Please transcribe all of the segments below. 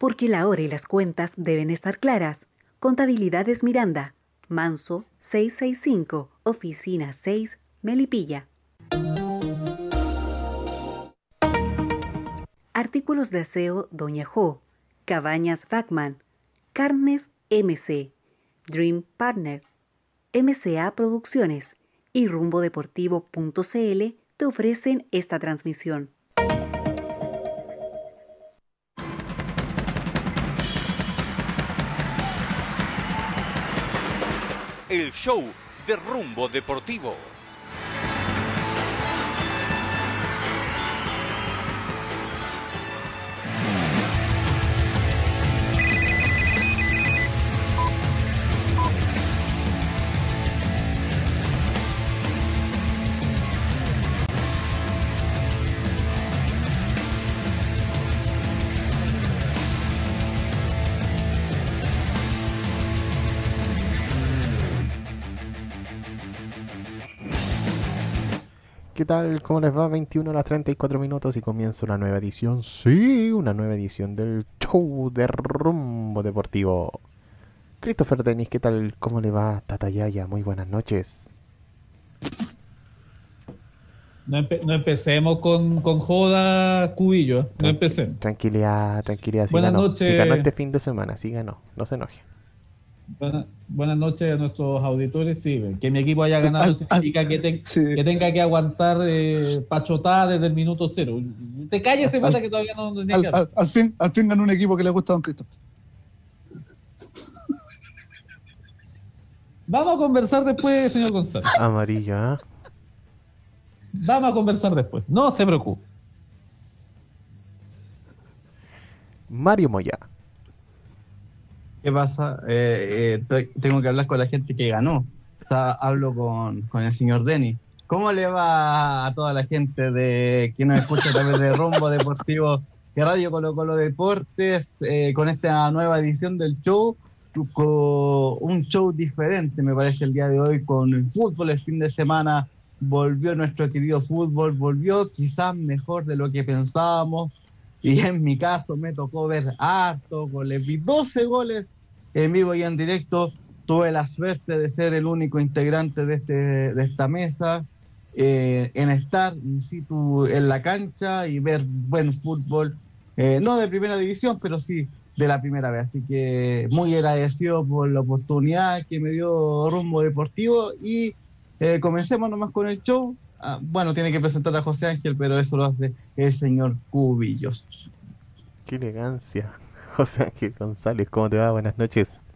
porque la hora y las cuentas deben estar claras. Contabilidades Miranda, Manso 665, Oficina 6, Melipilla. Artículos de aseo Doña Jo, Cabañas Bachman, Carnes MC, Dream Partner, MCA Producciones y rumbodeportivo.cl te ofrecen esta transmisión. Show de Rumbo Deportivo. Tal? ¿Cómo les va? 21 horas 34 minutos y comienza una nueva edición, sí, una nueva edición del show de rumbo deportivo. Christopher Denis, ¿qué tal? ¿Cómo le va? Tatayaya, muy buenas noches. No, empe- no empecemos con, con joda cubillo, no Tranqui- empecemos. Tranquilidad, tranquilidad. Sí Buenas ganó, noches. sí ganó este fin de semana, sí ganó, no se enoje. Buena- buenas noches a nuestros auditores. Sí, que mi equipo haya ganado Al- significa que, te- Sí. que tenga que aguantar eh, pachotada desde el minuto cero. Te calles, Al- puta, que todavía no tenía Al, que al- al fin, al fin ganó un equipo que le gusta a Don Cristo. Vamos a conversar después, señor González. Amarillo, ¿ah? Vamos a conversar después. No se preocupe. Mario Moya. ¿Qué pasa? Eh, eh, te- tengo que hablar con la gente que ganó. Hablo con, con el señor Denny. ¿Cómo le va a toda la gente de que nos escucha a través de Rumbo Deportivo de Radio Colo Colo Deportes eh, con esta nueva edición del show? Con un show diferente, me parece, el día de hoy con el fútbol el fin de semana. Volvió nuestro querido fútbol, volvió quizás mejor de lo que pensábamos. Y en mi caso me tocó ver harto goles, vi 12 goles en vivo y en directo. Tuve la suerte de ser el único integrante de, este, de esta mesa, eh, en estar in situ en la cancha y ver buen fútbol, eh, no de primera división, pero sí de la primera vez. Así que muy agradecido por la oportunidad que me dio Rumbo Deportivo y eh, comencemos nomás con el show. Ah, bueno, tiene que presentar a José Ángel, pero eso lo hace el señor Cubillos. Qué elegancia. José Ángel González, ¿cómo te va? Buenas noches.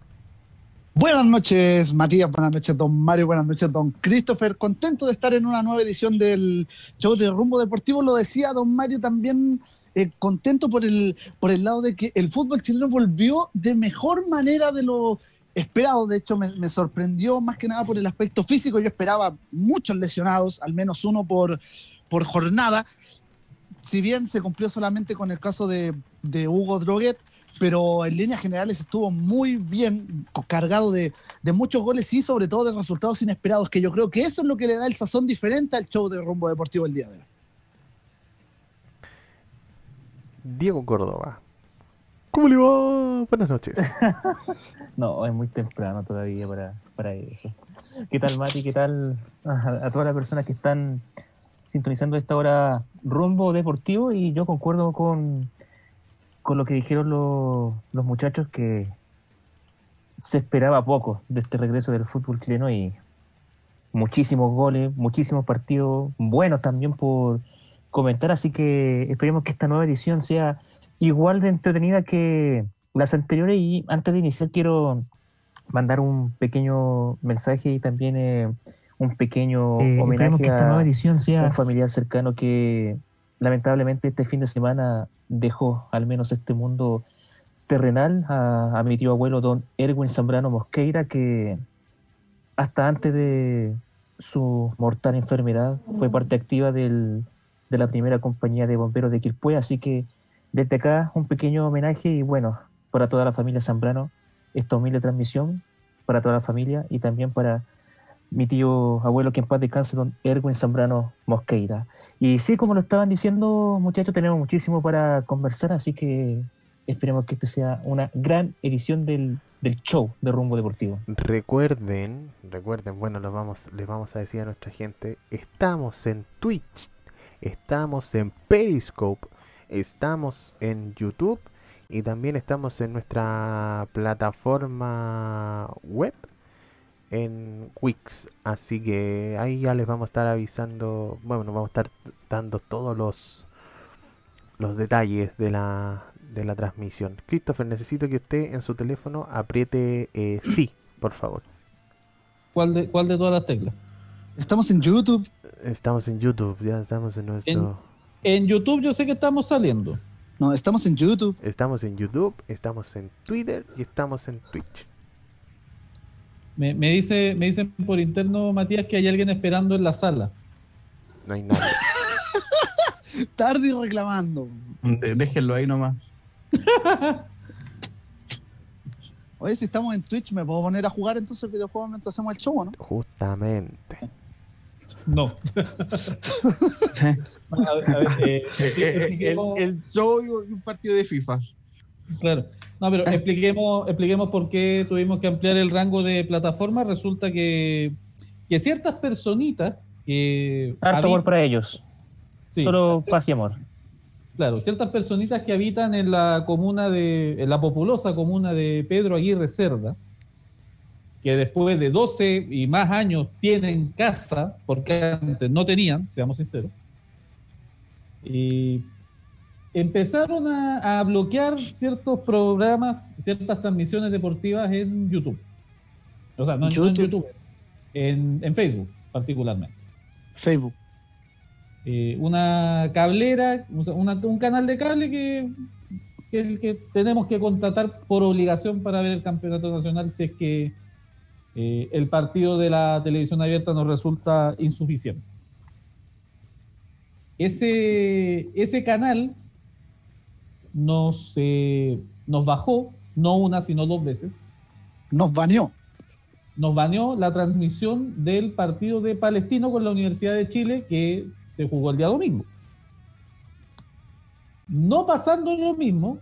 Buenas noches, Matías. Buenas noches, don Mario. Buenas noches, don Christopher. Contento de estar en una nueva edición del show de Rumbo Deportivo. Lo decía don Mario también. eh, contento por el, por el lado de que el fútbol chileno volvió de mejor manera de lo esperado. De hecho, me, sorprendió más que nada por el aspecto físico. Yo esperaba muchos lesionados, al menos uno por, por jornada. Si bien se cumplió solamente con el caso de, de Hugo Droguet, pero en líneas generales estuvo muy bien cargado de, de muchos goles y sobre todo de resultados inesperados, que yo creo que eso es lo que le da el sazón diferente al show de Rumbo Deportivo el día de hoy. Diego Córdoba. ¿Cómo le va? Buenas noches. No, es muy temprano todavía para, para eso. ¿Qué tal, Mati? ¿Qué tal a, todas las personas que están sintonizando esta hora rumbo deportivo? Y yo concuerdo con, con lo que dijeron los, los muchachos que se esperaba poco de este regreso del fútbol chileno y muchísimos goles, muchísimos partidos buenos también por comentar, así que esperemos que esta nueva edición sea igual de entretenida que las anteriores y antes de iniciar quiero mandar un pequeño mensaje y también eh, un pequeño Eh, homenaje que esta a nueva edición sea un familiar cercano que lamentablemente este fin de semana dejó al menos este mundo terrenal a, a mi tío abuelo don Erwin Zambrano Mosqueira que hasta antes de su mortal enfermedad fue parte activa del, de la primera compañía de bomberos de Quilpué, así que desde acá un pequeño homenaje y bueno, para toda la familia Zambrano, esta humilde transmisión, para toda la familia y también para mi tío abuelo que en paz descanse, don Erwin Zambrano Mosqueira. Y sí, como lo estaban diciendo muchachos, tenemos muchísimo para conversar, así que esperemos que este sea una gran edición del, del show de Rumbo Deportivo. Recuerden, recuerden, bueno, los vamos, les vamos a decir a nuestra gente, estamos en Twitch, estamos en Periscope, estamos en YouTube y también estamos en nuestra plataforma web en Wix. Así que ahí ya les vamos a estar avisando, bueno, nos vamos a estar dando todos los los detalles de la de la transmisión. Christopher, necesito que usted en su teléfono apriete eh, sí, por favor. ¿Cuál de, ¿Cuál de todas las teclas? Estamos en YouTube. Estamos en YouTube, ya estamos en nuestro... En YouTube yo sé que estamos saliendo. No, estamos en YouTube. Estamos en YouTube, estamos en Twitter y estamos en Twitch. Me, me dice, me dicen por interno, Matías, que hay alguien esperando en la sala. No hay nada. Tarde y reclamando. De- Déjenlo ahí nomás. Oye, si estamos en Twitch, ¿me puedo poner a jugar entonces videojuegos mientras hacemos el show, o no? Justamente. No. A ver, a ver, eh, el, show y un partido de FIFA. Claro. No, pero expliquemos, expliquemos por qué tuvimos que ampliar el rango de plataformas. Resulta que, que ciertas personitas que Harto habitan- amor para ellos. sí, Solo paz y amor. claro, ciertas personitas que habitan en la comuna de, en la populosa comuna de Pedro Aguirre Cerda, que después de 12 y más años tienen casa, porque antes no tenían, seamos sinceros, y empezaron a, a bloquear ciertos programas, ciertas transmisiones deportivas en YouTube. O sea, no, en- no en YouTube. YouTube, en, en Facebook particularmente. Facebook. Eh, una cablera, una- un canal de cable que, que, el que tenemos que contratar por obligación para ver el campeonato nacional si es que eh, el partido de la televisión abierta nos resulta insuficiente. Ese, ese canal nos, eh, nos bajó, no una, sino dos veces, Nos baneó. nos baneó la transmisión del partido de Palestino con la Universidad de Chile que se jugó el día domingo. No pasando lo mismo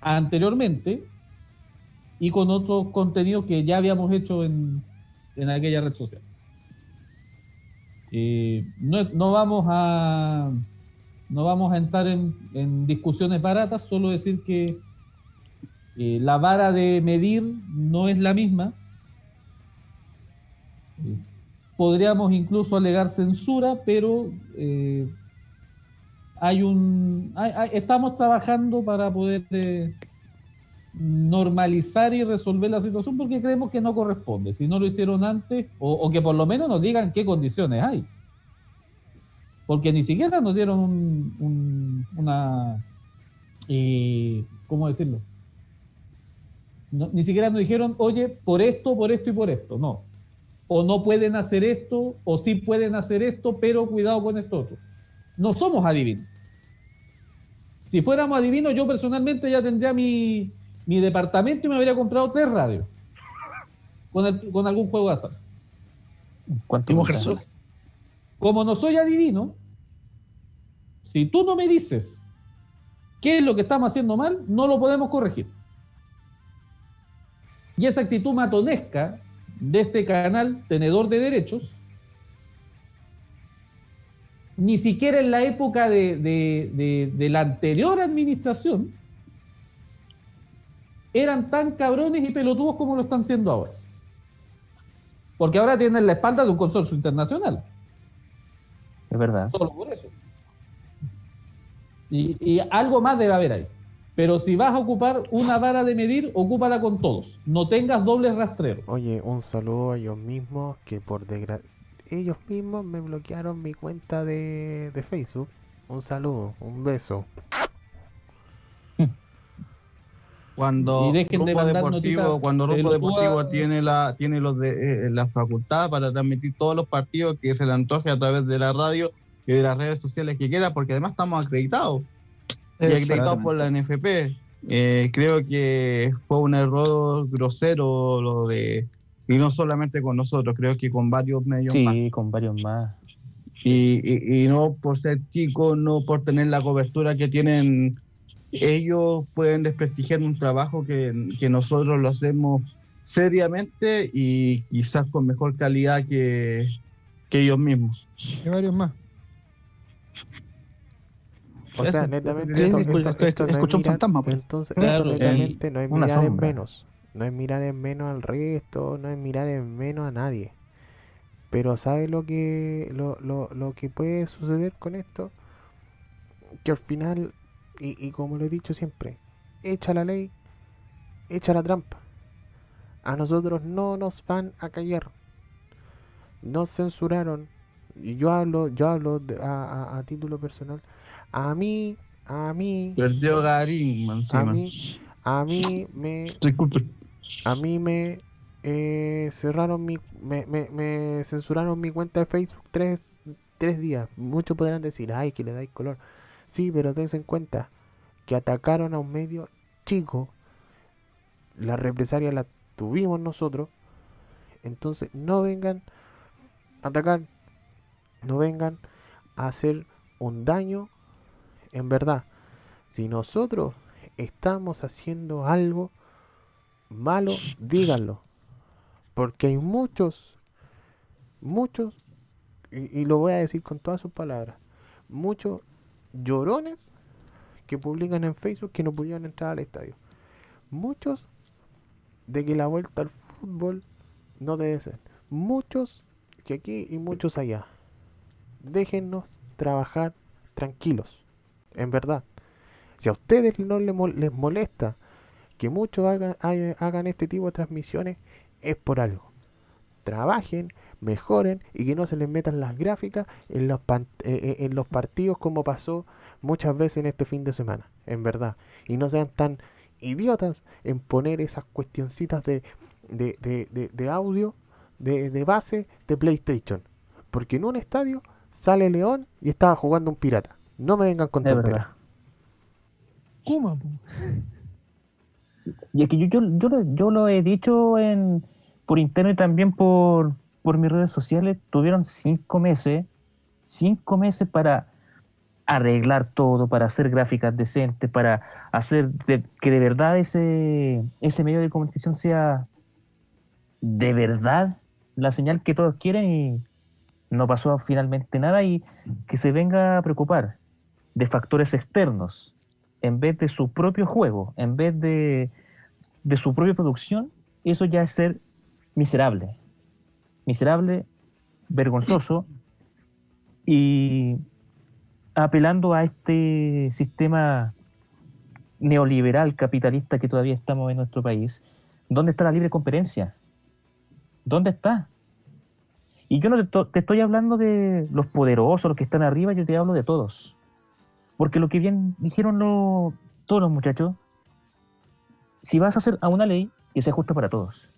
anteriormente y con otros contenidos que ya habíamos hecho en, en aquella red social. Eh, no, no vamos a no vamos a entrar en, en discusiones baratas, solo decir que eh, la vara de medir no es la misma. Eh, Podríamos incluso alegar censura, pero hay un estamos trabajando para poder normalizar y resolver la situación porque creemos que no corresponde. Si no lo hicieron antes, o, que por lo menos nos digan qué condiciones hay. Porque ni siquiera nos dieron un- un- una... eh, ¿Cómo decirlo? Ni siquiera nos dijeron, oye, por esto, por esto y por esto. No. O no pueden hacer esto, o sí pueden hacer esto, pero cuidado con esto otro. No somos adivinos. Si fuéramos adivinos, yo personalmente ya tendría mi, mi departamento y me habría comprado tres radios. Con, el- con algún juego de azar. ¿Cuánto. Como no soy adivino, si tú no me dices qué es lo que estamos haciendo mal, no lo podemos corregir. Y esa actitud matonesca de este canal tenedor de derechos, ni siquiera en la época de, de- de- de la anterior administración, eran tan cabrones y pelotudos como lo están siendo ahora. Porque ahora tienen la espalda de un consorcio internacional. Es verdad. Solo por eso. Y, y algo más debe haber ahí. Pero si vas a ocupar una vara de medir, ocúpala con todos. No tengas doble rastrero. Oye, un saludo a ellos mismos que por desgracia... Ellos mismos me bloquearon mi cuenta de, de Facebook. Un saludo, un beso. Cuando Y dejen de Rumbo mandar Deportivo, cuando Rumbo. Deportivo tiene la tiene los de, eh, la facultad para transmitir todos los partidos que se le antoje a través de la radio y de las redes sociales que quiera, porque además estamos acreditados y acreditados por la NFP. Eh, creo que fue un error grosero lo de y no solamente con nosotros, creo que con varios medios más. Sí, con varios más. Y, y- y no por ser chicos, no por tener la cobertura que tienen ellos pueden desprestigiar un trabajo que, que nosotros lo hacemos seriamente y quizás con mejor calidad que, que ellos mismos. Hay varios más. O sea, netamente esto, Escu- esto- escu- esto no es escuchó un mirar- fantasma, pues. Entonces, Claro, esto netamente no es mirar en menos. No es mirar en menos al resto, no es mirar en menos a nadie. Pero ¿sabe lo que lo, lo, lo que puede suceder con esto? Que al final, y, y como lo he dicho siempre, echa la ley, echa la trampa. A nosotros no nos van a callar. Nos censuraron. Y yo hablo, yo hablo de- a, a- a título personal. A mí, a mí, Perdió Garín a mí, a mí me, Disculpe. a mí me eh, cerraron mi, me, me, me censuraron mi cuenta de Facebook tres, tres días. Muchos podrán decir, ay, que le dais color. Sí, pero tense en cuenta que atacaron a un medio chico. La represalia la tuvimos nosotros. Entonces, no vengan a atacar. No vengan a hacer un daño. En verdad, si nosotros estamos haciendo algo malo, díganlo. Porque hay muchos, muchos, y, y lo voy a decir con todas sus palabras, muchos llorones que publican en Facebook que no pudieron entrar al estadio. Muchos de que la vuelta al fútbol no debe ser. Muchos que aquí y muchos allá. Déjennos trabajar tranquilos. En verdad. Si a ustedes no les molesta que muchos hagan, hagan este tipo de transmisiones, es por algo. Trabajen, mejoren y que no se les metan las gráficas en los, pan- eh, eh, en los partidos como pasó muchas veces en este fin de semana. En verdad. Y no sean tan idiotas en poner esas cuestioncitas de, de, de, de- de audio de, de base de PlayStation. Porque en un estadio sale León y estaba jugando un pirata. No me vengan con tonteras. po. Y es que yo, yo, yo, lo- yo lo he dicho en, por internet y también por, por mis redes sociales. Tuvieron cinco meses, cinco meses para arreglar todo, para hacer gráficas decentes, para hacer de- que de verdad ese, ese medio de comunicación sea de verdad la señal que todos quieren y no pasó finalmente nada y que se venga a preocupar de factores externos en vez de su propio juego, en vez de, de su propia producción, eso ya es ser miserable. Miserable, vergonzoso y apelando a este sistema neoliberal capitalista que todavía estamos en nuestro país, ¿dónde está la libre competencia? ¿Dónde está? Y yo no te, te estoy hablando de los poderosos, los que están arriba, yo te hablo de todos. Porque lo que bien dijeron lo- todos los muchachos, si vas a hacer a una ley, que sea justa para todos.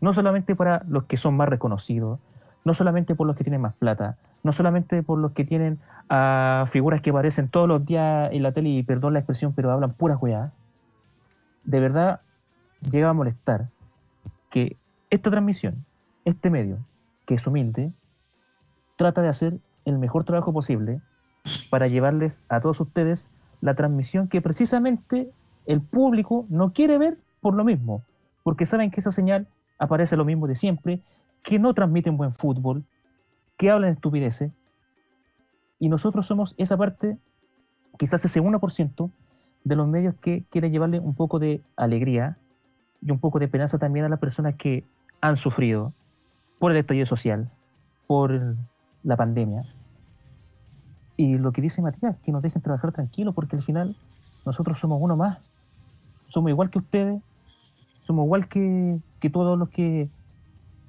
No solamente para los que son más reconocidos, no solamente por los que tienen más plata, no solamente por los que tienen a figuras que aparecen todos los días en la tele y perdón la expresión, pero hablan pura weá. De verdad, llega a molestar que esta transmisión, este medio, que es humilde, trata de hacer el mejor trabajo posible para llevarles a todos ustedes la transmisión que precisamente el público no quiere ver por lo mismo, porque saben que esa señal aparece lo mismo de siempre, que no transmiten buen fútbol, que hablan estupideces, y nosotros somos esa parte, quizás ese 1% de los medios que quiere llevarle un poco de alegría y un poco de esperanza también a las personas que han sufrido por el estallido social, por la pandemia. Y lo que dice Matías, que nos dejen trabajar tranquilos, porque al final nosotros somos uno más. Somos igual que ustedes, somos igual que, que todos los que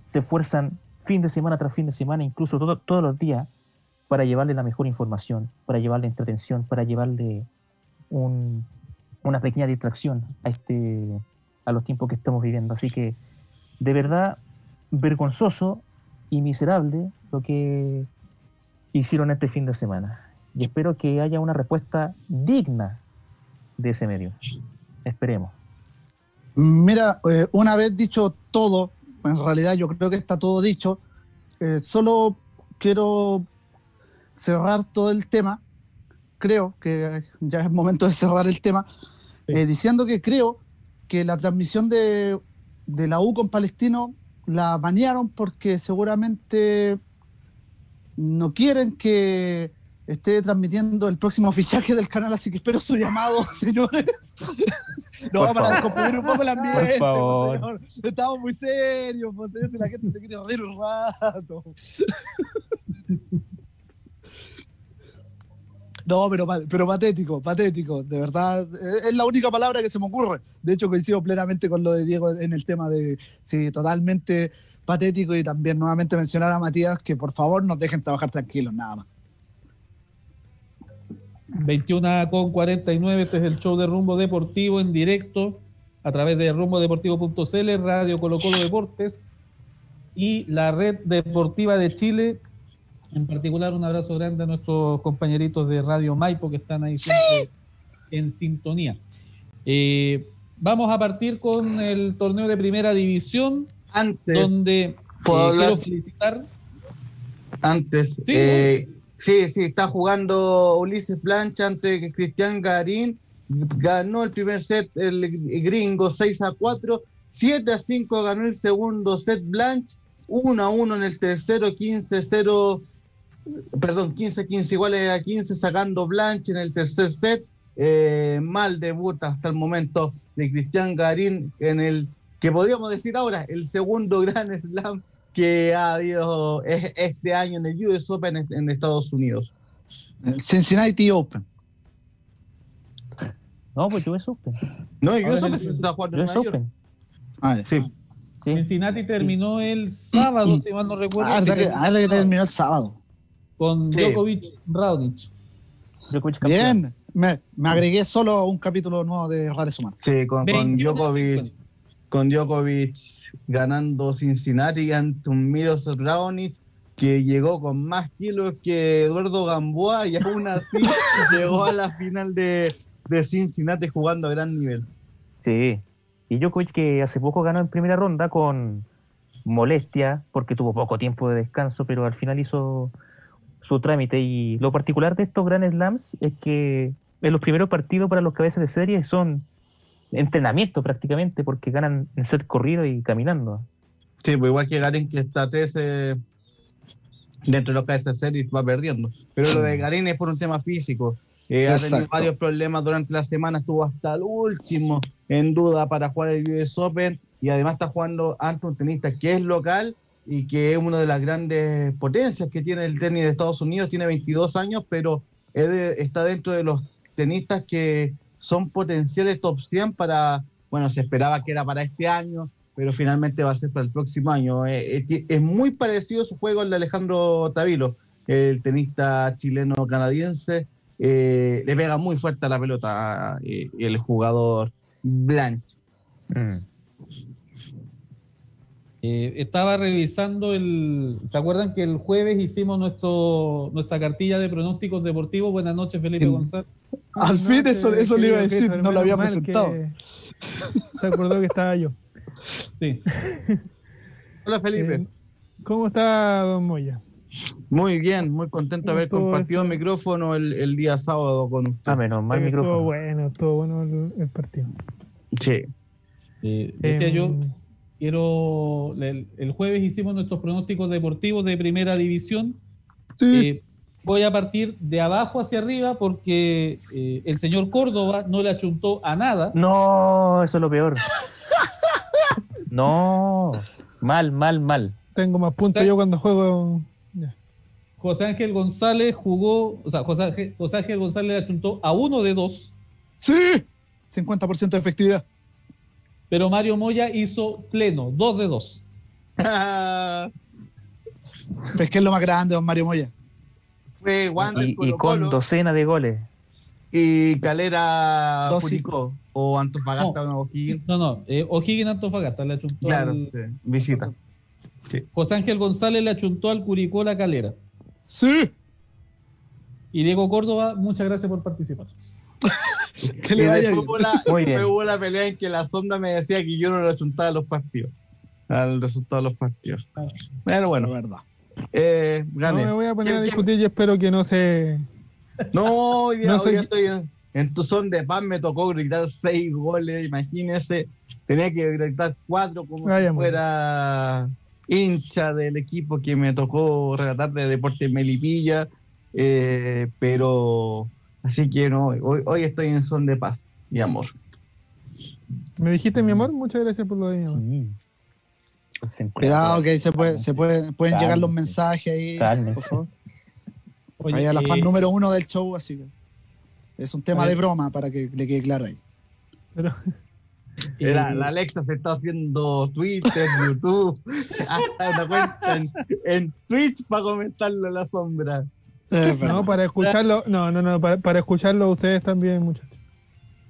se esfuerzan fin de semana tras fin de semana, incluso todo- todos los días, para llevarle la mejor información, para llevarle entretención, para llevarle un- una pequeña distracción a, este, a los tiempos que estamos viviendo. Así que, de verdad, vergonzoso y miserable lo que hicieron este fin de semana. Y espero que haya una respuesta digna de ese medio. Esperemos. Mira, eh, una vez dicho todo, en realidad yo creo que está todo dicho, eh, solo quiero cerrar todo el tema creo que ya es momento de cerrar el tema, eh, diciendo que creo que la transmisión de, de la U con Palestino la banearon porque seguramente no quieren que esté transmitiendo el próximo fichaje del canal, así que espero su llamado, señores. No, Por para favor. descomponer un poco el ambiente, Por favor. señor. Estamos muy serios, pues, señor, si la gente se quiere reír un rato. No, pero, pero patético, patético, de verdad. eh, Es la única palabra que se me ocurre. De hecho, coincido plenamente con lo de Diego en el tema de, sí, totalmente patético y también nuevamente mencionar a Matías que por favor nos dejen trabajar tranquilos, nada más. 21 con 49, este es el show de Rumbo Deportivo en directo a través de rumbodeportivo.cl, Radio Colo Colo Deportes y la Red Deportiva de Chile. En particular, un abrazo grande a nuestros compañeritos de Radio Maipo que están ahí siempre en sintonía. Eh, vamos a partir con el torneo de primera división, Antes, donde eh, quiero felicitar. antes. Sí, eh, sí, sí, está jugando Ulises Plancha ante Cristian Garín. Ganó el primer set el gringo 6 a 4. 7 a 5 ganó el segundo set Blanche. 1 a 1 en el tercero, 15 0. Perdón, 15 15 iguales a 15 sacando Blanche en el tercer set. Eh, mal debut hasta el momento de Cristian Garín en el que podríamos decir ahora el segundo gran slam que ha habido es- este año en el US Open en- Estados Unidos. Cincinnati Open. No, pues me supe. No, US Open se está jugando Yo en me Nueva York. supe. Ah. Sí, Sí. Cincinnati terminó el sábado, si mal no recuerdo. Ah, verdad que, Sí, que terminó el sábado. con Sí. Djokovic Raonic. Djokovic. Bien, me, me agregué solo un capítulo nuevo de Rares Humanos. sí, con, con 21 a Djokovic, 50. con Djokovic ganando Cincinnati ante un Miros Raonic que llegó con más kilos que Eduardo Gamboa y aún así llegó a la final de, de Cincinnati jugando a gran nivel. Sí. Y Djokovic que hace poco ganó en primera ronda con molestia, porque tuvo poco tiempo de descanso, pero al final hizo su trámite. Y lo particular de estos Grand Slams es que en los primeros partidos para los cabezas de serie son entrenamiento prácticamente, porque ganan en set corrido y caminando. Sí, pues igual que Garín que está 13 dentro de lo que es esa serie va perdiendo. Pero lo de Garín es por un tema físico. Eh, ha tenido varios problemas durante la semana, estuvo hasta el último en duda para jugar el US Open y además está jugando ante un tenista que es local y que es una de las grandes potencias que tiene el tenis de Estados Unidos, tiene 22 años, pero es de- está dentro de los tenistas que son potenciales top 100 para, bueno, se esperaba que era para este año, pero finalmente va a ser para el próximo año. Eh, eh, es muy parecido su juego al de Alejandro Tavilo, el tenista chileno-canadiense. eh, le pega muy fuerte a la pelota eh, el jugador Blanche. Mm. Eh, estaba revisando el. ¿Se acuerdan que el jueves hicimos nuestro nuestra cartilla de pronósticos deportivos? Buenas noches, Felipe González. Al fin eso, eso le iba a decir, no lo había presentado. Se acordó que estaba yo. Sí. Hola Felipe. Eh, ¿Cómo está Don Moya? Muy bien, muy contento de haber ¿Cómo estuvo compartido el ese- micrófono el, el día sábado con usted. Ah, menos mal Eh, Estuvo micrófono. bueno, estuvo bueno el, el partido. Sí. Eh, decía yo, Em, quiero. El, el jueves hicimos nuestros pronósticos deportivos de primera división. Sí. Eh, voy a partir de abajo hacia arriba porque eh, el señor Córdoba no le achuntó a nada. No, eso es lo peor. No, mal, mal, mal. tengo más puntos yo cuando juego. José Ángel González jugó, o sea, José Ángel, José Ángel González le achuntó a uno de dos, Sí. 50% de efectividad. Pero Mario Moya hizo pleno, dos de dos. Pues que es lo más grande, don Mario Moya. Fue Wander Y, con Colo docena de goles. y Calera. Curicó o Antofagasta o O'Higgins. No, no, eh, O'Higgins Antofagasta le achuntó Claro, al- sí, visita. José Ángel González le achuntó al Curicó la calera. Sí. Y Diego Córdoba, muchas gracias por participar. Que le vaya después bien. hubo la, Muy bien. hubo la pelea en que la sonda me decía que yo no le achuntaba a los partidos. Al resultado de los partidos. Pero Bueno, verdad. eh, No gané. me voy a poner a ¿Quién- quién- discutir y espero que no se No, hoy día, No hoy día estoy en, en tu son de paz, me tocó gritar seis goles, imagínese. Tenía que gritar cuatro como Vaya, si muy fuera hincha del equipo que me tocó relatar de Deportes Melipilla. eh, pero así que no, hoy, hoy estoy en son de paz y amor. ¿Me dijiste mi amor? Muchas gracias por lo de mi amor. Sí. Cuidado que ahí se, puede, se puede, pueden Cálmese. llegar los mensajes ahí. Cálmese. Por favor. Oye, Ahí a la eh, fan número uno del show, así que es un tema A de broma para que le quede claro ahí. Pero, La, la Alexa se está haciendo Twitter, YouTube, hasta una cuenta en, en Twitch para comentarlo en la sombra. No, para escucharlo, no, no, no, para, para escucharlo ustedes también, muchachos.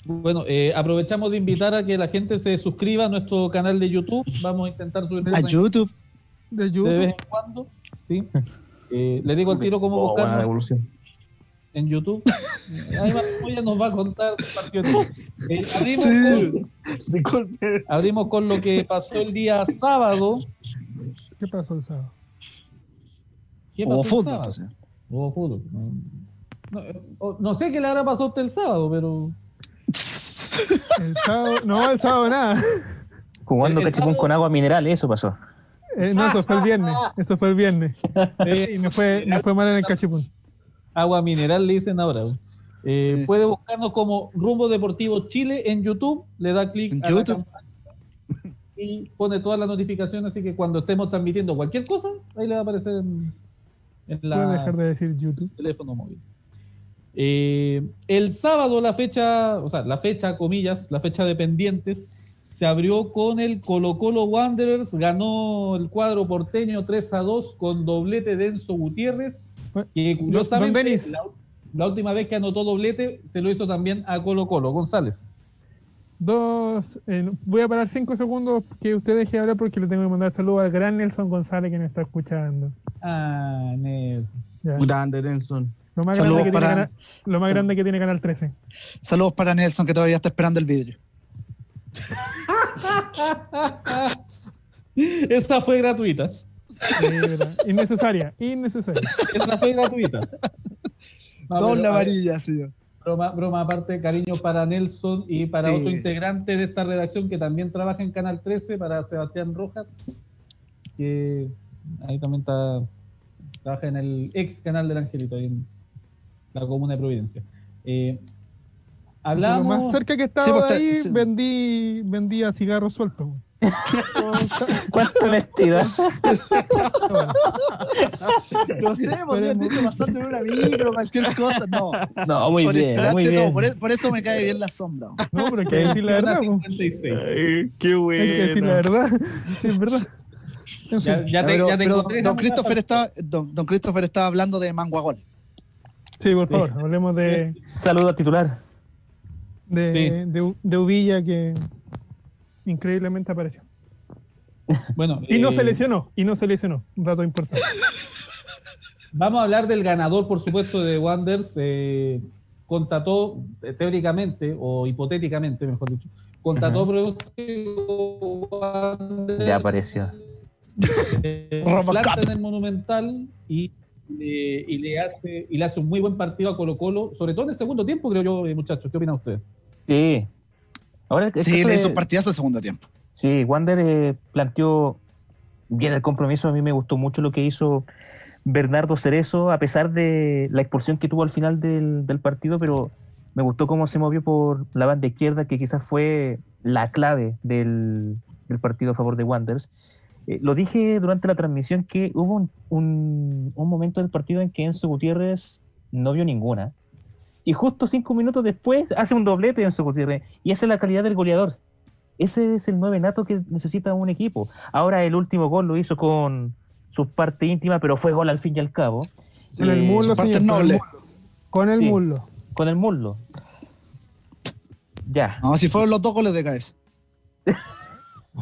Bueno, eh, aprovechamos de invitar a que la gente se suscriba a nuestro canal de YouTube. Vamos a intentar subir A YouTube. De de vez YouTube. en cuando. ¿sí? Eh, le digo al tiro cómo Oh, en YouTube. Ahí ya nos va a contar el partido. Eh, abrimos, Sí. con, Disculpe. abrimos con lo que pasó el día sábado. ¿Qué pasó el sábado? ¿Qué O pasó el sábado? pues, fútbol. No, no, no sé qué le habrá pasado a usted el sábado, pero. El sábado, no, el sábado nada. Jugando El- el cachipún sábado- con agua mineral, eso pasó. Eh, no, eso fue el viernes. Eso fue el viernes. eh, Y me fue, me fue mal en el cachipún. agua mineral le dicen ahora. Eh, Sí. Puede buscarnos como Rumbo Deportivo Chile en YouTube, le da clic En a YouTube. y pone todas las notificaciones, así que cuando estemos transmitiendo cualquier cosa, ahí le va a aparecer en, en la dejar de decir YouTube. teléfono móvil. Eh, el sábado la fecha, o sea, la fecha, comillas, la fecha de pendientes, se abrió con el Colo Colo Wanderers, ganó el cuadro porteño 3 a 2 con doblete de Enzo Gutiérrez, que curiosamente la, la última vez que anotó doblete se lo hizo también a Colo Colo, González. Dos, eh, voy a parar cinco segundos que usted deje de hablar porque le tengo que mandar saludos al gran Nelson González que me está escuchando. Ah, Nelson. Grande, Nelson. Lo más, Saludos grande que, tiene para- Canal, lo más grande que tiene Canal 13. Saludos para Nelson que todavía está esperando el vidrio. Esa fue gratuita. Innecesaria, innecesaria. Esa fue gratuita. No, Doble amarilla, señor. Broma, broma aparte, cariño para Nelson y para Sí. otro integrante de esta redacción que también trabaja en Canal 13, para Sebastián Rojas, que ahí también está, trabaja en el ex canal del Angelito, ahí en la comuna de Providencia. Eh, Lo hablamos, más cerca que estaba Sí, pues, de ahí, sí. vendí, vendía cigarros sueltos. ¿Cuánta honestidad? No sé, podrían dicho pasando en una micro, cualquier cosa. No, No, muy bien, muy bien. Por, e- por eso me cae bien la sombra. No, pero hay que decir la verdad. 56. qué Hay que decir la verdad. Sí, es verdad. Ya, te, pero ya te pero encontré, don, Christopher estaba, don, don Christopher estaba hablando de Manguagol. Sí, por favor, hablemos de, Saludo al titular. de, Sí. de, de Uvilla que increíblemente apareció. Bueno, Y no eh, se lesionó, y no se lesionó. Un dato importante. Vamos a hablar del ganador, por supuesto, de Wanderers. Eh, contrató, eh, teóricamente, o hipotéticamente, mejor dicho, contrató pronóstico Wanderers, Ya apareció. Eh, planta en el Monumental y, le- y le hace y le hace un muy buen partido a Colo Colo, sobre todo en el segundo tiempo, creo yo, eh, muchachos. ¿Qué opinan ustedes? Sí. Ahora, Sí, le de- hizo partidazo el segundo tiempo. Sí, Wander eh, planteó bien el compromiso. A mí me gustó mucho lo que hizo Bernardo Cerezo, a pesar de la expulsión que tuvo al final del, del partido, pero me gustó cómo se movió por la banda izquierda, que quizás fue la clave del, del partido a favor de Wanderers. Eh, lo dije durante la transmisión que hubo un, un- un momento del partido en que Enzo Gutiérrez no vio ninguna. Y justo cinco minutos después hace un doblete Enzo Gutiérrez. Y esa es la calidad del goleador. Ese es el nueve nato que necesita un equipo. Ahora el último gol lo hizo con sus partes íntimas, pero fue gol al fin y al cabo. Con el Eh, muslo, parte señor, con el noble. muslo. Con el Sí. muslo. Con el muslo. Ya, No, si fueron los dos goles de cabeza.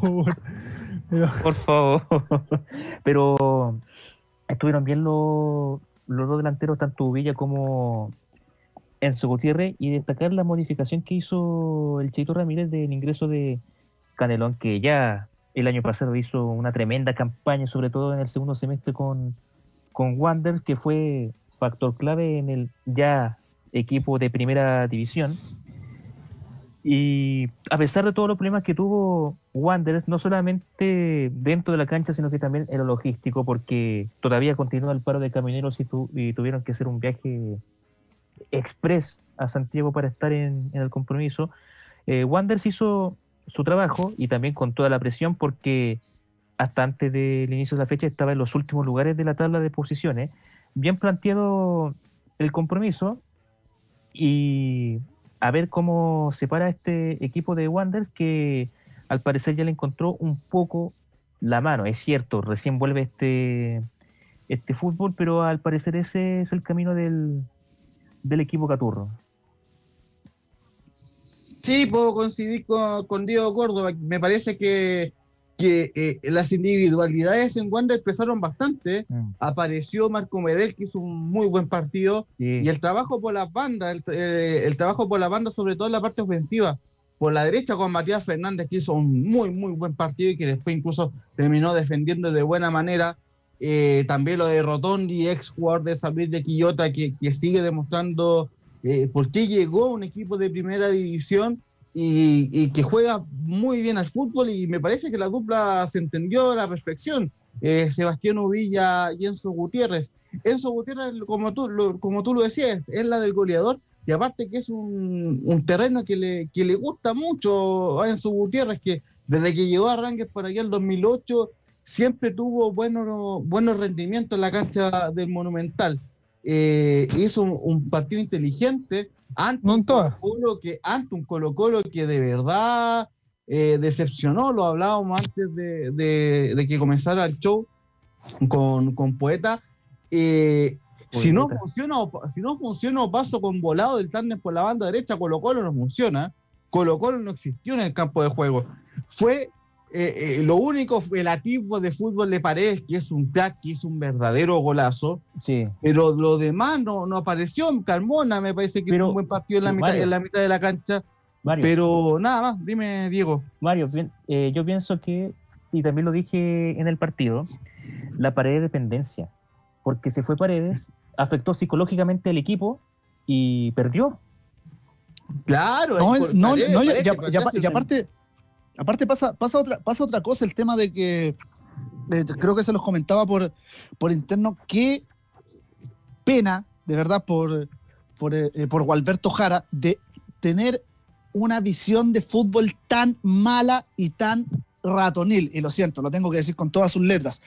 Pero, por favor. Pero estuvieron bien los, los dos delanteros, tanto Villa como Enzo Gutiérrez, y destacar la modificación que hizo el Cheito Ramírez del ingreso de Canelón, que ya el año pasado hizo una tremenda campaña, sobre todo en el segundo semestre con, con Wanderers, que fue factor clave en el ya equipo de primera división. Y a pesar de todos los problemas que tuvo Wanderers, no solamente dentro de la cancha, sino que también en lo logístico, porque todavía continúa el paro de camioneros y, tu- y tuvieron que hacer un viaje express a Santiago para estar en, en el compromiso. Eh, Wanderers hizo su trabajo y también con toda la presión, porque hasta antes del inicio de la fecha estaba en los últimos lugares de la tabla de posiciones. Bien planteado el compromiso y a ver cómo se para este equipo de Wanderers que al parecer ya le encontró un poco la mano. Es cierto, recién vuelve este, este fútbol, pero al parecer ese es el camino del, del equipo Caturro. Sí, puedo coincidir con, con Diego Córdoba. Me parece que, que eh, las individualidades en Wander pesaron bastante. Apareció Marco Medel, que hizo un muy buen partido. Sí. Y el trabajo por las bandas, el, eh, el trabajo por las bandas, sobre todo en la parte ofensiva. Por la derecha con Matías Fernández, que hizo un muy, muy buen partido y que después incluso terminó defendiendo de buena manera. Eh, también lo de Rotondi, ex jugador de San Luis de Quillota, que, que sigue demostrando eh, por qué llegó a un equipo de primera división y, y que juega muy bien al fútbol y me parece que la dupla se entendió a la perfección. Eh, Sebastián Uvilla y Enzo Gutiérrez. Enzo Gutiérrez, como tú, lo, como tú lo decías, es la del goleador y aparte que es un, un terreno que le, que le gusta mucho a Enzo Gutiérrez, que desde que llegó a Rangers por allá en 2008 siempre tuvo buenos, buenos rendimientos en la cancha del Monumental. Eh, hizo un, un partido inteligente ante No en un todas. Colo que ante un Colo Colo que de verdad eh, decepcionó, lo hablábamos antes de, de- de que comenzara el show con, con Poeta. Eh, si no funciona o si no funciona o paso con volado del tándem por la banda derecha, Colo Colo no funciona. Colo Colo no existió en el campo de juego. Fue eh, eh, lo único, el atisbo de fútbol de Paredes, que es un crack, que hizo un verdadero golazo, Sí, pero lo demás no, no apareció. Carmona me parece que Pero, hizo un buen partido en la, mitad, Mario. en la mitad de la cancha, Mario. pero nada más, dime Diego. Mario, bien, eh, yo pienso que, y también lo dije en el partido, la pared de dependencia, porque se fue Paredes, afectó psicológicamente al equipo y perdió. Claro, No, es por no, Paredes, no, y- aparte, aparte pasa, pasa, otra, pasa otra cosa, el tema de que eh, creo que se los comentaba por, por interno, qué pena, de verdad, por, por, eh, eh, por Gualberto Jara, de tener una visión de fútbol tan mala y tan ratonil. Y lo siento, lo tengo que decir con todas sus letras.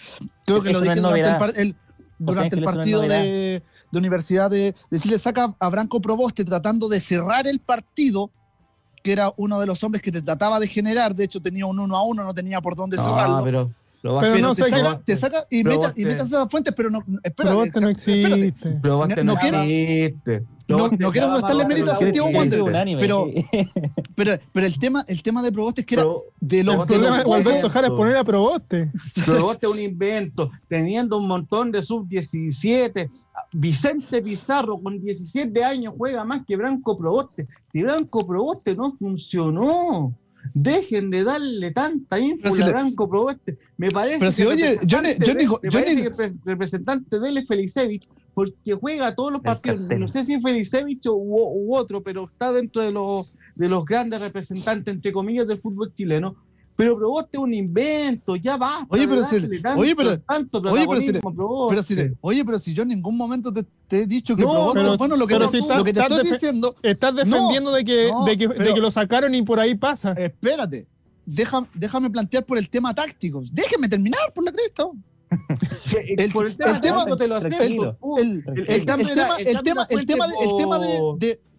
Creo que Eso lo no dije durante el, durante no partido de, de Universidad de, de Chile. Saca a Branco Proboste tratando de cerrar el partido, que era uno de los hombres que te trataba de generar. De hecho, tenía un uno a uno, no tenía por dónde cerrarlo. Ah, pero, lo Pero pero no te, saca, te saca y metas y metas esas fuentes, pero no, espera, Proboste no espérate. existe. Baste no no quiero- existe. No, no quiero estaba restarle para- mérito a pero Santiago Proboste Wander, existe. unánime. pero- Pero, pero el tema, el tema de Proboste es que era Pero- de los, de problema de los pocos- Gualberto Jara es poner a Proboste. Proboste es un invento, teniendo un montón de sub-17. Vicente Pizarro con 17 años juega más que Branco Proboste. Si Branco Proboste no funcionó, dejen de darle tanta ínfula si a le- Branco Proboste. Me parece Pero si, que oye, de- yo parece ni- que el pre- representante de él es Felicevich, porque juega todos los El partidos. cartel. No sé si es Felicevich u, u otro, pero está dentro de los, de los grandes representantes, entre comillas, del fútbol chileno. Pero Proboste es un invento, ya va. Oye, pero si- oye, pero- tanto oye, pero si-. Pero si, oye, pero si yo en ningún momento te, te he dicho que No, Proboste, pero- bueno, lo que te, si estás- lo que te estás estoy diciendo, Estás defendiendo de, que, no, de, que, de que lo sacaron y por ahí pasa. espérate, deja, déjame plantear por el tema táctico. Déjeme terminar, por la cresta. El- por el tema, el El, de tema, el tema,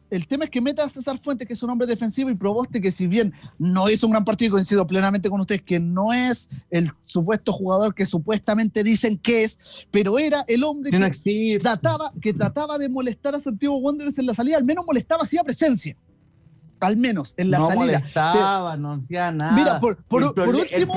el tema, es que meta a César Fuentes, que es un hombre defensivo, y Proboste, que si bien no hizo un gran partido, y coincido plenamente con ustedes, que no es el supuesto jugador que supuestamente dicen que es, pero era el hombre que no que existe. trataba, que trataba de molestar a Santiago Wanderers en la salida, al menos molestaba, hacía presencia. Al menos en la no salida. molestaba, no hacía nada. Mira, por, último, por último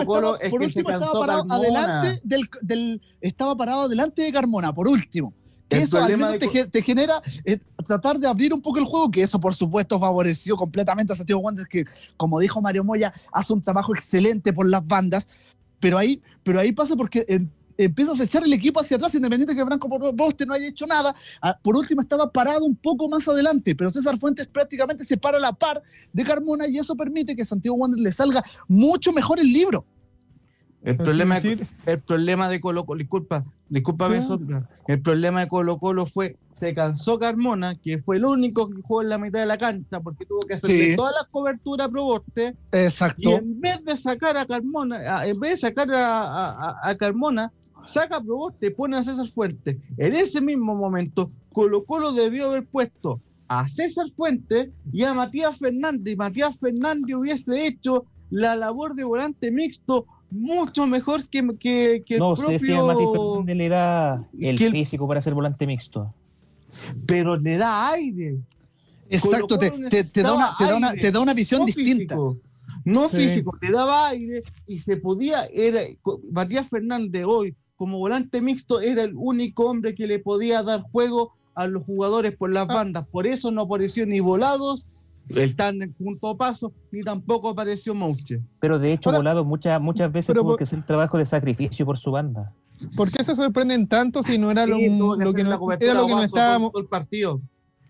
estaba, es por último estaba parado Carmona. adelante del, del- estaba parado adelante de Carmona, por último. Eso al menos de te, te genera eh, tratar de abrir un poco el juego, que eso por supuesto favoreció completamente a Santiago Wanderers, que como dijo Mario Moya, hace un trabajo excelente por las bandas, pero ahí, pero ahí pasa porque en, empiezas a echar el equipo hacia atrás, independiente que Franco Poste no haya hecho nada. Ah, Por último, estaba parado un poco más adelante, pero César Fuentes prácticamente se para a la par de Carmona y eso permite que Santiago Wander le salga mucho mejor el libro. El problema, el problema de Colo Colo, disculpa, Sí. Sombra. el problema de Colo Colo fue, se cansó Carmona, que fue el único que jugó en la mitad de la cancha, porque tuvo que hacer Sí. todas las coberturas a Proboste, y Exacto. en vez de sacar a Carmona, en vez de sacar a, a- a- a Carmona, saca a Proboste, pone a César Fuentes. En ese mismo momento, Colo Colo debió haber puesto a César Fuentes y a Matías Fernández. Y Matías Fernández hubiese hecho la labor de volante mixto mucho mejor que, que, que No el sé si a propio... Mati Fernández le da el que el- físico para ser volante mixto. Pero le da aire. Exacto, te, te- te da una, te, da una, aire. te da una visión no distinta. Físico, no Sí. físico, te daba aire y se podía, era Matías Fernández hoy como volante mixto era el único hombre que le podía dar juego a los jugadores por las Ah. bandas, por eso no apareció ni volados, el tándem junto a paso, ni tampoco apareció Mouche. Pero de hecho, Ahora- Volado muchas muchas veces tuvo por- que hacer trabajo de sacrificio por su banda. ¿Por qué se sorprenden tanto si no era lo, Sí, lo que, no, cobertura era lo que nos Guaso estábamos el partido.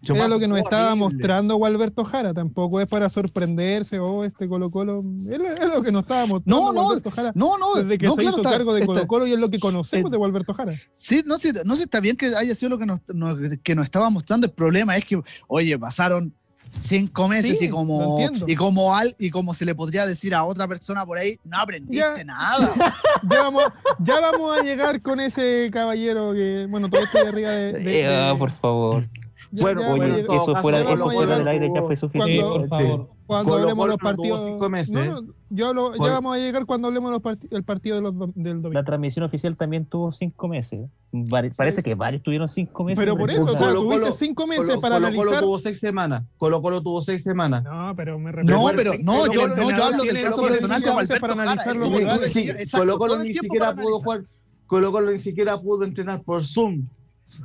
era lo que nos estaba horrible. mostrando Gualberto Jara? Tampoco es para sorprenderse o este Colo Colo. Es, lo- lo que nos estaba mostrando No, no, Gualberto Jara No, no, desde que no, se claro, hizo está- cargo de Colo Colo y es lo que conocemos eh, de Gualberto Jara. Sí, no sé, no sé, está bien que haya sido lo que nos, nos- que nos estaba mostrando. El problema es que, oye, pasaron cinco meses Sí, y como y como al y como se le podría decir a otra persona por ahí, no aprendiste Ya. nada. Ya vamos, ya vamos a llegar con ese caballero que, bueno, todavía estoy arriba de. de- Eh, de- por favor. Ya- Bueno, ya bueno, Oye, en todo eso fuera, eso fuera llegar del aire ya fue cuando- suficiente. por favor. Cuando Colo hablemos de los Colo partidos. cinco meses. No, no, yo Colo- ya vamos a llegar cuando hablemos del part- el partido de los, do- del domingo. La transmisión oficial también tuvo cinco meses. Vari- parece que varios tuvieron cinco meses. Pero por eso, Colo- claro, Colo- tuviste cinco meses Colo, para Colo- Colo analizar. tuvo seis semanas. Colo Colo tuvo seis semanas. No, pero me No, refiero- pero no, yo, no, yo hablo del caso personal de meses Gualberto para. Sí, exacto, Colo Colo ni siquiera pudo analizar. jugar. Colo Colo ni siquiera pudo entrenar por Zoom.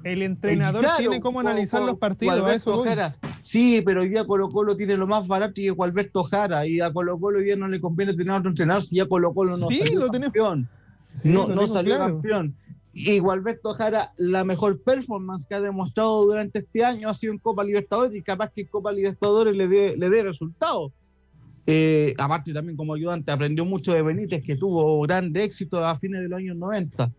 El entrenador Claro, tiene cómo analizar con los partidos. Eso. Jara. Sí, pero hoy día Colo Colo tiene lo más barato y es Gualberto Jara. Y a Colo Colo hoy día no le conviene tener otro entrenador si ya Colo Colo no Sí, salió lo campeón. Sí, no lo no salió claro. campeón. Y Gualberto Jara, la mejor performance que ha demostrado durante este año ha sido en Copa Libertadores y capaz que en Copa Libertadores le dé le dé resultados. Eh, aparte también como ayudante aprendió mucho de Benítez que tuvo grande éxito a fines de los años 90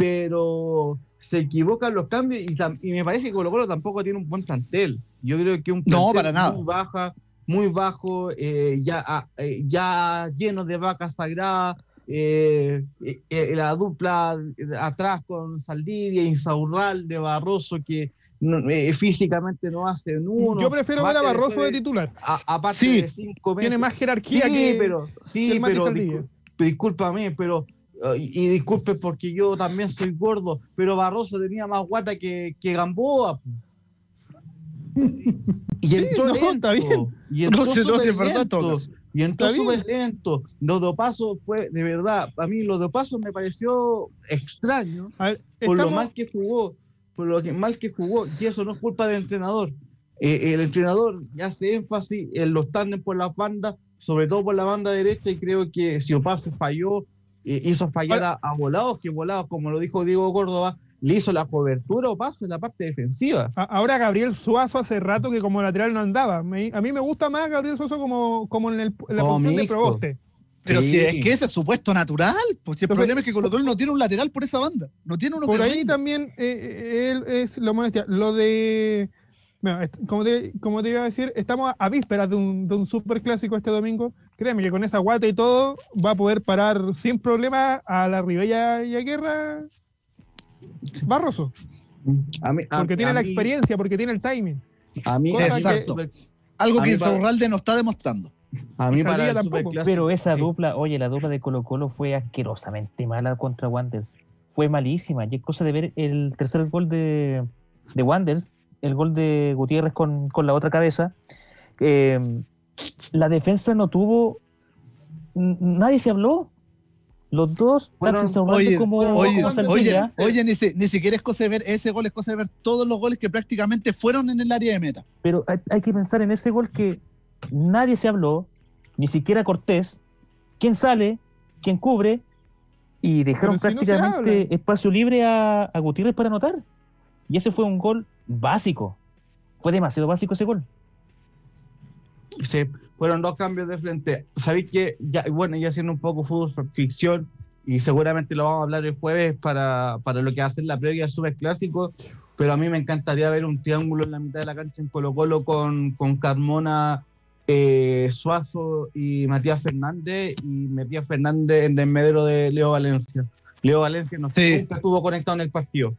pero se equivocan los cambios y, me parece que Colo Colo tampoco tiene un buen plantel yo creo que un No, plantel para nada. muy baja muy bajo eh, ya ah, eh, ya lleno de vacas sagradas eh, la dupla atrás con Saldivia, Insaurral, de Barroso, que no- eh, físicamente no hacen uno. Yo prefiero ver a Barroso de titular. a- aparte Sí. de cinco meses. Tiene más jerarquía sí, que, pero, sí, que el pero discúlpame, pero y, y disculpe porque yo también soy gordo, pero Barroso tenía más guata que, que Gamboa. Y entró no, lento, está bien. Y entró No sé, no súper verdad, en todo lento, caso. Y entró súper lento. Lo de Paso fue, de verdad, a mí lo de Paso me pareció extraño ver, por lo mal que jugó, por lo que mal que jugó, y eso no es culpa del entrenador. Eh, el entrenador hace énfasis en los tándem por las bandas, sobre todo por la banda derecha, y creo que si Opaso falló, hizo fallar a, a Volados, que Volados, como lo dijo Diego Córdoba, le hizo la cobertura a Opaso en la parte defensiva. Ahora Gabriel Suazo hace rato que como lateral no andaba. Me- a mí me gusta más Gabriel Suazo como, como en, el- en la Como posición de. Proboste. Pero Sí. si es que ese es su puesto natural, pues si el Entonces- problema es que Colo Colo no tiene un lateral por esa banda, no tiene uno Por que ahí también eh, eh, él es lo molestia. Lo de. Como, te, como te iba a decir, estamos a, a vísperas de un, de un super clásico este domingo. Créeme que con esa guata y todo va a poder parar sin problema a la Ribella y a Guerra Barroso. A mí- a- Porque tiene a la mí- experiencia, porque tiene el timing. A mí, Cosa Exacto. que- Algo a que Insaurralde no está demostrando. a mí para tampoco. Pero esa dupla, oye, la dupla de Colo Colo fue asquerosamente mala contra Wanderers. Fue malísima. Y es cosa de ver el tercer gol de, de Wanderers, el gol de Gutiérrez con, con la otra cabeza. Eh, la defensa no tuvo... Nadie se habló. Los dos, Fueron- Oye, como, oye, como oye, ni, si- ni siquiera es cosa de ver ese gol, es cosa de ver todos los goles que prácticamente fueron en el área de meta. pero hay, hay que pensar en ese gol que nadie se habló, ni siquiera Cortés. ¿Quién sale? ¿Quién cubre? Y dejaron si prácticamente espacio libre a, a Gutiérrez para anotar. Y ese fue un gol básico. Fue demasiado básico ese gol. Sí, fueron dos cambios de frente. Sabéis que, ya, bueno, ya haciendo un poco fútbol por ficción, y seguramente lo vamos a hablar el jueves para, para lo que va a ser la previa del Super Clásico, pero a mí me encantaría ver un triángulo en la mitad de la cancha en Colo Colo con, con Carmona, eh, Suazo y Matías Fernández, y Matías Fernández en desmedro de Leo Valencia. Leo Valencia no Sí. nunca estuvo conectado en el partido.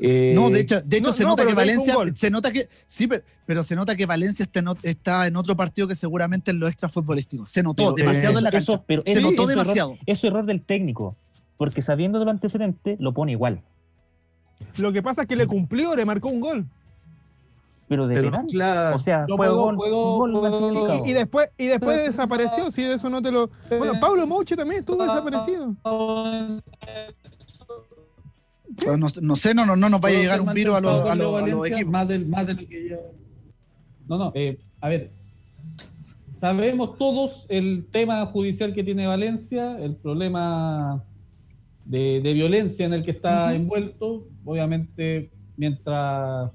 Eh, No, de hecho, de hecho no, se no, nota que Valencia, se nota que, sí, pero, pero se nota que Valencia está en, está en otro partido que seguramente en lo extrafutbolístico. Se notó Pero, demasiado eh, en la eso- cancha. pero se eso- notó eso error- demasiado. Eso es error del técnico. Porque sabiendo de los antecedentes, lo pone igual. Lo que pasa es que le cumplió, le marcó un gol. Pero de pero penal. claro, O sea, fue gol, puedo- gol puedo- mal significado. Y, y después, y después desapareció, si eso no te lo. Bueno, Pablo Mouche también estuvo desaparecido. No, no sé, no, no, no nos vaya a ¿Puedo llegar un virus a los, pensado a los- a equipos. Más, del- más de lo que yo. No, no, eh, a ver. Sabemos todos el tema judicial que tiene Valencia, el problema de, de violencia en el que está envuelto. Obviamente, mientras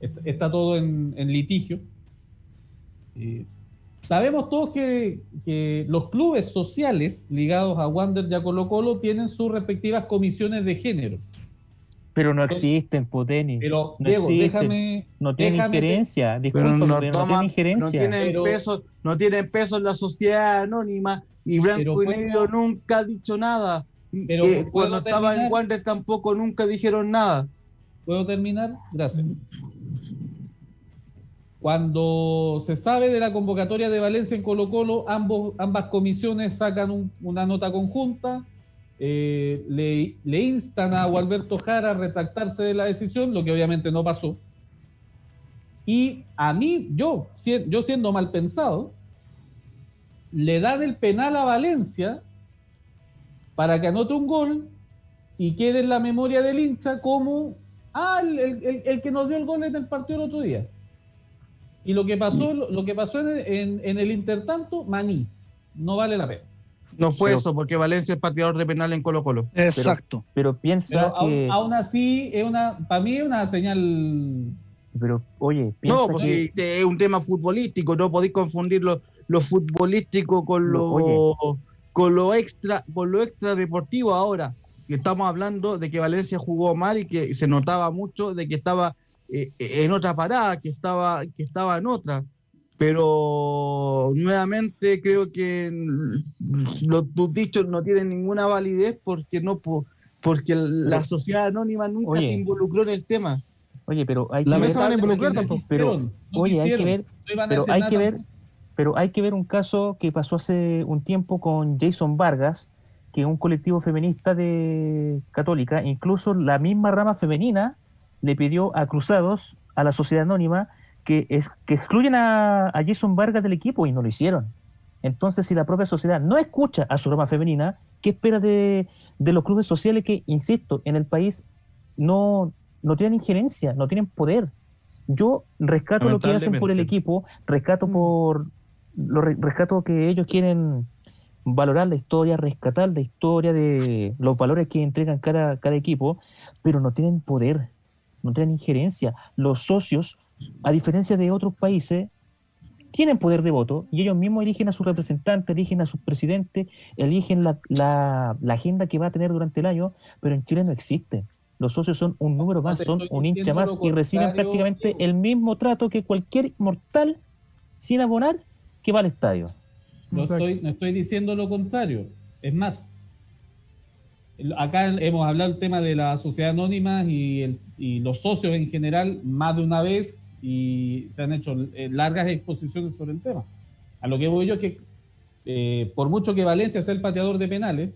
est- está todo en, en litigio. Eh, sabemos todos que, que los clubes sociales ligados a Wander y a Colo Colo tienen sus respectivas comisiones de género. Pero no existen, Poteni. Pero, No Diego, existe. déjame. No tienen déjame- injerencia. pero Disculpa, no, pero no, toma- tienen no injerencia. tienen Pero- peso, no tienen peso en la sociedad anónima y Blanco y Negro nunca ha dicho nada. Pero Eh, cuando estaba en terminar. Wander tampoco nunca dijeron nada. ¿Puedo terminar? Gracias. Cuando se sabe de la convocatoria de Valencia en Colo Colo, ambas comisiones sacan un- una nota conjunta, eh, le, instan a Gualberto Jara a retractarse de la decisión, lo que obviamente no pasó. Y a mí, yo, yo siendo mal pensado, le dan el penal a Valencia para que anote un gol y quede en la memoria del hincha como ah, el- el que nos dio el gol en el partido el otro día. Y lo que pasó, lo, que pasó en, en- en el intertanto, maní. No vale la pena. No fue Pero- eso, porque Valencia es pateador de penal en Colo Colo. Exacto. Pero piensa Pero aún, que. aún así, es una, para mí es una señal. Pero, oye, piensa No, que. porque es un tema futbolístico, no podéis confundir lo, lo futbolístico con lo, Lo- con lo extra, con lo extra deportivo ahora. Que estamos hablando de que Valencia jugó mal y que se notaba mucho de que estaba eh, en otra parada, que estaba, que estaba en otra. Pero nuevamente creo que los, tus dichos no tienen ninguna validez porque no po- porque la sociedad anónima nunca Oye. se involucró en el tema. Oye, pero hay que No ver. se van a involucrar tampoco. no Oye, hay que ver. no Pero hay que ver. tampoco. Pero hay que ver un caso que pasó hace un tiempo con Jason Vargas, que es un colectivo feminista de católica, incluso la misma rama femenina le pidió a Cruzados, a la sociedad anónima, que, es, que excluyan a, a Jason Vargas del equipo y no lo hicieron. Entonces, si la propia sociedad no escucha a su rama femenina, ¿qué espera de, de los clubes sociales que, insisto, en el país no, no tienen injerencia, no tienen poder? Yo rescato lo que hacen por el equipo, rescato por lo re- rescato que ellos quieren valorar la historia, rescatar la historia de los valores que entregan cada, cada equipo, pero no tienen poder, no tienen injerencia. Los socios, a diferencia de otros países, tienen poder de voto y ellos mismos eligen a sus representantes, eligen a sus presidentes, eligen la, la- la agenda que va a tener durante el año, pero en Chile no existe. Los socios son un número más, te son un hincha más y reciben prácticamente el mismo trato que cualquier mortal sin abonar que va al estadio. No estoy, no estoy diciendo lo contrario. Es más, acá hemos hablado del tema de la sociedad anónima y, el- y los socios en general más de una vez y se han hecho eh, largas exposiciones sobre el tema. A lo que voy yo es que eh, por mucho que Valencia sea el pateador de penales,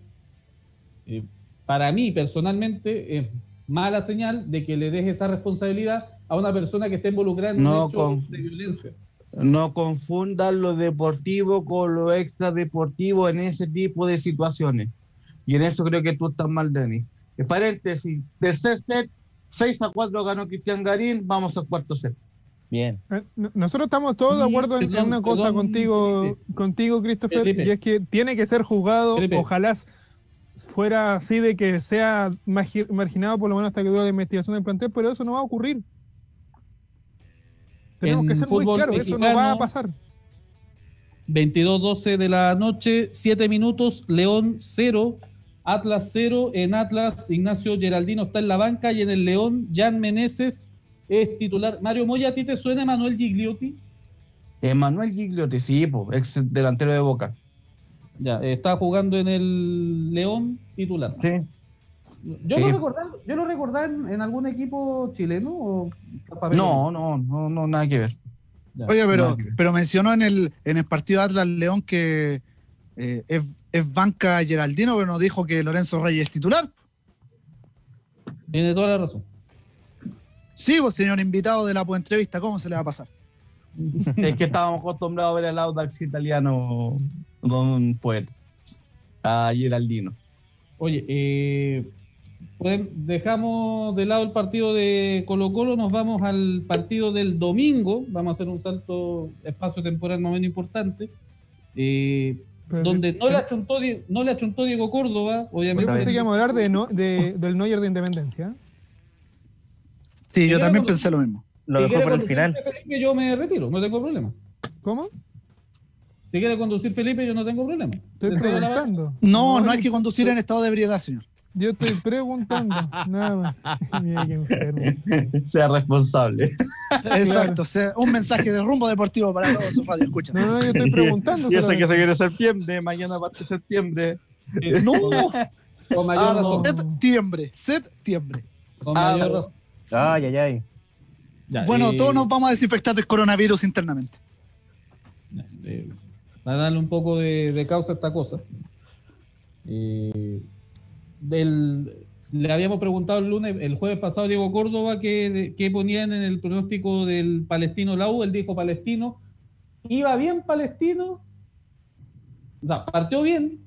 eh, para mí personalmente es mala señal de que le deje esa responsabilidad a una persona que esté involucrada en un No, hecho con- de violencia. No confundan lo deportivo con lo extradeportivo en ese tipo de situaciones. Y en eso creo que tú estás mal, Denis. En paréntesis, tercer set, 6 a 4 ganó Cristian Garín, vamos al cuarto set. Bien. Eh, no- Nosotros estamos todos de acuerdo en, una cosa perdón, contigo, Felipe. contigo, Christopher, Felipe. y es que tiene que ser Felipe. ojalá. fuera así de que sea marginado por lo menos hasta que dure la investigación del plantel, pero eso no va a ocurrir. Tenemos En que ser muy claros, eso no va a pasar. 22-12 de la noche, 7 minutos, León 0, Atlas 0. En Atlas, Ignacio Geraldino está en la banca y en el León, Jan Meneses es titular. Mario Moya, ¿a ti te suena Manuel Gigliotti? Emanuel Gigliotti, sí, po, ex delantero de Boca. Ya, está jugando en el León titular. Sí. Yo, Sí. lo recordaba, yo lo recordaba en, en algún equipo chileno o No, no, no, no, nada que ver. Ya. Oiga, pero, pero mencionó en el, en el partido Atlas León que eh, es, es banca Geraldino, pero nos dijo que Lorenzo Reyes es titular. Tiene toda la razón. Sí, pues señor invitado de la pues, entrevista, ¿cómo se le va a pasar? Es que estábamos acostumbrados a ver al Audax italiano con Puerto. A Geraldino. Oye, eh, podem- dejamos de lado el partido de Colo Colo, nos vamos al partido del domingo, vamos a hacer un salto espacio temporal más o menos importante, eh, Pero donde sí, no le, achuntó, no le achuntó Diego Córdoba, Yo obviamente. pensé que íbamos a hablar de, no- de- del Neuer de Independencia. Sí, yo también pensé lo mismo. Lo Si dejó el conducir final. Felipe, yo me retiro, no tengo problema. ¿Cómo? Si quiere conducir Felipe, yo no tengo problema. Estoy preguntando. No, no hay que conducir en estado de ebriedad, señor. Yo estoy preguntando, nada más. Mira qué enfermo. Sea responsable. Exacto, sea, un mensaje de rumbo deportivo para todos sus radio escuchas. No, no, yo estoy preguntando. Y eso que se viene septiembre, mañana parte septiembre. Eh, No, Con mayor Ah, razón. septiembre, septiembre. Con mayor razón. Ay, ay, ay. Ya, Bueno, eh, todos nos vamos a desinfectar del coronavirus internamente. para darle un poco de, de causa a esta cosa. Eh, del- le habíamos preguntado el lunes, el jueves pasado, Diego Córdoba, que, que ponían en el pronóstico del Palestino la U. Él dijo Palestino. Iba bien Palestino. O sea, partió bien.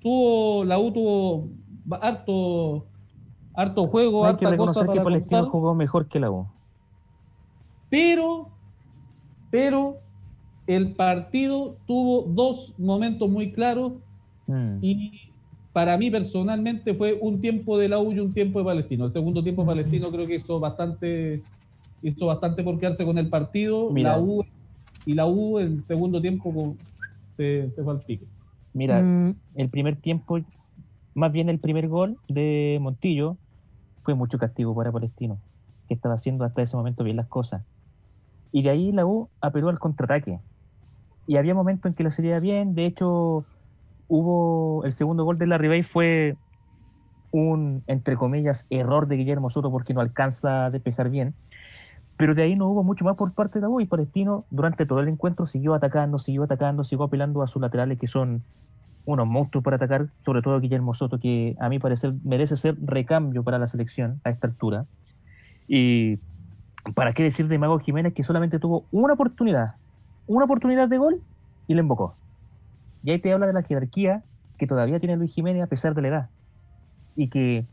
Tuvo, la U tuvo harto, harto juego, Hay que harta cosa reconocer que Palestino contar. jugó mejor que la U. Pero, pero el partido tuvo dos momentos muy claros Mm. y para mí personalmente fue un tiempo de la U y un tiempo de Palestino. El segundo tiempo de Palestino creo que hizo bastante, hizo bastante por quedarse con el partido. Mira. La U y la U el segundo tiempo con- se, se fue al pique. Mira, Mm, el primer tiempo, más bien el primer gol de Montillo, fue mucho castigo para Palestino, que estaba haciendo hasta ese momento bien las cosas. Y de ahí la U apeló al contraataque. Y había momentos en que la salía bien, de hecho, hubo el segundo gol de la Ribey fue un, entre comillas, error de Guillermo Soto porque no alcanza a despejar bien. Pero de ahí no hubo mucho más por parte de la y Palestino durante todo el encuentro siguió atacando, siguió atacando, siguió apelando a sus laterales que son unos monstruos para atacar, sobre todo Guillermo Soto, que a mi parecer merece ser recambio para la selección a esta altura. Y para qué decir de Mago Jiménez que solamente tuvo una oportunidad, una oportunidad de gol y le embocó. Y ahí te habla de la jerarquía que todavía tiene Luis Jiménez a pesar de la edad. Y que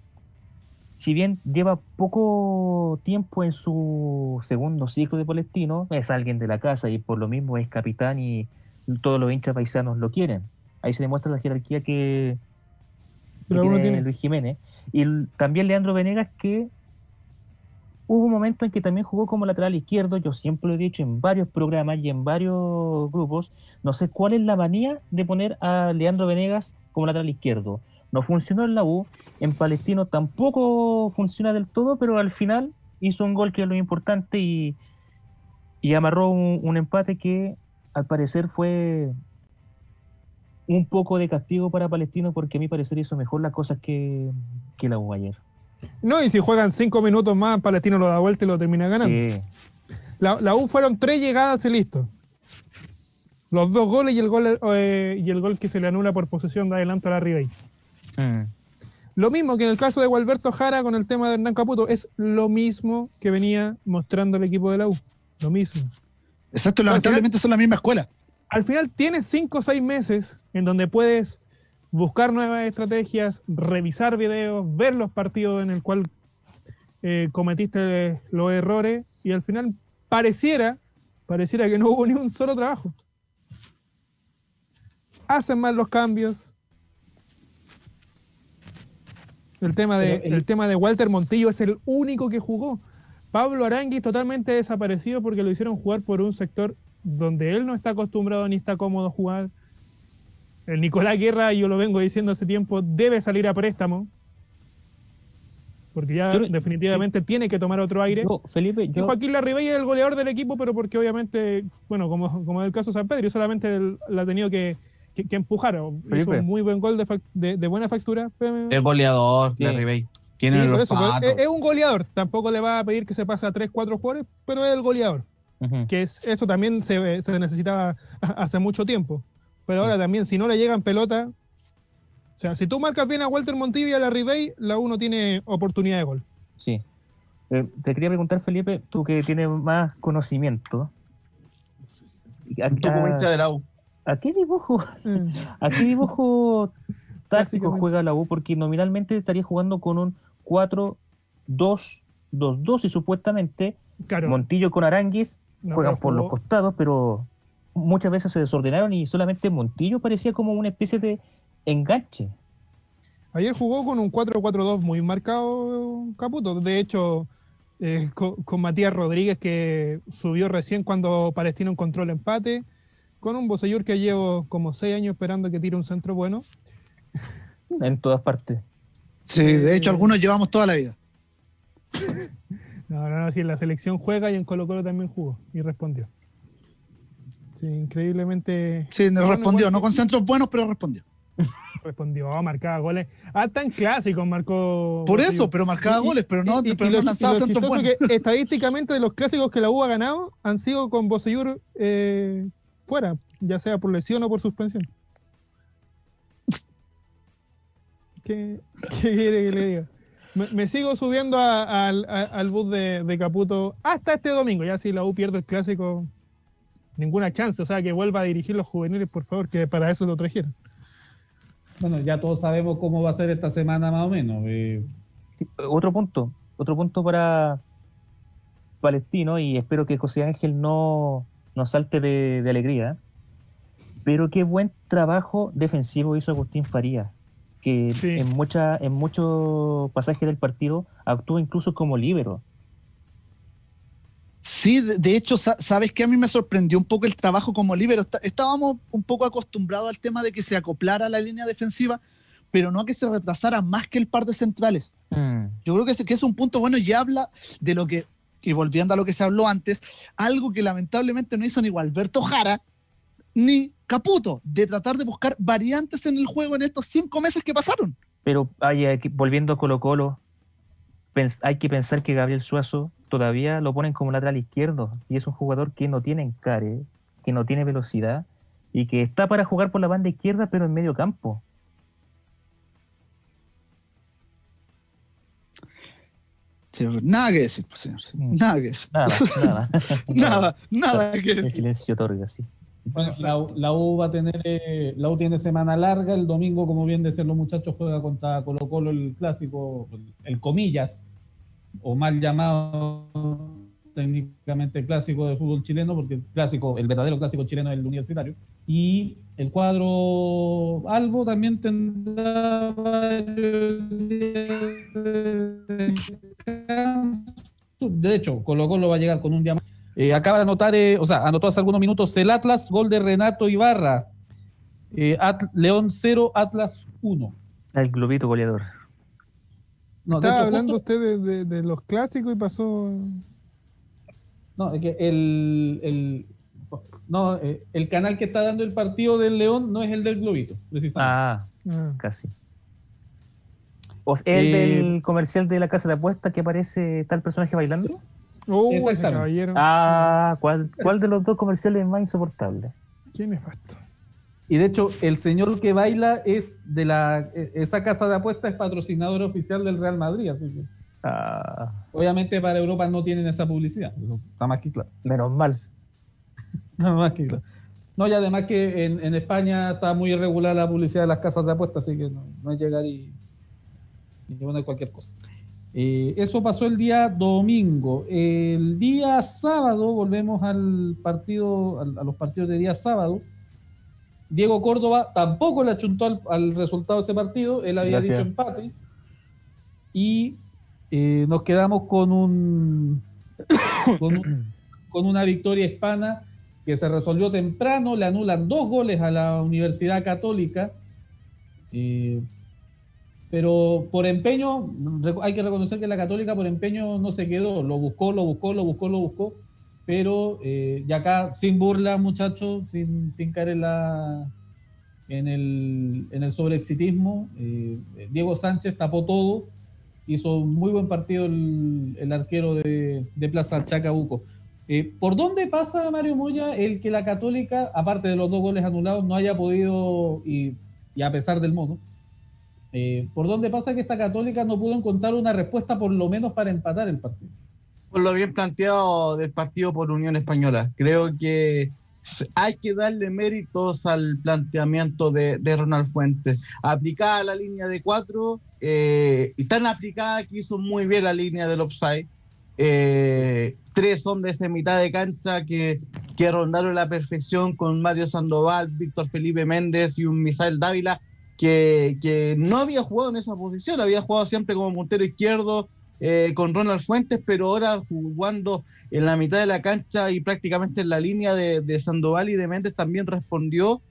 si bien lleva poco tiempo en su segundo ciclo de Palestino, es alguien de la casa y por lo mismo es capitán y todos los hinchas paisanos lo quieren. Ahí se demuestra la jerarquía que, tiene tiene- Luis Jiménez. Y también Leandro Venegas que hubo un momento en que también jugó como lateral izquierdo, yo siempre lo he dicho en varios programas y en varios grupos, no sé cuál es la manía de poner a Leandro Venegas como lateral izquierdo. No funcionó en la U, en Palestino tampoco funciona del todo, pero al final hizo un gol que es lo importante y, y amarró un, empate que al parecer fue un poco de castigo para Palestino porque a mi parecer hizo mejor las cosas que, que la U ayer. No, y si juegan cinco minutos más, Palestino lo da vuelta y lo termina ganando. Sí. La, la U fueron tres llegadas y listo. Los dos goles y el gol eh, y el gol que se le anula por posesión de adelanto a la Ribey. Mm. Lo mismo que en el caso de Gualberto Jara con el tema de Hernán Caputo, es lo mismo que venía mostrando el equipo de la U. Lo mismo. Exacto, lamentablemente son la misma escuela. Al final tienes cinco o seis meses en donde puedes buscar nuevas estrategias, revisar videos, ver los partidos en el cual eh, cometiste los errores y al final pareciera, pareciera que no hubo ni un solo trabajo. Hacen mal los cambios, El tema de, Pero el- el tema de Walter Montillo es el único que jugó. Pablo Aranguis totalmente desaparecido porque lo hicieron jugar por un sector donde él no está acostumbrado ni está cómodo jugar. El Nicolás Guerra, yo lo vengo diciendo hace tiempo, debe salir a préstamo. Porque ya Yo- definitivamente tiene que tomar otro aire. Yo, Felipe, Y Joaquín Larribey es el goleador del equipo, pero porque obviamente, bueno, como, como en el caso de San Pedro, solamente el- la ha tenido que, que, que empujar. Hizo Felipe. un muy buen gol de, fac- de, de buena factura. pero- Es goleador, Sí. Larry Bay. Sí, eso, patos. es, es un goleador. Tampoco le va a pedir que se pase a 3, 4 jugadores, pero es el goleador. Que es, eso también se, se necesitaba hace mucho tiempo. Pero ahora también, si no le llegan pelota. O sea, si tú marcas bien a Walter Montillo y a la Ribey, la uno tiene oportunidad de gol. Sí. Eh, te quería preguntar, Felipe, tú que tienes más conocimiento. ¿A, Tú como hincha a- de la U. a qué dibujo, Eh, a qué dibujo táctico juega la U? Porque nominalmente estaría jugando con un 4-2-2-2 y supuestamente claro. Montillo con Aranguis no, juegan por los costados, pero muchas veces se desordenaron y solamente Montillo parecía como una especie de enganche. Ayer jugó con un 4-4-2 muy marcado Caputo. De hecho, eh, co- con, Matías Rodríguez que subió recién cuando Palestino encontró el empate. Con un Bosellur que llevo como seis años esperando que tire un centro bueno. En todas partes. Sí, de hecho, algunos llevamos toda la vida. No, no, no, sí, en la selección juega y en Colo Colo también jugó y respondió. Sí, increíblemente Sí, Bueno, respondió, no con centros buenos, pero respondió. respondió, marcaba goles. Hasta en clásicos marcó. Por eso, pero marcaba Y- goles, pero no, y- y- pero y no lo- lanzaba centros buenos. que estadísticamente de los clásicos que la U ha ganado han sido con Bosellur eh, fuera, ya sea por lesión o por suspensión. ¿Qué, qué quiere que le diga? Me, me sigo subiendo a- al- a- al bus de, de Caputo hasta este domingo. Ya si la U pierde el clásico, ninguna chance. O sea, que vuelva a dirigir los juveniles, por favor, que para eso lo trajeron. Bueno, ya todos sabemos cómo va a ser esta semana más o menos. eh, Sí, otro punto, otro punto para Palestino y espero que José Ángel no, no salte de, de alegría. Pero qué buen trabajo defensivo hizo Agustín Faría, que Sí. en mucha, en muchos pasajes del partido actuó incluso como líbero. Sí, de, hecho, sa- sabes que a mí me sorprendió un poco el trabajo como líbero. Está- Estábamos un poco acostumbrados al tema de que se acoplara la línea defensiva, pero no a que se retrasara más que el par de centrales. Mm, Yo creo que es, que es un punto bueno y habla de lo que, y volviendo a lo que se habló antes, algo que lamentablemente no hizo ni Gualberto Jara ni Caputo, de tratar de buscar variantes en el juego en estos cinco meses que pasaron. Pero hay que- volviendo a Colo Colo, hay que pensar que Gabriel Suazo todavía lo ponen como lateral izquierdo y es un jugador que no tiene encare, que no tiene velocidad y que está para jugar por la banda izquierda pero en medio campo. Nada que decir, pues, señor. Mm. Nada que decir. Nada, nada. Nada, nada que El decir. silencio otorga, sí. Bueno, la, la U va a tener, eh, la U tiene semana larga, el domingo, como bien decían los muchachos, juega contra Colo Colo el clásico, el comillas, o mal llamado técnicamente clásico de fútbol chileno, porque el clásico, el verdadero clásico chileno es el universitario. Y el cuadro Albo también tendrá de hecho, Colo Colo va a llegar con un día más. Eh, acaba de anotar, eh, o sea, anotó hace algunos minutos el Atlas, gol de Renato Ibarra. Eh, León 0, Atlas 1. El globito goleador. No, de Estaba hecho, hablando justo- usted de, de- de los clásicos y pasó. no, es que el, el- no, eh, el canal que está dando el partido del León no es el del Globito, precisamente. Ah, Ah, casi. O sea, el Eh, del comercial de la casa de apuestas que aparece tal personaje bailando. Oh, ese Exactamente. caballero. Ah, ¿cuál, cuál de los dos comerciales es más insoportable? Qué nefasto. Y de hecho, el señor que baila es de la. eh, Esa casa de apuestas es patrocinadora oficial del Real Madrid, así que Ah, obviamente para Europa no tienen esa publicidad. Eso está más que claro. menos mal. Nada más que claro. No, y además que en, en España está muy irregular la publicidad de las casas de apuestas, así que no, no es llegar y, y poner cualquier cosa. Eh, eso pasó el día domingo. El día sábado, volvemos al partido, al- a los partidos de día sábado. Diego Córdoba tampoco le achuntó al, al resultado de ese partido. Él había Gracias. dicho empate. y eh, nos quedamos con un, con un- con una victoria hispana que se resolvió temprano, le anulan dos goles a la Universidad Católica, eh, pero por empeño, hay que reconocer que la Católica por empeño no se quedó, lo buscó, lo buscó, lo buscó, lo buscó, pero eh, y acá sin burla, muchachos, sin, sin caer en el, en sobreexitismo, eh, Diego Sánchez tapó todo, hizo un muy buen partido el, arquero de, de Plaza Chacabuco. Eh, ¿Por dónde pasa Mario Moya el que la Católica, aparte de los dos goles anulados, no haya podido, y, y a pesar del mono, eh, ¿por dónde pasa que esta Católica no pudo encontrar una respuesta por lo menos para empatar el partido? Por lo bien planteado del partido por Unión Española. Creo que hay que darle méritos al planteamiento de, de Ronald Fuentes. Aplicada la línea de cuatro, eh, y tan aplicada que hizo muy bien la línea del offside. Eh, tres hombres en mitad de cancha que, que rondaron la perfección con Mario Sandoval, Víctor Felipe Méndez y un Misael Dávila que, que no había jugado en esa posición, había jugado siempre como puntero izquierdo, eh, con Ronald Fuentes, pero ahora jugando en la mitad de la cancha y prácticamente en la línea de, de Sandoval y de Méndez también respondió.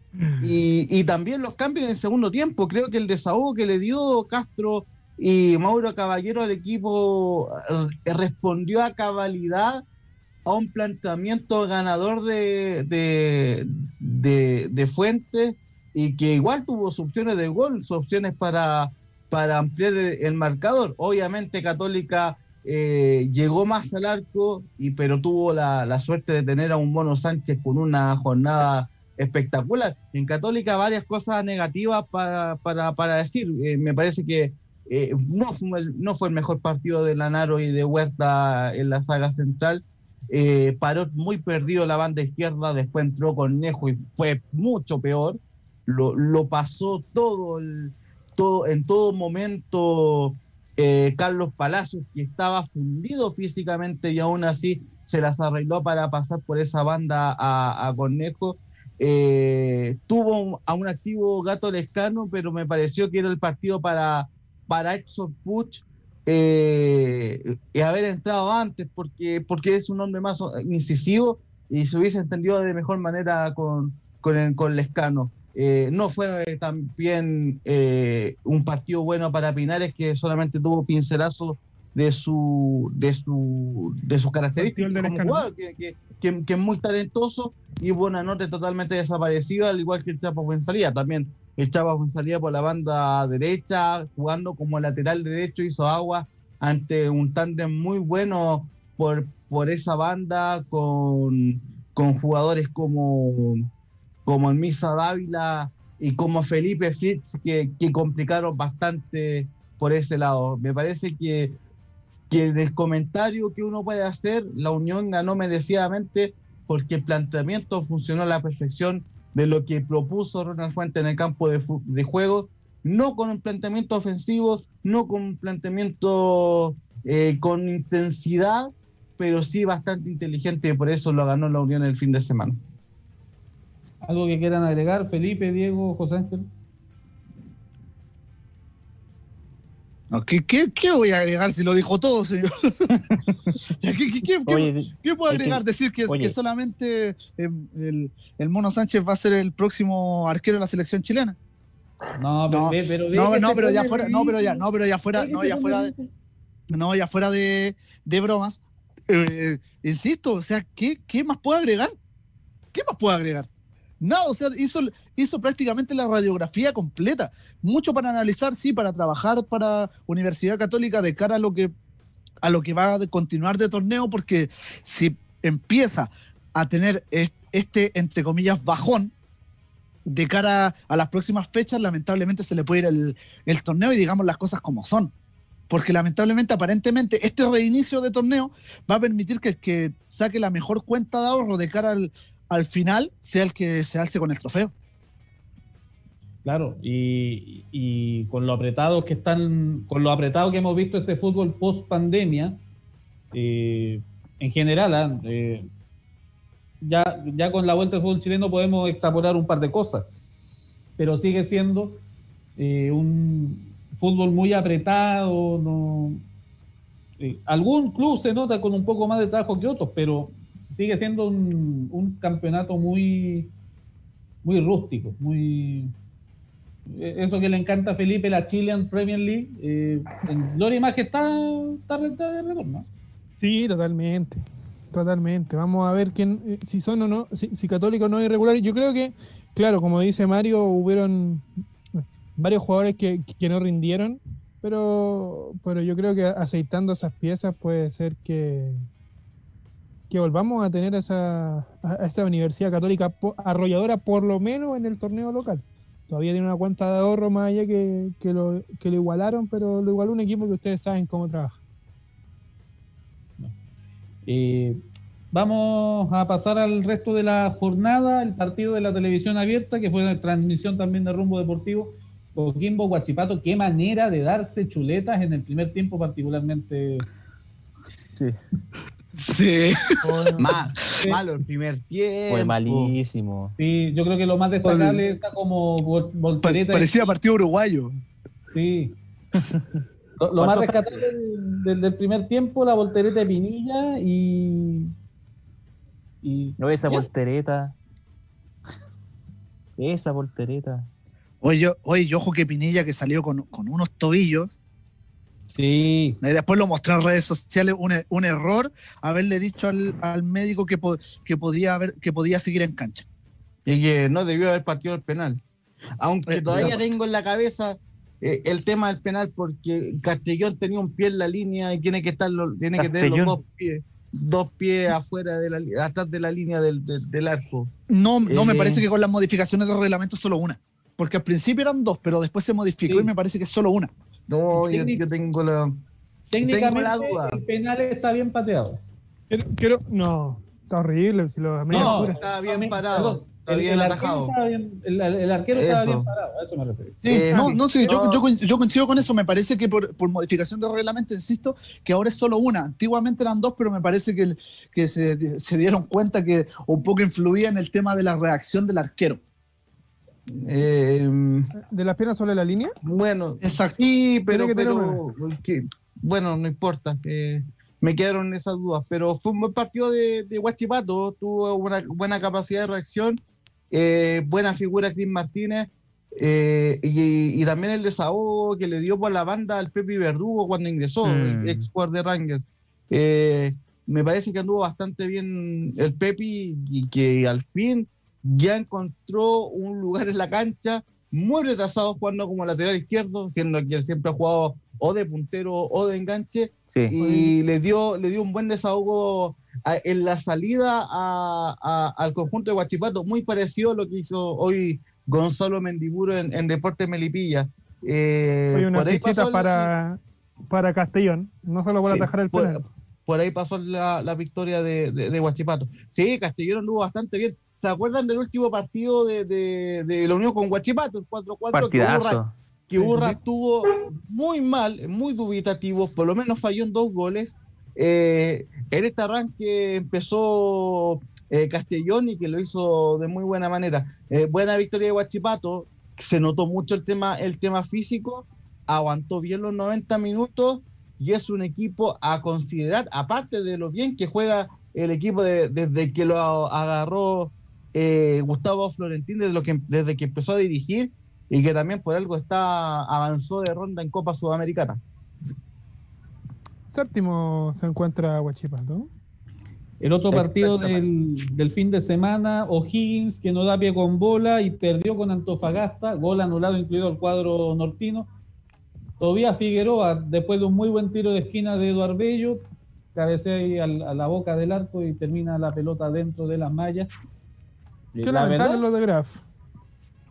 Y, y también los cambios en el segundo tiempo. Creo que el desahogo que le dio Castro y Mauro Caballero al equipo eh, respondió a cabalidad a un planteamiento ganador de, de, de, de Fuentes y que igual tuvo sus opciones de gol, sus opciones para, para ampliar el, marcador. Obviamente Católica eh, llegó más al arco, y, pero tuvo la, la suerte de tener a un Mono Sánchez con una jornada espectacular. En Católica varias cosas negativas para, para, para decir. Eh, me parece que eh, no, fue el, no fue el mejor partido de Lanaro y de Huerta en la saga central. Paró muy perdido la banda izquierda, después entró Cornejo y fue mucho peor. Lo, lo pasó todo, el, todo en todo momento eh, Carlos Palacios, que estaba fundido físicamente y aún así se las arregló para pasar por esa banda a, a Cornejo. Eh, tuvo un- a un activo Gato Lescano, pero me pareció que era el partido para, para Puch eh, y haber entrado antes, porque, porque es un hombre más incisivo y se hubiese entendido de mejor manera con, con Lescano. Eh, no fue también eh, un partido bueno para Pinares, que solamente tuvo pincelazos de su de su de sus características como jugador, que, que, que- que es muy talentoso y Buenanote totalmente desaparecido, al igual que el Chapo Fuenzalía. También el Chapo Fuenzalía por la banda derecha, jugando como lateral derecho, hizo agua ante un tándem muy bueno por, por esa banda con, con jugadores como, como el Misa Dávila y como Felipe Fritz que, que complicaron bastante por ese lado. Me parece que, que el comentario que uno puede hacer, la Unión ganó merecidamente porque el planteamiento funcionó a la perfección de lo que propuso Ronald Fuente en el campo de, de juego, no con un planteamiento ofensivo, no con un planteamiento eh, con intensidad, pero sí bastante inteligente y por eso lo ganó la Unión el fin de semana. ¿Algo que quieran agregar, Felipe, Diego, José Ángel? No, ¿qué, qué, qué voy a agregar si lo dijo todo, señor? ¿Qué, qué- qué- qué- Oye, qué puedo agregar? Decir que, que solamente eh, el, el Mono Sánchez va a ser el próximo arquero de la selección chilena. No, No, pero No, pero ya fuera, no, pero ya, no, pero ya fuera, no, ya fuera, de- no, ya fuera de, de bromas. eh, insisto, o sea, ¿qué, ¿qué más puedo agregar? ¿Qué más puedo agregar? Nada, o sea, hizo, hizo prácticamente la radiografía completa. Mucho para analizar, sí, para trabajar para Universidad Católica de cara a lo que, a lo que va a continuar de torneo, porque si empieza a tener es- este, entre comillas, bajón de cara a las próximas fechas, lamentablemente se le puede ir el, el torneo y digamos las cosas como son. Porque lamentablemente, aparentemente, este reinicio de torneo va a permitir que el que saque la mejor cuenta de ahorro de cara al, al final sea el que se alce con el trofeo. Claro, y, con lo apretado que están, con lo apretado que hemos visto este fútbol post pandemia, en general, ah, eh, ya, ya con la vuelta del fútbol chileno podemos extrapolar un par de cosas, pero sigue siendo eh, un fútbol muy apretado, no, eh, algún club se nota con un poco más de trabajo que otros, pero sigue siendo un, un campeonato muy, muy rústico, muy eh, eso que le encanta a Felipe, la Chilean Premier League, eh, en gloria y majestad está rentada de retorno. Sí, totalmente. Totalmente. Vamos a ver quién, eh, si son o no, si, si Católico no es irregular. Yo creo que, claro, como dice Mario, hubieron varios jugadores que, que no rindieron, pero, pero yo creo que aceitando esas piezas puede ser que, que volvamos a tener esa, a esa universidad católica arrolladora, por lo menos en el torneo local. Todavía tiene una cuenta de ahorro más allá que, que, lo, que lo igualaron, pero lo igualó un equipo que ustedes saben cómo trabaja. Eh, vamos a pasar al resto de la jornada, el partido de la televisión abierta, que fue una transmisión también de Rumbo Deportivo. Coquimbo, Guachipato, qué manera de darse chuletas en el primer tiempo particularmente. Sí, Sí. Mal, malo el primer tiempo. fue malísimo. Sí, yo creo que lo más destacable es esa como vol- Pa- voltereta. parecía partido uruguayo. Sí. Lo, lo más ¿Cuántos- rescatable del, del- del primer tiempo, la voltereta de Pinilla y. y No, esa voltereta. Esa voltereta. Oye, yo- oye, ojo que Pinilla que salió con, con unos tobillos, Sí, y después lo mostró en redes sociales, un, e- un error haberle dicho al, al médico que, po- que, podía haber, que podía seguir en cancha. Y que no debió haber partido el penal. Aunque Eh, todavía tengo en la cabeza eh, el tema del penal porque Castellón tenía un pie en la línea y tiene que estar lo- tiene que tener los dos pies dos pies afuera de la atrás de la línea del, del- del arco. No, no me Eh. parece que con las modificaciones del reglamento solo una. Porque al principio eran dos, pero después se modificó Sí. y me parece que es solo una. No, yo, tengo la técnicamente Tengo la duda. el penal está bien pateado. Quiero, quiero- no, está horrible. Si lo, No, está bien parado, perdón, está el, bien el atajado. arquero estaba bien- el, el arquero estaba bien parado, a eso me refiero. Sí, Eh, no, no, sí, yo, coincido con eso. Me parece que por, por modificación del reglamento, insisto, que ahora es solo una. Antiguamente eran dos, pero me parece que, el- que se, se dieron cuenta que un poco influía en el tema de la reacción del arquero. Eh, ¿De las piernas sobre la línea? bueno, Exacto. sí, pero, que pero que- bueno, no importa. eh, me quedaron esas dudas, pero fue un buen partido de, de Huachipato, tuvo una buena capacidad de reacción, eh, buena figura Cris Martínez, eh, y, y también el desahogo que le dio por la banda al Pepe Verdugo cuando ingresó, Mm. el ex jugador de Rangers. Eh, me parece que anduvo bastante bien el Pepe y que al fin ya encontró un lugar en la cancha muy retrasado jugando como lateral izquierdo, siendo que él siempre ha jugado o de puntero o de enganche, Sí. y le dio, le dio un buen desahogo a- en la salida a- a- al conjunto de Guachipato, muy parecido a lo que hizo hoy Gonzalo Mendiburo en, en Deportes Melipilla. Eh, Hay unas por ahí pasó fichitas el- para, para Castellón, no solo para Sí, atajar el por- penal. por ahí pasó la, la victoria de, de, de Huachipato. Sí, Castellón anduvo bastante bien. ¿Se acuerdan del último partido de, de, de la Unión con Huachipato, el 4-4? que que Urra estuvo muy mal, muy dubitativo, por lo menos falló en dos goles. Eh, en este arranque empezó eh, Castellón y que lo hizo de muy buena manera. Eh, buena victoria de Huachipato, se notó mucho el tema, el tema físico, aguantó bien los 90 minutos y es un equipo a considerar, aparte de lo bien que juega el equipo de- desde que lo agarró eh, Gustavo Florentín, desde, lo que, desde que empezó a dirigir y que también por algo está avanzó de ronda en Copa Sudamericana. Séptimo se encuentra Huachipato. El otro partido del, del fin de semana, O'Higgins, que no da pie con bola y perdió con Antofagasta, gol anulado incluido el cuadro nortino. Tobías Figueroa, después de un muy buen tiro de esquina de Eduardo Bello, cabecea ahí al- a, la boca del arco y termina la pelota dentro de las mallas. Qué La lamentable verdad, lo de Graf.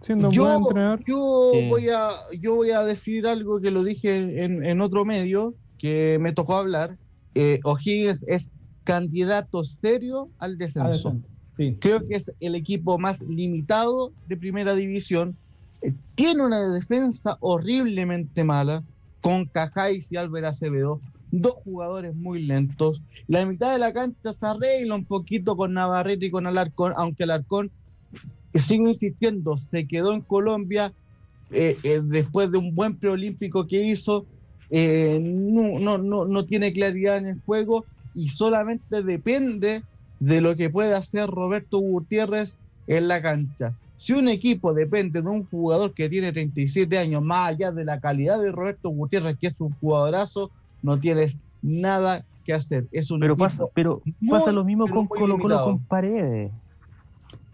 Siendo un Yo, buen entrenador. yo Sí. voy a yo voy a decir algo que lo dije en, en otro medio que me tocó hablar. Eh, O'Higgins es candidato serio al descenso. Sí. Creo que es el equipo más limitado de primera división. Eh, tiene una defensa horriblemente mala con Cajáis y Álvaro Acevedo, dos jugadores muy lentos. La mitad de la cancha se arregla un poquito con Navarrete y con Alarcón, aunque Alarcón, eh, sigo insistiendo, se quedó en Colombia eh, eh, después de un buen preolímpico que hizo, eh, no, no, no, no tiene claridad en el juego y solamente depende de lo que puede hacer Roberto Gutiérrez en la cancha. Si un equipo depende de un jugador que tiene 37 años, más allá de la calidad de Roberto Gutiérrez, que es un jugadorazo, no tienes nada que hacer. Es un Pero pasa, pero muy, pasa lo mismo con Colo Colo con Paredes.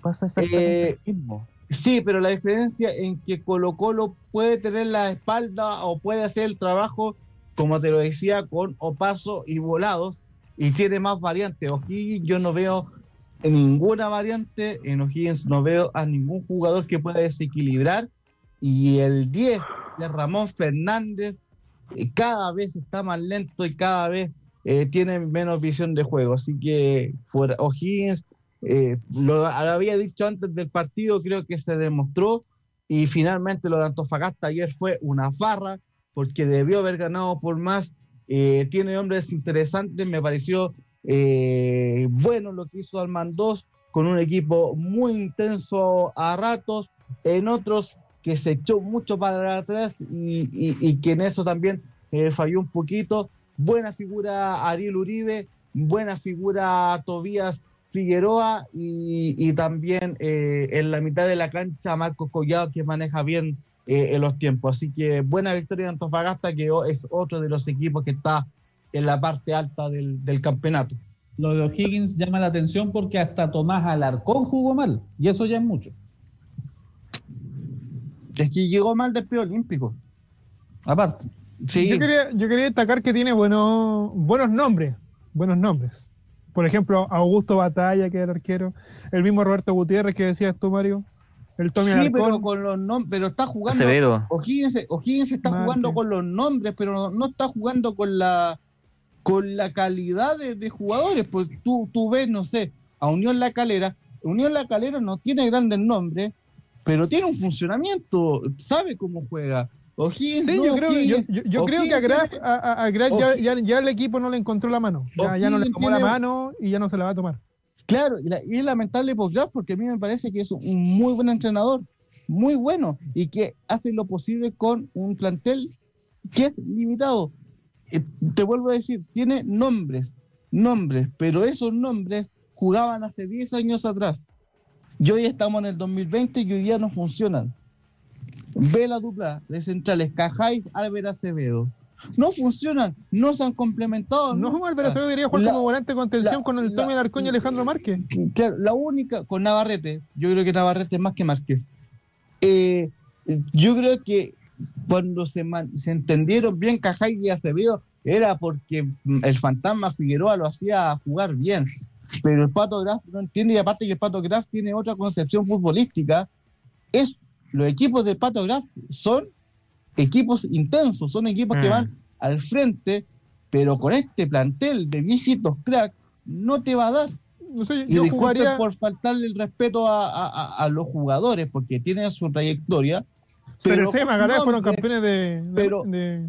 Pasa exactamente Eh, lo mismo. Sí, pero la diferencia en que Colo Colo puede tener la espalda o puede hacer el trabajo, como te lo decía, con Opaso y Volados, y tiene más variantes. O'Higgins yo no veo ninguna variante, en O'Higgins no veo a ningún jugador que pueda desequilibrar, y el 10 de Ramón Fernández cada vez está más lento y cada vez eh, tiene menos visión de juego. Así que por O'Higgins eh, lo, lo había dicho antes del partido, creo que se demostró y finalmente lo de Antofagasta ayer fue una farra porque debió haber ganado por más. Eh, tiene hombres interesantes, me pareció eh, bueno lo que hizo Almandós con un equipo muy intenso a ratos, en otros que se echó mucho para atrás y, y- que en eso también eh, falló un poquito. Buena figura Ariel Uribe, buena figura Tobías Figueroa y, y también eh, en la mitad de la cancha Marcos Collado que maneja bien eh, los tiempos. Así que buena victoria de Antofagasta que es otro de los equipos que está en la parte alta del, del campeonato. Lo de O'Higgins llama la atención porque hasta Tomás Alarcón jugó mal, y eso ya es mucho. Es que llegó mal del preolímpico. Aparte. Sí, Yo, quería, yo quería destacar que tiene buenos, buenos nombres. Buenos nombres. Por ejemplo, Augusto Batalla, que era el arquero. El mismo Roberto Gutiérrez, que decías tú, Mario. El Tommy sí, pero con los nombres, pero está jugando. Acevedo. O'Higgins, O'Higgins está jugando con los nombres, pero no, no está jugando con la con la calidad de, de jugadores. Pues tú, tú ves, no sé, a Unión La Calera. Unión La Calera no tiene grandes nombres, pero tiene un funcionamiento, sabe cómo juega. O'Higgins, Sí, no, yo creo, yo, O'Higgins- yo- yo creo que a Graf, a, Graf ya, ya, ya el equipo no le encontró la mano. Ya, ya no le tomó la mano y ya no se la va a tomar. Claro, y, la- y es lamentable por Graf porque a mí me parece que es un muy buen entrenador, muy bueno, y que hace lo posible con un plantel que es limitado. Eh, te vuelvo a decir, tiene nombres, nombres, pero esos nombres jugaban hace 10 años atrás. Y hoy estamos en el 2020 y hoy día no funcionan. Ve la dupla de centrales, Cajáis, Álvaro Acevedo. No funcionan, no se han complementado. No, Álvaro Ah, Acevedo debería jugar la- como volante de contención la- con el Tommy Alarcón y Alejandro Márquez. Claro, la única con Navarrete, yo creo que Navarrete es más que Márquez. Eh, yo creo que cuando se, man- se entendieron bien Cajay y Acevedo era porque el fantasma Figueroa lo hacía jugar bien. Pero el Pato Graf no entiende y aparte que el Pato Graf tiene otra concepción futbolística. Es, los equipos de Pato Graf son equipos intensos, son equipos que Mm. van al frente, pero con este plantel de viejitos crack no te va a dar. No sé, Y yo disculpen jugaría. por faltarle el respeto a, a- a- a los jugadores porque tienen su trayectoria. Magallanes con fueron campeones de. de- pero- de-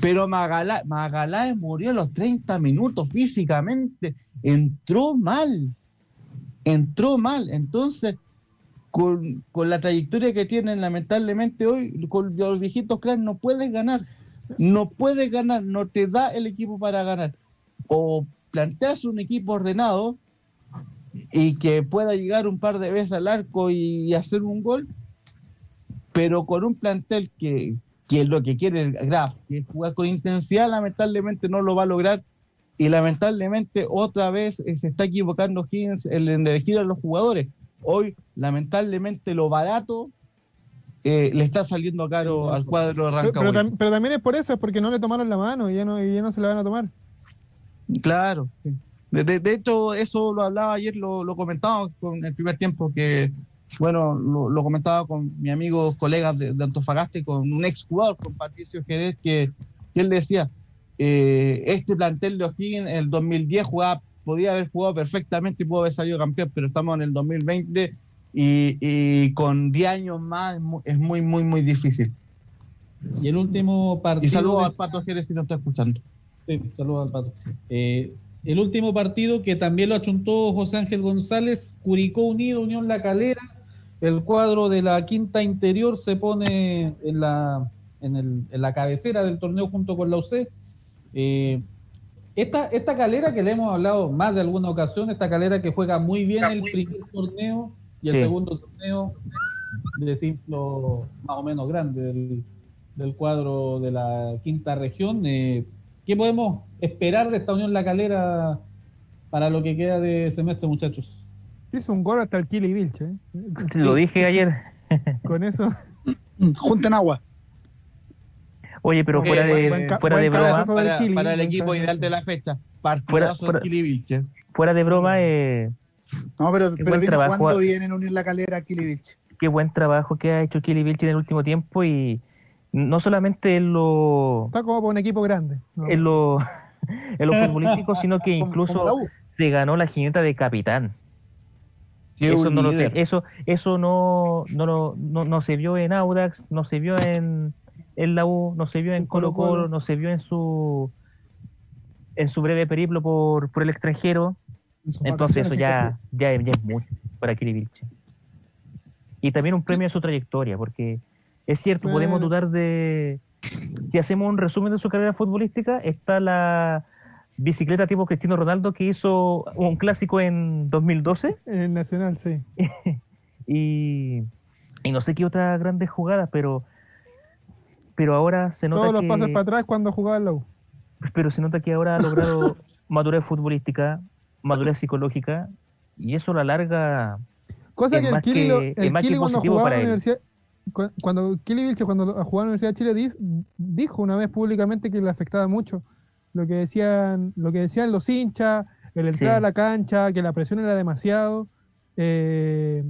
pero Magallanes murió a los 30 minutos físicamente. Entró mal. Entró mal. Entonces, con, con la trayectoria que tienen, lamentablemente hoy, con los viejitos cracks no puedes ganar. No puedes ganar. No te da el equipo para ganar. O planteas un equipo ordenado y que pueda llegar un par de veces al arco y, hacer un gol, pero con un plantel que, que es lo que quiere el Graf, que es jugar con intensidad, lamentablemente no lo va a lograr y lamentablemente otra vez eh, se está equivocando Higgins en elegir a los jugadores. Hoy, lamentablemente, lo barato eh, le está saliendo caro al cuadro de Rancagua. pero tam- pero también es por eso, es porque no le tomaron la mano y ya no, y ya no se la van a tomar. Claro. De, de- de hecho, eso lo hablaba ayer, lo, lo comentaba con el primer tiempo, que, bueno, lo, lo comentaba con mi amigo, colega de, de Antofagasta y con un ex jugador, con Patricio Jerez, que, que él decía, eh, este plantel de O'Higgins en el 2010 jugaba, podía haber jugado perfectamente y pudo haber salido campeón, pero estamos en el 2020 y, y con 10 años más es mu- es muy, muy, muy difícil. Y el último partido. Y saludos de- al Pato Jerez si nos está escuchando. Sí, saludos al pato. Eh, el último partido que también lo achuntó José Ángel González, Curicó Unido, Unión La Calera. El cuadro de la quinta interior se pone en la, en, el- en la cabecera del torneo junto con la UC. Eh, esta, esta calera que le hemos hablado más de alguna ocasión, esta calera que juega muy bien el primer torneo y el Sí. segundo torneo de ciclo más o menos grande del, del cuadro de la quinta región. Eh, ¿Qué podemos esperar de esta Unión La Calera para lo que queda de semestre, muchachos? Hizo un gol hasta el Kili Vilche. ¿eh? Lo dije ayer. Con eso. Junten agua. Oye, pero fuera de, buen fuera de broma, Para, Kili, para el equipo cabezazo. ideal de la fecha. Fuera- Partidazo fuera- Kili Vilche. fuera de broma, eh, No, pero, Qué pero buen viene trabajo. jugando bien en Unión La Calera, Kilivich. qué buen trabajo que ha hecho Kili Vilche en el último tiempo y no solamente en lo, Está como para un equipo grande. ¿no? en lo, en lo futbolístico, sino que incluso se ganó la jineta de capitán. Eso un no, lo eso, eso no, no, no, no se vio en Audax, no se vio en, en la U, no se vio en Colo Colo, no se vio en su en su breve periplo por, por el extranjero. Entonces eso ya, ya, ya es mucho para Kiri Vilche. Y también un premio a su trayectoria, porque es cierto, podemos dudar de... Si hacemos un resumen de su carrera futbolística, está la bicicleta tipo Cristiano Ronaldo que hizo un clásico en 2012 En el Nacional, sí. y, y no sé qué otras grandes jugadas, pero pero ahora se nota Todos los que pases para atrás cuando jugaba en la U. pero se nota que ahora ha logrado madurez futbolística, madurez psicológica y eso a la larga Cosa Es que el Kili, que- el Kili cuando jugaba para en la universidad, cu- cuando Kili Vilche cuando jugaba en la Universidad de Chile dijo una vez públicamente que le afectaba mucho lo que decían, lo que decían los hinchas, el entrar Sí. a la cancha, que la presión era demasiado, eh,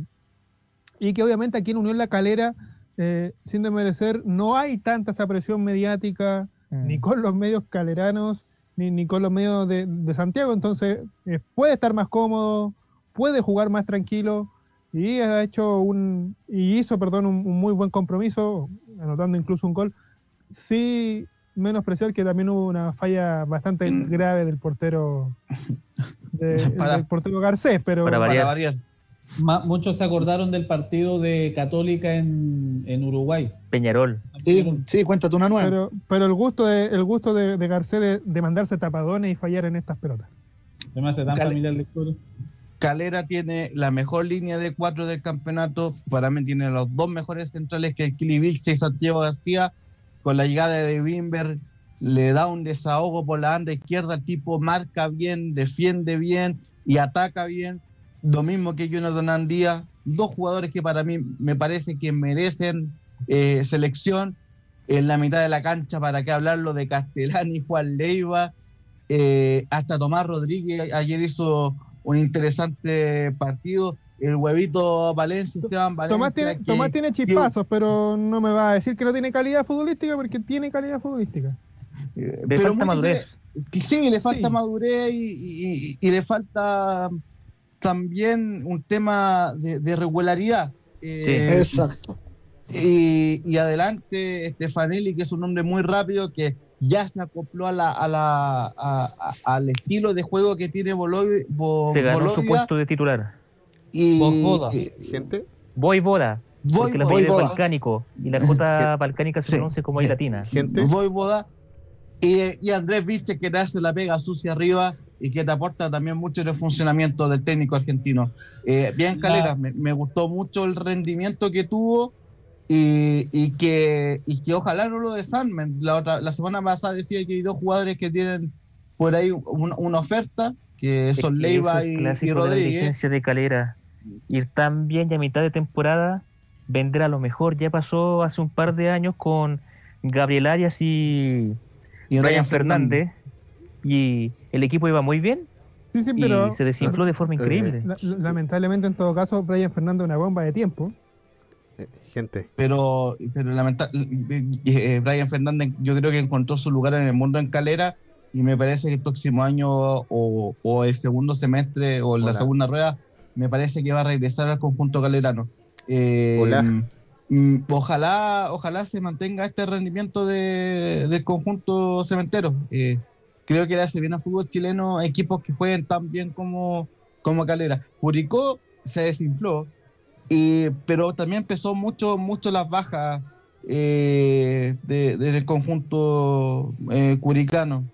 y que obviamente aquí en Unión La Calera, eh, sin desmerecer, no hay tanta esa presión mediática, Mm. ni con los medios caleranos, ni, ni con los medios de, de Santiago, entonces eh, puede estar más cómodo, puede jugar más tranquilo y ha hecho un y hizo, perdón, un, un muy buen compromiso, anotando incluso un gol. Sí, menospreciar que también hubo una falla bastante grave del portero de- Para- del portero Garcés, pero Para Para variar. Ma- muchos se acordaron del partido de Católica en, en Uruguay. Peñarol. Sí, sí, cuéntate una nueva. pero, pero el gusto de, el gusto de, de Garcés de, de mandarse tapadones y fallar en estas pelotas. Hace tan Cal- familiar historia. Calera tiene la mejor línea de cuatro del campeonato. Para mí tiene los dos mejores centrales que el Kili Vilche y Santiago García. Con la llegada de Wimber le da un desahogo por la banda izquierda. El tipo marca bien, defiende bien y ataca bien. Lo mismo que Jonathan Andía. Dos jugadores que para mí me parece que merecen eh, selección. En la mitad de la cancha, para qué hablarlo de Castellani, Juan Leiva, eh, hasta Tomás Rodríguez ayer hizo un interesante partido. El huevito Valencia, Esteban Valencia. Tomás tiene, que- Tomás tiene chispazos, pero no me va a decir que no tiene calidad futbolística porque tiene calidad futbolística. eh, Le pero falta madurez. que sí, le falta Sí. madurez y, y- y le falta también un tema de, de regularidad. Eh, Exacto. y, y adelante Stefanelli, que es un hombre muy rápido que ya se acopló a la, a la, a- a- al estilo de juego que tiene Bolo- Bo- Se ganó su Bologna puesto de titular. Y y- Gente, Voy Boda. Porque la Voy- es Voivoda. balcánico y la J balcánica se pronuncia como. I latina. gente, Voivoda y, y Andrés Viste que te hace la pega sucia arriba y que te aporta también mucho en el funcionamiento del técnico argentino. Eh, bien, Calera, me, me gustó mucho el rendimiento que tuvo y, y que, y que ojalá no lo desarmen. La, otra, la semana pasada decía que hay dos jugadores que tienen por ahí un- una oferta, que son Es que Leiva y, clásico y de la Rodríguez. dirigencia de Calera. Ir tan bien y a mitad de temporada vendrá lo mejor. Ya pasó hace un par de años con Gabriel Arias y Y Brian Fernández y el equipo iba muy bien Sí, sí, y se desinfló de forma Eh, increíble. la- lamentablemente en todo caso Brian Fernández es una bomba de tiempo. eh, gente, pero, pero lamentablemente Brian Fernández yo creo que encontró su lugar en el mundo en Calera y me parece que el próximo año o, o el segundo semestre o la segunda rueda me parece que va a regresar al conjunto calerano. Eh, Hola. mm, Ojalá, ojalá se mantenga este rendimiento de, del conjunto cementero. Eh, creo que le hace bien al fútbol chileno equipos que jueguen tan bien como, como Calera. Curicó se desinfló, Y, pero también empezó mucho, mucho las bajas eh, de- del conjunto eh, curicano.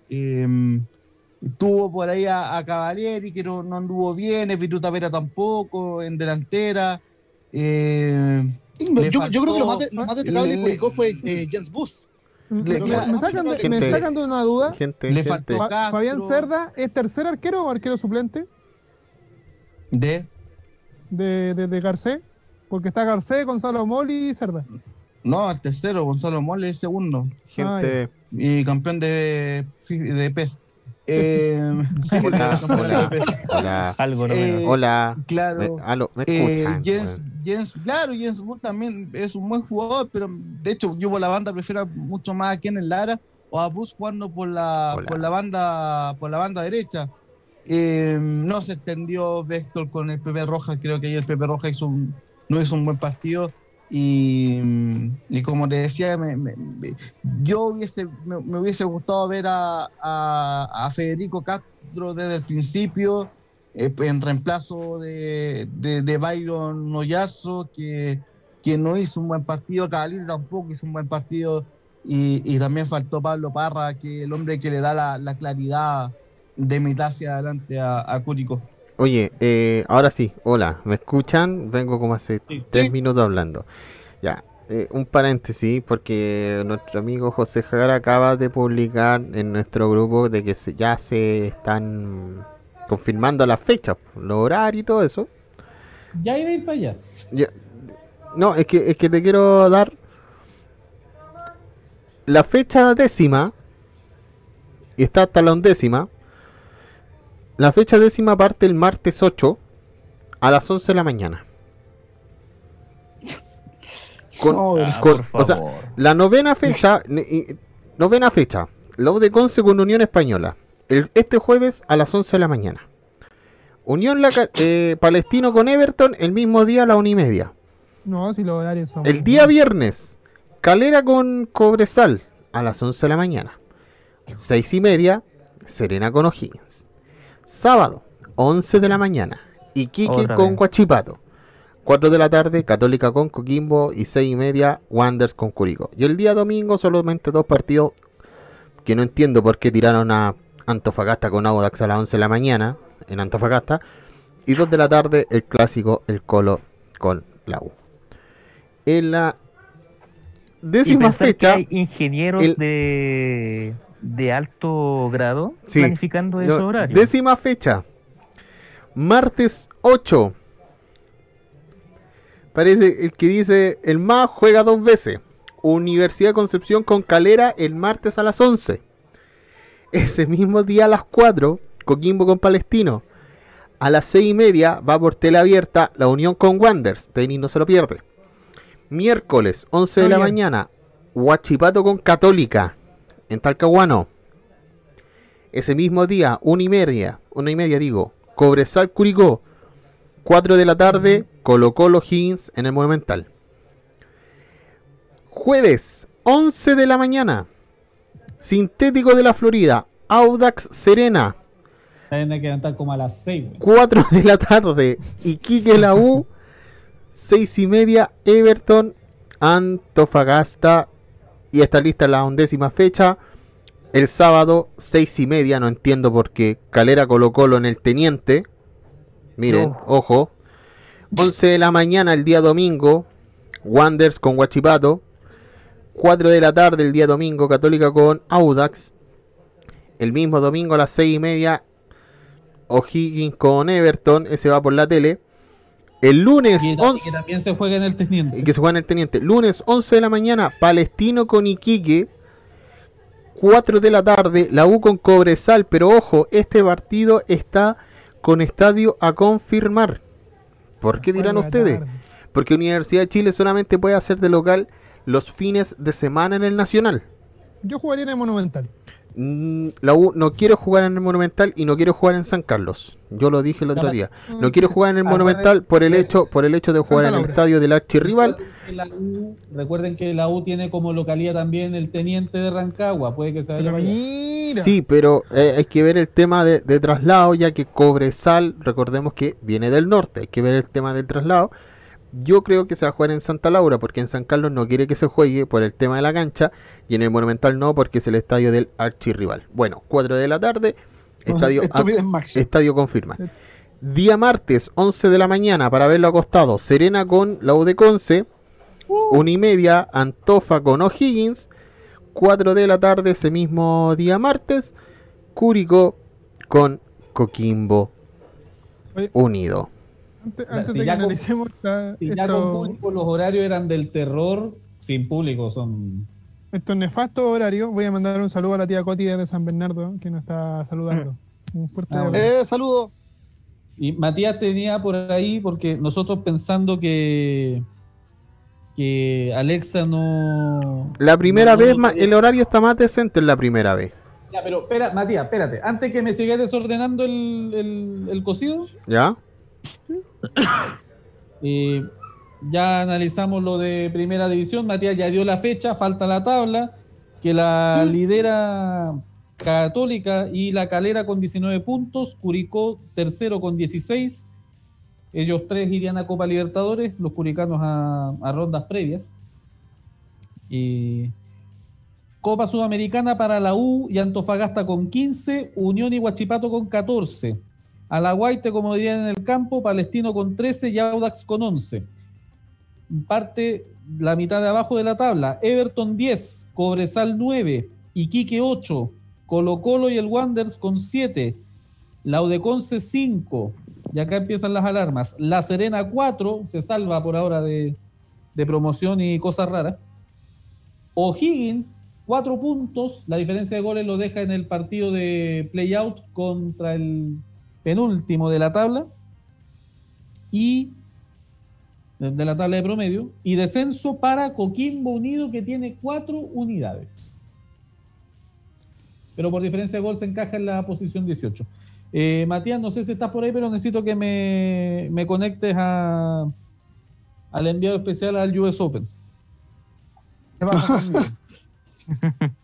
Tuvo por ahí a, a Cavalieri, que no, no anduvo bien, Espíritu Tavera tampoco, en delantera. Eh, Yo, creo que lo más, de- lo más destacable Curicó fue eh, Jens Bus. Me, Le- me- me sacan, de, me Gente- sacan de una duda. Gente, Le gente. Fa-. Fabián Cerda es tercer arquero o arquero suplente de de, de, de Garcés, porque está Garcés, Gonzalo Moli y Cerda. No, el tercero, Gonzalo Mole, el segundo. Gente. Y campeón de, de PES. Eh, sí, Hola, hola, hola. Algo no Eh, menos. Hola. Me, Claro. aló, ¿me Eh, escuchan? Jens? Jens- claro, Jens Wood también es un buen jugador, pero de hecho yo por la banda prefiero mucho más a Ken Lara o a Bus jugando por la, Hola. por la banda por la banda derecha. Eh, no se extendió Vector con el Pepe Rojas, creo que ahí el Pepe hizo un- no hizo un buen partido. Y, y como te decía, me- me- yo hubiese, me, hubiese gustado ver a, a- a Federico Castro desde el principio, eh, en reemplazo de, de, de Byron Noyazo, que, que no hizo un buen partido, Cavalini tampoco hizo un buen partido, y, y también faltó Pablo Parra, que el hombre que le da la, la claridad de mitad hacia adelante a, a. Oye, eh, ahora sí, hola, ¿me escuchan? Vengo como hace Sí. tres minutos hablando. Ya, eh, un paréntesis, porque nuestro amigo José Jara acaba de publicar en nuestro grupo de que se- ya se están confirmando las fechas, los horarios y todo eso. Ya iba a ir para allá. Ya- no, es que, es que te quiero dar la fecha décima, y está hasta la undécima. La fecha décima parte el martes 8 a las 11 de la mañana. Con- No, Ah, con- por o sea, favor. la novena fecha, novena fecha, la U de Conce con Unión Española. El- este jueves a las 11 de la mañana. Unión la, Ca- eh, Palestino con Everton el mismo día a la una y media. No, si los horarios son. El día viernes, Calera con Cobresal a las 11 de la mañana. 6 y media, Serena con O'Higgins. Sábado, 11 de la mañana, Iquique Otra con. Guachipato. 4 de la tarde, Católica con Coquimbo y 6 y media, Wanderers con Curicó. Y el día domingo solamente dos partidos que no entiendo por qué tiraron a Antofagasta con Audax a las 11 de la mañana en Antofagasta. Y 2 de la tarde, el clásico, el Colo con la U. En la Y décima que fecha, hay ingenieros el- de, de alto grado Sí. planificando esos no, horarios. décima fecha, martes 8. Parece el que dice el MAS juega dos veces. Universidad de Concepción con Calera el martes a las 11. Ese mismo día a las 4, Coquimbo con Palestino. A las 6 y media va por tela abierta la Unión con Wanders. Tenis no se lo pierde. Miércoles 11 de la mañana, Huachipato con Católica en Talcahuano. Ese mismo día, una y media, una y media digo, Cobresal Curicó. 4 de la tarde, Colo Colo Higgins en el Monumental. Jueves, 11 de la mañana, Sintético de la Florida, Audax Serena. Que como a las 6. 4 de la tarde, Iquique la U. 6 y media, Everton, Antofagasta. Y está lista la undécima fecha. El sábado, 6 y media, no entiendo por qué. Calera Colo Colo en el Teniente. Miren, No. ojo. 11 de la mañana el día domingo, Wanders con Huachipato. 4 de la tarde el día domingo, Católica con Audax. El mismo domingo a las 6 y media, O'Higgins con Everton, ese va por la tele. El lunes Y, 11 que también se juega en el teniente. y que se juega en el Teniente. Lunes 11 de la mañana, Palestino con Iquique. 4 de la tarde, la U con Cobresal. Pero ojo, este partido está con estadio a confirmar. ¿Por qué dirán ustedes? Porque Universidad de Chile solamente puede hacer de local los fines de semana en el Nacional. Yo jugaría en el Monumental. Mm, La U no quiere jugar en el Monumental y no quiere jugar en San Carlos. Yo lo dije el otro día. No quiere jugar en el Ah, Monumental por el eh, hecho, por el hecho de jugar en el estadio del archirrival. Recuerden que, la U, recuerden que la U tiene como localidad también el teniente de Rancagua. Puede que se vaya para allá. Sí, pero eh, hay que ver el tema de, de traslado, ya que Cobresal, recordemos que viene del norte, hay que ver el tema del traslado. Yo creo que se va a jugar en Santa Laura porque en San Carlos no quiere que se juegue por el tema de la cancha y en el Monumental no porque es el estadio del archirrival. Bueno, 4 de la tarde, estadio, estadio confirma. Día martes, 11 de la mañana, para verlo acostado, Serena con la U de Conce, una y media, Antofa con O'Higgins, 4 de la tarde ese mismo día martes, Curicó con Coquimbo Oye, Unido. Antes, O sea, antes si de que ya con- analicemos esta- Si ya con público los horarios eran del terror, sin público son. estos nefastos horarios, voy a mandar un saludo a la tía Coti de San Bernardo, que nos está saludando. Un fuerte Ah. Eh, saludo. Y Matías tenía por ahí, porque nosotros pensando que que Alexa no. La primera no- vez, no el horario está más decente en la primera vez. Ya, pero espera, Matías, espérate. Antes que me sigas desordenando el, el, el cocido, ¿Ya? Eh, ya analizamos lo de primera división. Matías ya dio la fecha, falta la tabla, que la lidera Católica y la Calera con 19 puntos, Curicó tercero con 16. Ellos tres irían a Copa Libertadores, los curicanos a, a rondas previas. Y Copa Sudamericana para la U y Antofagasta con 15, Unión y Huachipato con 14. Alaguaite, como dirían en el campo, Palestino con 13 y Audax con 11. Parte la mitad de abajo de la tabla. Everton 10, Cobresal 9, Iquique 8, Colo Colo y el Wanderers con 7, Laudeconce 5, y acá empiezan las alarmas. La Serena 4, se salva por ahora de, de promoción y cosas raras. O'Higgins, 4 puntos, la diferencia de goles lo deja en el partido de playout contra el penúltimo de la tabla. Y de la tabla de promedio, y descenso para Coquimbo Unido que tiene cuatro unidades. Pero por diferencia de gol se encaja en la posición 18. Eh, Matías, no sé si estás por ahí, pero necesito que me, me conectes a, al enviado especial al US Open. ¿Qué pasa?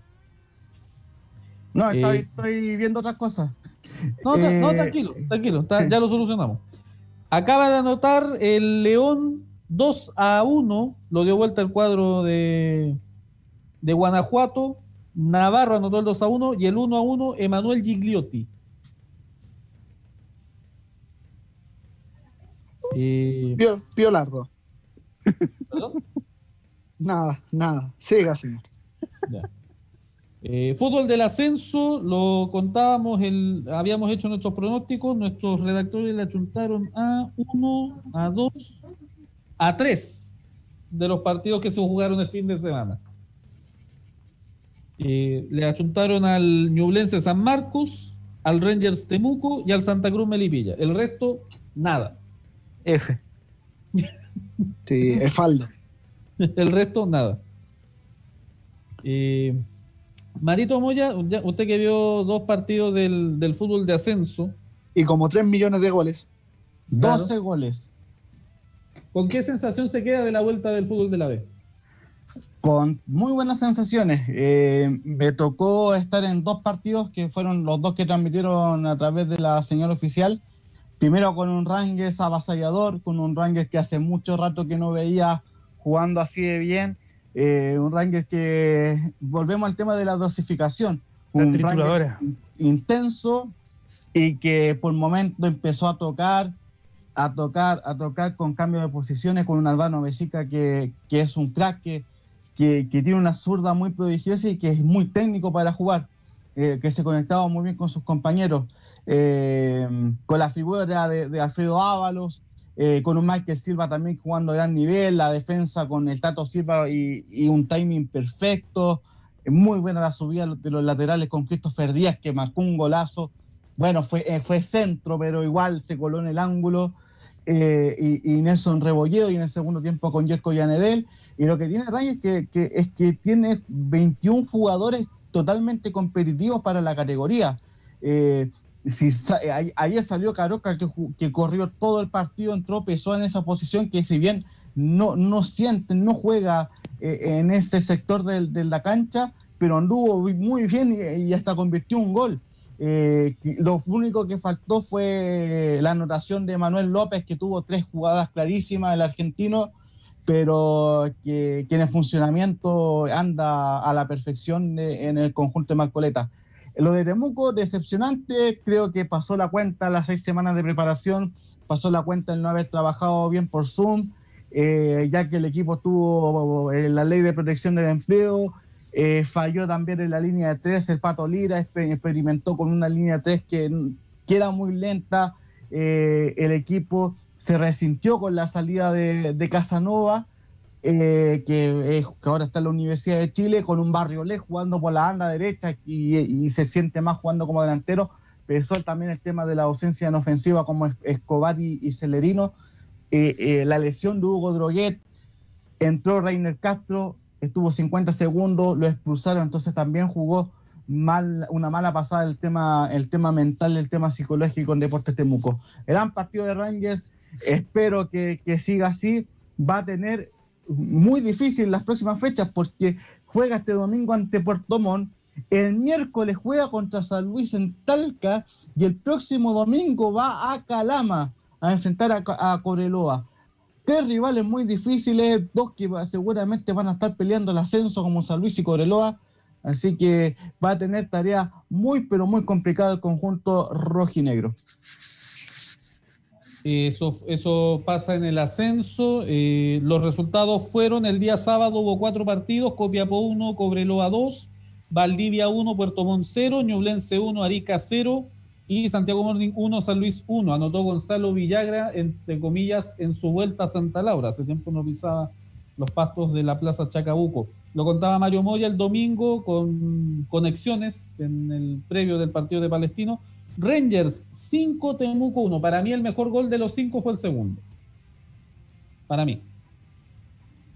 No, estoy, Eh. estoy viendo otras cosas. No, tra- no, Eh, tranquilo, tranquilo, está- ya lo solucionamos. Acaba de anotar el León 2 a 1, lo dio vuelta el cuadro de, de Guanajuato. Navarro anotó el 2 a 1 y el 1 a 1 Emanuel Gigliotti. Eh, Piolardo. ¿perdón? Nada, nada. Siga, señor. Ya. Eh, fútbol del ascenso, lo contábamos, el, habíamos hecho nuestros pronósticos, nuestros redactores le achuntaron a 1, a 2, a 3 de los partidos que se jugaron el fin de semana. Eh, le achuntaron al Ñublense San Marcos, al Rangers Temuco y al Santa Cruz Melipilla. El resto, nada. F. Sí, es faldo. El resto, nada. Eh, Marito Moya, ya- usted que vio dos partidos del, del fútbol de ascenso, Y como 3 millones de goles. 12 goles. ¿con qué sensación se queda de la vuelta del fútbol de la B? Con muy buenas sensaciones. Eh, me tocó estar en dos partidos que fueron los dos que transmitieron a través de la señal oficial. Primero con un Rangers avasallador, con un Rangers que hace mucho rato que no veía jugando así de bien. Eh, un Rangers que, volvemos al tema de la dosificación. La Un. Rangers intenso y que por momento empezó a tocar, a tocar, a tocar con cambio de posiciones, con un Albano Besica que, que es un crack, que, que, que tiene una zurda muy prodigiosa y que es muy técnico para jugar, eh, que se conectaba muy bien con sus compañeros, eh, con la figura de, de Alfredo Ábalos, eh, con un Michael Silva también jugando a gran nivel, la defensa con el Tato Silva y, un timing perfecto, muy buena la subida de los laterales con Christopher Díaz que marcó un golazo, bueno, fue, eh, fue centro, pero igual se coló en el ángulo. eh, y, y Nelson Rebolledo y en el segundo tiempo con Jerko Yanedel. Y lo que tiene Rangers que, que, es que tiene 21 jugadores totalmente competitivos para la categoría. Si, sa- eh, ayer salió Caroca que, corrió todo el partido, entró, pesó en esa posición que si bien no, no siente, no juega eh, en ese sector del- de, la cancha, pero anduvo muy bien y, hasta convirtió un gol. Eh, lo único que faltó fue la anotación de Manuel López, que tuvo tres jugadas clarísimas, el argentino, pero que, que en el funcionamiento anda a la perfección de- en el conjunto de Marcoleta. Lo de Temuco, decepcionante, creo que pasó la cuenta las seis semanas de preparación, pasó la cuenta el no haber trabajado bien por Zoom, eh, ya que el equipo tuvo eh, la ley de protección del empleo, eh, falló también en la línea de tres, el Pato Lira exper- experimentó con una línea de tres que, era muy lenta, el equipo se resintió con la salida de Casanova, eh, que, es- que ahora está en la Universidad de Chile, con un Barrio Le jugando por la banda derecha y, se siente más jugando como delantero. Pesó también el tema de la ausencia en ofensiva como Es- Escobar y, Celerino. Eh, eh, la lesión de Hugo Droguet, entró Reiner Castro, estuvo 50 segundos, lo expulsaron, entonces también jugó mal, una mala pasada el tema, el tema mental, el tema psicológico en Deportes Temuco. Gran partido de Rangers, espero que, que siga así, va a tener muy difícil las próximas fechas porque juega este domingo ante Puerto Montt, el miércoles juega contra San Luis en Talca y el próximo domingo va a Calama a enfrentar a, a Coreloa. Tres rivales muy difíciles, dos que seguramente van a estar peleando el ascenso como San Luis y Coreloa, así que va a tener tarea muy pero muy complicada el conjunto rojinegro. Eso, eso pasa en el ascenso. eh, los resultados fueron el día sábado hubo cuatro partidos, Copiapó 1, Cobreloa 2, Valdivia 1, Puerto Montt 0, Ñublense 1, Arica 0 y Santiago Morning 1, San Luis 1. Anotó Gonzalo Villagra, entre comillas, en su vuelta a Santa Laura. Hace tiempo no pisaba los pastos de la Plaza Chacabuco. Lo contaba Mario Moya el domingo con conexiones en el previo del partido de Palestino. Rangers 5, Temuco 1. Para mí el mejor gol de los cinco fue el segundo. Para mí.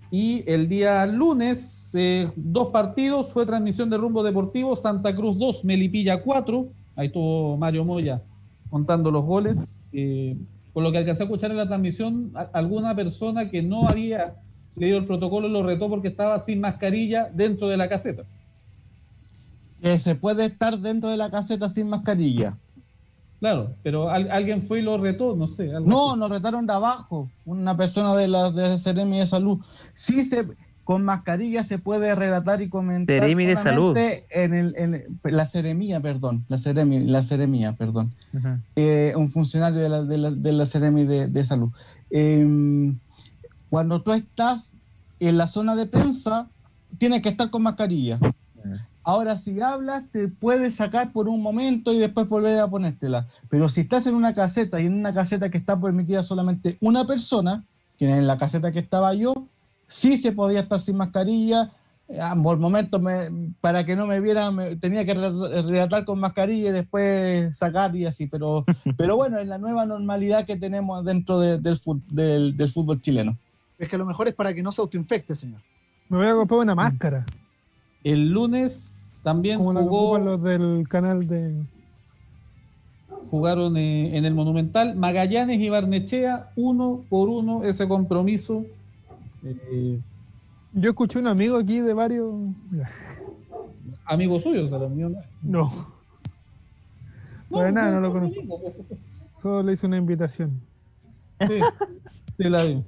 Y el día lunes, eh, dos partidos, fue transmisión de rumbo deportivo, Santa Cruz 2, Melipilla 4. Ahí estuvo Mario Moya contando los goles. Eh, por lo que alcancé a escuchar en la transmisión, alguna persona que no había leído el protocolo lo retó porque estaba sin mascarilla dentro de la caseta. Que se puede estar dentro de la caseta sin mascarilla. Claro, pero al- alguien fue y lo retó, no sé. algo No, así. nos retaron de abajo, una persona de la de Ceremi de Salud. Sí se con mascarilla se puede relatar y comentar Ceremi de solamente en, el, en la Ceremía, perdón, la Ceremi, la Ceremía, perdón. Eh, un funcionario de la, de la, de la Seremi de, de Salud. Eh, cuando tú estás en la zona de prensa, tienes que estar con mascarilla. Ahora, si hablas, te puedes sacar por un momento y después volver a ponértela. Pero si estás en una caseta y en una caseta que está permitida solamente una persona, que en la caseta que estaba yo, sí se podía estar sin mascarilla. Eh, Por momentos, me- para que no me vieran, me- tenía que re- relatar con mascarilla y después sacar y así. Pero, pero bueno, es la nueva normalidad que tenemos dentro de- del, del, del fútbol chileno. Es que lo mejor es para que no se autoinfecte, señor. Me voy a comprar una máscara, El lunes también como jugó, los del canal de. jugaron eh, en el Monumental Magallanes y Barnechea, uno por uno ese compromiso. Eh, Yo escuché un amigo aquí de varios. amigo suyo, se lo envió, ¿no? No, Pues nada, no lo conozco. solo le hice una invitación. Sí, sí la vi.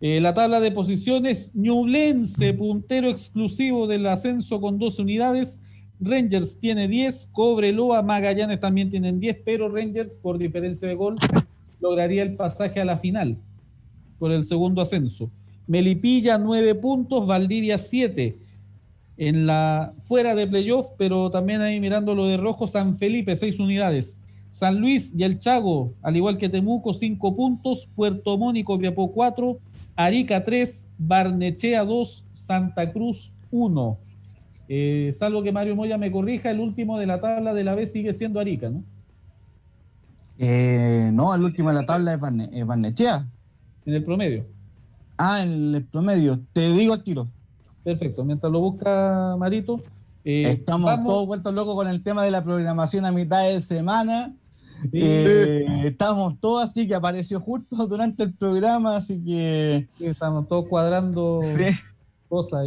Eh, la tabla de posiciones, Ñublense, puntero exclusivo del ascenso con 12 unidades. Rangers tiene 10, Cobreloa, Magallanes también tienen 10, pero Rangers, por diferencia de gol, lograría el pasaje a la final por el segundo ascenso. Melipilla, 9 puntos, Valdivia, 7. En la fuera de playoff, pero también ahí mirando lo de rojo, San Felipe, 6 unidades. San Luis y el Chago, al igual que Temuco, 5 puntos. Puerto y Copiapó, 4. Arica, 3. Barnechea, 2. Santa Cruz, 1. Eh, salvo que Mario Moya me corrija, el último de la tabla de la B sigue siendo Arica, ¿no? Eh, no, el último de la tabla es Barne- es Barnechea. En el promedio. Ah, en el promedio. Te digo al tiro. Perfecto. Mientras lo busca Marito. eh, Estamos vamos- todos vueltos locos con el tema de la programación a mitad de semana. Sí. Eh, estamos todos así que apareció justo durante el programa, así que Sí, Estamos todos cuadrando sí. cosas.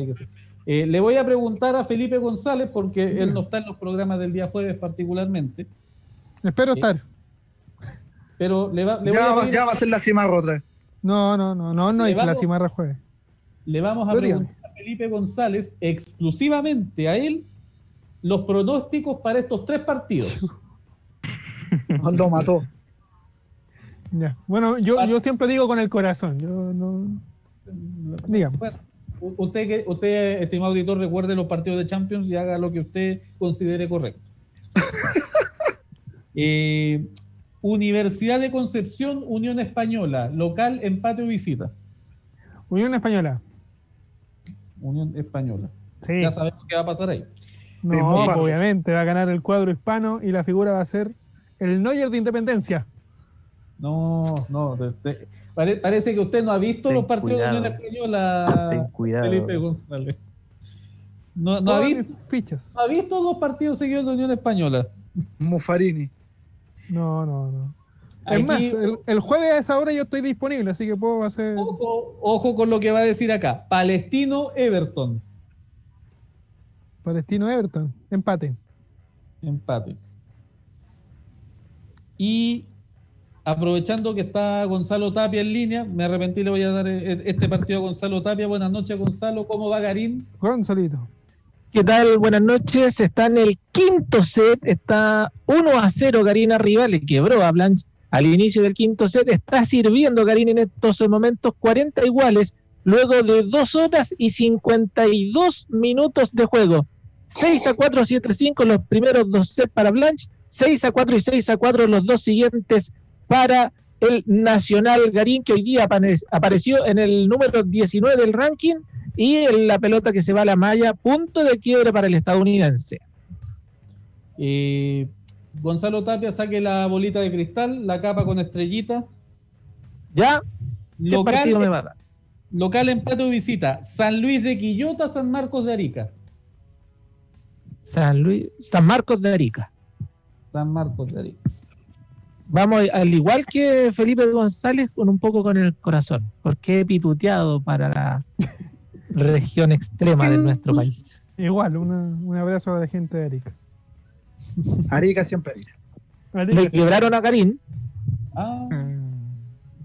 Eh, le voy a preguntar a Felipe González, porque él no está en los programas del día jueves particularmente. Espero Sí. estar. Pero le, va- le voy Ya, a va- pedir- ya va a ser la cimarra otra vez. No, no, no, no, no hice la vamos- cimarra jueves. le vamos a Podría. preguntar a Felipe González exclusivamente a él los pronósticos para estos tres partidos. Lo mató. Ya. Bueno, yo, yo siempre digo con el corazón. Yo no. Dígame. Bueno, usted, que- usted, estimado auditor, recuerde los partidos de Champions y haga lo que usted considere correcto. Eh, Universidad de Concepción, Unión Española, local, empate o visita. Unión Española. Unión Española. Sí. Ya sabemos qué va a pasar ahí. No, obviamente va a ganar el cuadro hispano y la figura va a ser el Neuer de Independencia. No, no. de- de- pare- parece que usted no ha visto Ten los partidos cuidado. de Unión Española, Ten cuidado. Felipe González. No, no ha visto, fichas. no ha visto dos partidos seguidos de Unión Española. Mufarini. No, no, no. Es más, el, el jueves a esa hora yo estoy disponible, así que puedo hacer. Ojo, ojo con lo que va a decir acá. Palestino Everton. Palestino Everton. Empate. Empate. Y aprovechando que está Gonzalo Tapia en línea, me arrepentí, le voy a dar eh, este partido a Gonzalo Tapia. Buenas noches, Gonzalo. ¿Cómo va Garín? Gonzalito. ¿Qué tal? Buenas noches. Está en el quinto set. Está 1 a 0 Karina arriba. Le quebró a Blanche al inicio del quinto set. Está sirviendo Karina en estos momentos 40 iguales. Luego de 2 horas y 52 minutos de juego. 6 a 4, 7 a 5 los primeros dos sets para Blanche. 6 a 4 y 6 a 4 los dos siguientes para el Nacional Garín, que hoy día apareció en el número 19 del ranking y en la pelota que se va a la malla, punto de quiebre para el estadounidense. Eh, Gonzalo Tapia saque la bolita de cristal, la capa con estrellita. ¿Ya? ¿Qué Local, partido me local empate o visita. San Luis de Quillota, San Marcos de Arica. San Luis, San Marcos de Arica. San Marcos de Arica. Vamos, al igual que Felipe González, con un poco con el corazón, porque he pituteado para la región extrema de nuestro país. Igual, una- un abrazo a la gente de Arica. Arica siempre Arica. Arica, Le quebraron a Karim, Ah,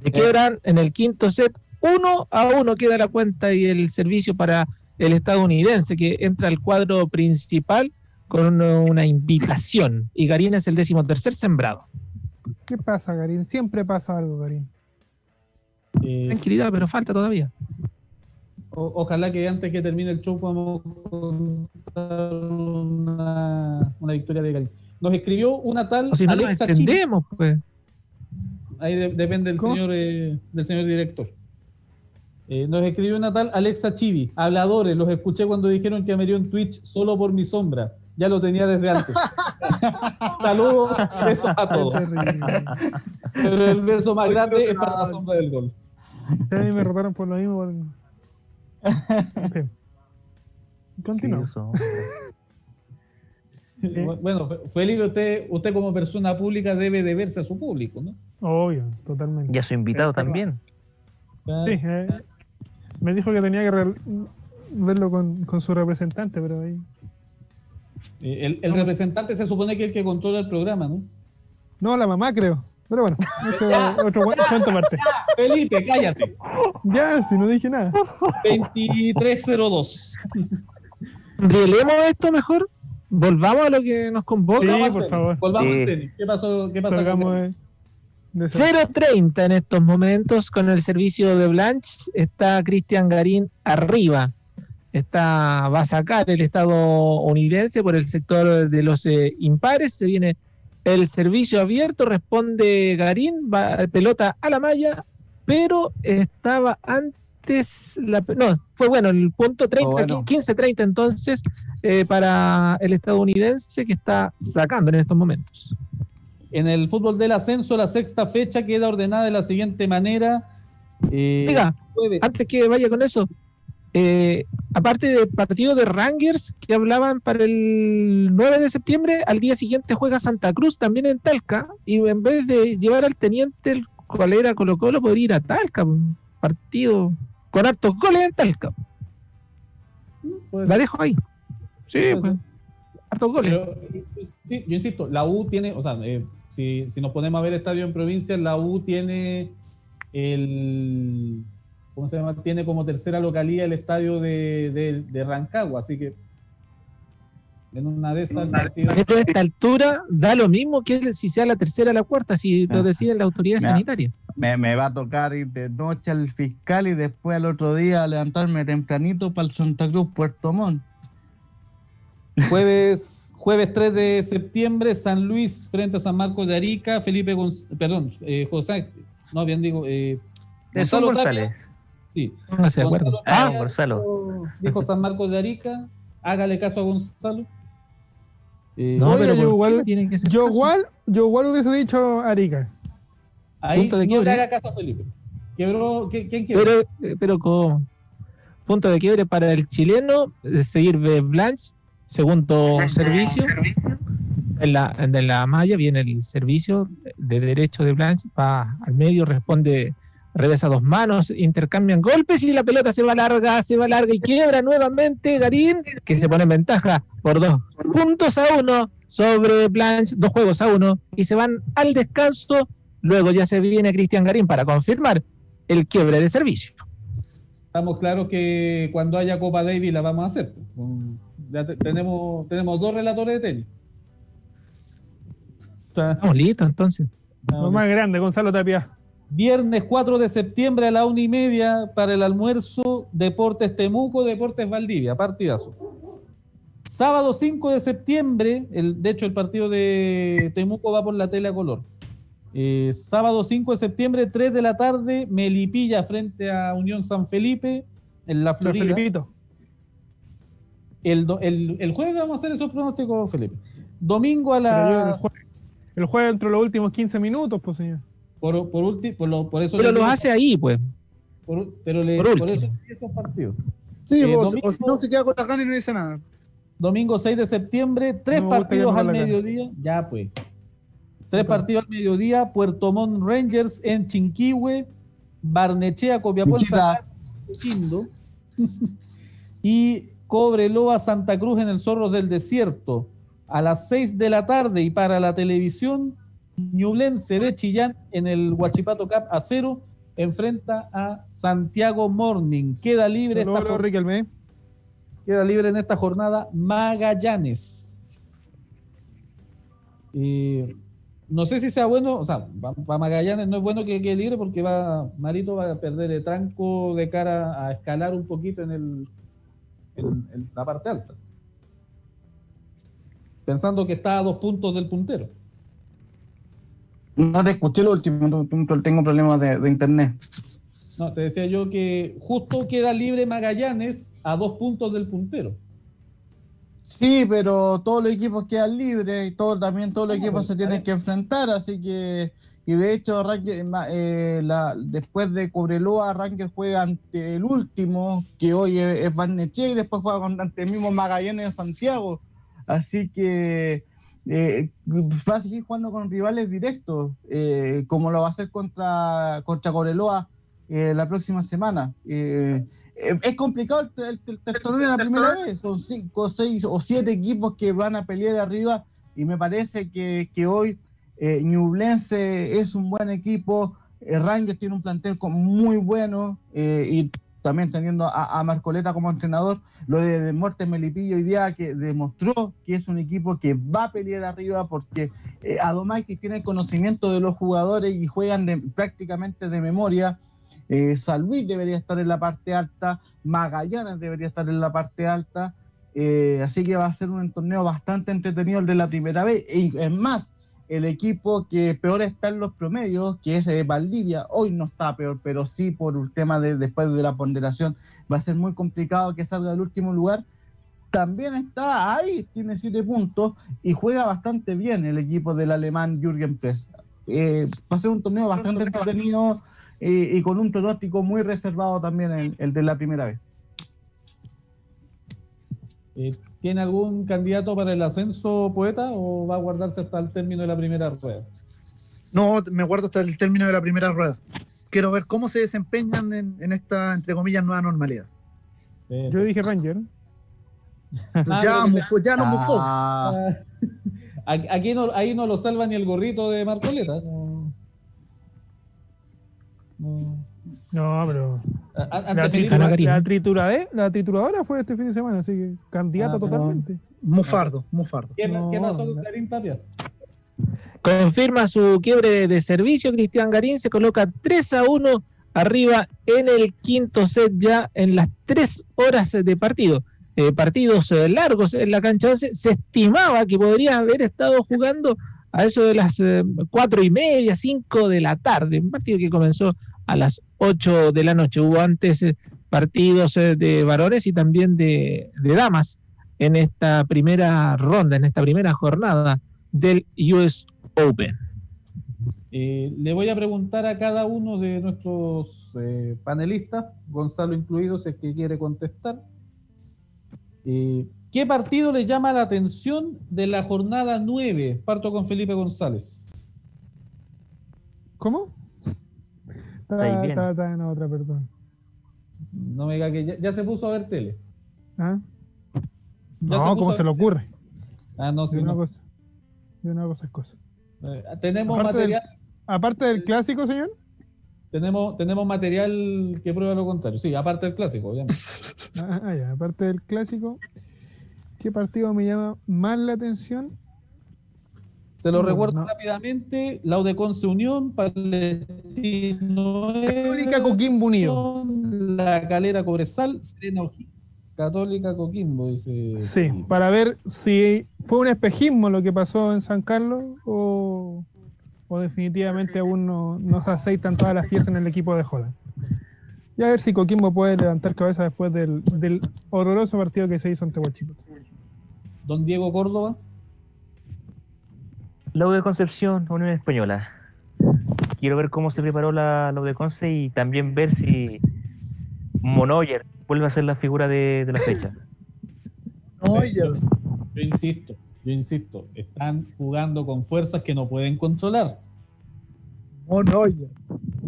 le quebran en el quinto set, uno a uno queda la cuenta y el servicio para el estadounidense que entra al cuadro principal con una, una invitación. Y Garín es el décimo tercer sembrado. ¿Qué pasa, Garín? Siempre pasa algo, Garín. eh, Tranquilidad, pero falta todavía. o- ojalá que antes que termine el show podamos contar una, una victoria de Garín. Nos escribió una tal O si no, Alexa Chivi. entendemos, pues. Ahí de- depende del ¿Cómo? señor, eh, del señor director. Eh, nos escribió una tal Alexa Chivi. Habladores, los escuché cuando dijeron que me dio en Twitch solo por mi sombra. Ya lo tenía desde antes. Saludos, besos a todos. Pero el beso más grande es para la sombra del gol. A mí me rotaron por lo mismo. Continuamos. Hombre. Bueno, Felipe, usted, usted como persona pública debe deberse a su público, ¿no? Obvio, totalmente. Y a su invitado también. Sí, eh, me dijo que tenía que verlo con, con su representante, pero ahí. Eh, El, representante se supone que es el que controla el programa, ¿no? No, la mamá creo. Pero bueno, ese es otro cu- cuento aparte. Felipe, cállate. Ya, si no dije nada. 2302. Rielemos esto mejor. Volvamos a lo que nos convoca. Sí, Volvamos al por tenis. favor. Volvamos Sí. al tenis. ¿Qué pasó? ¿Qué pasa con Salgamos tenis? de, de eso. 0.30 en estos momentos con el servicio de Blanche. Está Cristian Garín arriba. Está, va a sacar el estadounidense por el sector de los eh, impares. Se viene el servicio abierto. Responde Garín. Va, pelota a la malla. Pero estaba antes. La, no, fue bueno el punto 30, Oh, bueno. 15-30 entonces eh, para el estadounidense que está sacando en estos momentos. En el fútbol del ascenso, la sexta fecha queda ordenada de la siguiente manera. Eh, antes que vaya con eso, eh, aparte del partido de Rangers que hablaban para el 9 de septiembre, al día siguiente juega Santa Cruz también en Talca, y en vez de llevar al teniente el cual era Colo Colo, podría ir a Talca, un partido con hartos goles en Talca. puede La dejo ahí. Sí, pues, ser. hartos goles. Pero, sí, yo insisto, la U tiene, o sea, eh, si, si nos ponemos a ver estadio en provincia, la U tiene el. ¿Cómo se llama? Tiene como tercera localía el estadio de, de, de Rancagua, así que. En una de esas. Pero a esta altura da lo mismo que si sea la tercera o la cuarta, si lo Ajá. decide la autoridad Ya. sanitaria. Me, me va a tocar ir de noche al fiscal y después al otro día levantarme tempranito para el Santa Cruz Puerto Montt. Jueves, jueves 3 de septiembre, San Luis frente a San Marcos de Arica, Felipe Gonz- perdón, eh, José, no bien digo, eh, Gonzalo Tapia, González. Sí, No se Ah, Gonzalo. dijo- San Marcos de Arica, hágale caso a Gonzalo. Eh, No, Oye, pero yo ¿por qué igual- tienen que Yo igual, yo igual hubiese dicho Arica. ahí punto de no quiebre. le haga caso a Felipe. Quebró, ¿qui- ¿quién quebró? Pero, eh, pero con punto de quiebre para el chileno, eh, seguir de Blanche, segundo servicio. En la, en la malla viene el servicio de derecho de Blanche, va al medio, responde, regresa dos manos, intercambian golpes y la pelota se va larga, se va larga y quiebra nuevamente Garín, que se pone en ventaja por dos puntos a uno sobre Blanche, dos juegos a uno, y se van al descanso. Luego ya se viene Cristian Garín para confirmar el quiebre de servicio. Estamos claros que cuando haya Copa Davis la vamos a hacer. Ya te- tenemos, tenemos dos relatores de tenis. Estamos listos entonces. Lo más grande, Gonzalo Tapia. Viernes 4 de septiembre a la una y media para el almuerzo Deportes Temuco, Deportes Valdivia, partidazo. Sábado 5 de septiembre, el, de hecho el partido de Temuco va por la tele a color. Eh, sábado 5 de septiembre, 3 de la tarde, Melipilla frente a Unión San Felipe en la Florida. El, el, el jueves vamos a hacer esos pronósticos, Felipe. Domingo a yo el las... jueves- El juego entre los últimos 15 minutos, pues señor. Por, por, ulti- por, lo- por eso Pero le lo digo- hace ahí, pues. por- pero le- por por, eso esos partidos. Sí, Eh, o- domingo- o si no se queda con las ganas y no dice nada. Domingo 6 de septiembre, tres No partidos al mediodía. Ya, pues. Tres partidos al mediodía. Puerto Montt Rangers en Chinquihue. Barnechea, Copiapó. San Quindo. y Cobreloa, Santa Cruz en el Zorros del Desierto. A las 6 de la tarde y para la televisión, Ñublense de Chillán en el Huachipato Cup a cero enfrenta a Santiago Morning. Queda libre esta. Riquelme. Queda libre en esta jornada Magallanes. Eh, no sé si sea bueno, o sea, para Magallanes no es bueno que quede libre porque va Marito va a perder el tranco de cara a escalar un poquito en, el, en, en la parte alta. Pensando que está a dos puntos del puntero. No te escuché lo último, tengo problemas de, de internet. No, te decía yo que justo queda libre Magallanes a dos puntos del puntero. Sí, pero todos los equipos quedan libres y todo, también todos los equipos se tienen que enfrentar, así que, y de hecho, Ranger- eh, la- después de Cobreloa, Ranger juega ante el último, que hoy es, es Barnechea, y después juega ante el mismo Magallanes en Santiago, así que eh, va a seguir jugando con rivales directos, eh, como lo va a hacer contra, contra Cobreloa eh, la próxima semana. Eh, eh, es complicado el, el, el- torneo la primera vez. Son cinco, seis o siete equipos que van a pelear arriba y me parece que, que hoy eh, Ñublense es un buen equipo. Rangers tiene un plantel muy bueno y también teniendo a, a Marcoleta como entrenador. Lo de, de Melipillo hoy día que demostró que es un equipo que va a pelear arriba porque eh, además que tiene conocimiento de los jugadores y juegan de- prácticamente de memoria. Eh, San Luis debería estar en la parte alta, Magallanes debería estar en la parte alta, eh, así que va a ser un torneo bastante entretenido el de la primera vez. Y es más, el equipo que peor está en los promedios, que es eh, Valdivia, hoy no está peor, pero sí por un tema de después de la ponderación, va a ser muy complicado que salga del último lugar. También está ahí, tiene siete puntos y juega bastante bien el equipo del alemán Jürgen Press. Eh, va a ser un torneo bastante entretenido eh, y con un pronóstico muy reservado también el, el de la primera vez. Eh, ¿Tiene algún candidato para el ascenso, poeta, o va a guardarse hasta el término de la primera rueda? No, me guardo hasta el término de la primera rueda. Quiero ver cómo se desempeñan en, en esta, entre comillas, nueva normalidad. Yo dije Ranger. Ah, ya, que mufó, ya no mufó. Ah, Aquí aquí no, ahí no lo salva ni el gorrito de Marcoleta. No, pero. A- La, tritura- la trituradora fue este fin de semana, así que candidato Ah, totalmente. Mufardo, mufardo. ¿qué, No, qué pasó con no. Karim Tapia? Confirma su quiebre de servicio. Cristian Garín se coloca 3 a 1 arriba en el quinto set ya en las 3 horas de partido. Eh, partidos eh, largos en la cancha 11. Se estimaba que podría haber estado jugando a eso de las eh, cuatro y media, 5 de la tarde. Un partido que comenzó a las 8 de la noche. Hubo antes eh, partidos eh, de varones y también de, de damas en esta primera ronda, en esta primera jornada del US Open. Eh, le voy a preguntar a cada uno de nuestros eh, panelistas, Gonzalo incluido, si es que quiere contestar. Eh, ¿Qué partido le llama la atención de la jornada 9? Parto con Felipe González. ¿Cómo? Está Está, bien. está, está en otra, perdón. No me diga que ya, ya se puso a ver tele. ¿Ah? Ya se No, puso ¿cómo se le ocurre? Ah, no, sí, De una no. cosa. De una cosa es cosa. Eh, tenemos Aparte del- material, Aparte del clásico, señor. tenemos, tenemos material que prueba lo contrario. Sí, aparte del clásico, obviamente. Ah, ah, ya, aparte del clásico. ¿Qué partido me llama más la atención? Se lo No, recuerdo no. rápidamente. Laudeconce Unión, Palestino Católica Coquimbo Unido. La Calera Cobresal, Serena O'Higgins. Católica Coquimbo, dice. Sí, para ver si fue un espejismo lo que pasó en San Carlos o, o definitivamente aún no, no se aceitan todas las piezas en el equipo de Holland. Y a ver si Coquimbo puede levantar cabeza después del, del horroroso partido que se hizo ante Huachipato. Don Diego Córdoba. La U de Concepción, Unión Española. Quiero ver cómo se preparó la, la U de Conce y también ver si Monoyer vuelve a ser la figura de, de la fecha. yo, yo insisto, yo insisto. Están jugando con fuerzas que no pueden controlar.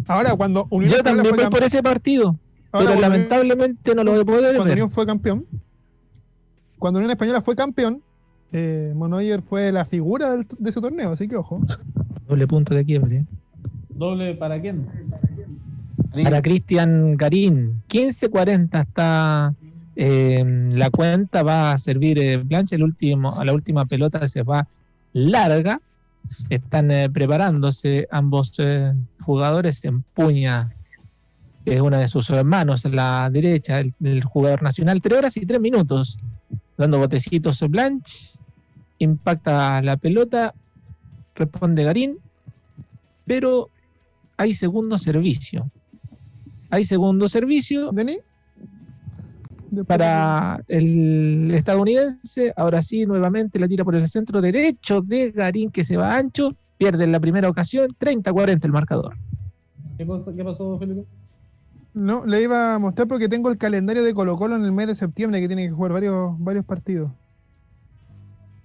Ahora, cuando Unión Yo Española también voy por ese partido, ahora, pero lamentablemente no lo voy a poder cuando ver. Unión fue campeón, cuando Unión Española fue campeón, eh, Monoyer fue la figura del- de ese torneo, así que ojo. Doble punto de quiebre. ¿Doble para quién? Para Cristian Garín, 15.40 está eh, la cuenta, va a servir eh, Blanche, el último, a la última pelota se va larga. Están eh, preparándose ambos eh, jugadores, empuña eh, una de sus manos a la derecha, el, el jugador nacional, 3 horas y 3 minutos, dando botecitos Blanche, impacta la pelota, responde Garín, pero hay segundo servicio. Hay segundo servicio. Después para el estadounidense. Ahora sí, nuevamente la tira por el centro derecho de Garín que se va ancho. Pierde en la primera ocasión, 30-40 el marcador. ¿Qué, cosa- qué pasó, Felipe? No, le iba a mostrar porque tengo el calendario de Colo Colo en el mes de septiembre que tiene que jugar varios, varios partidos.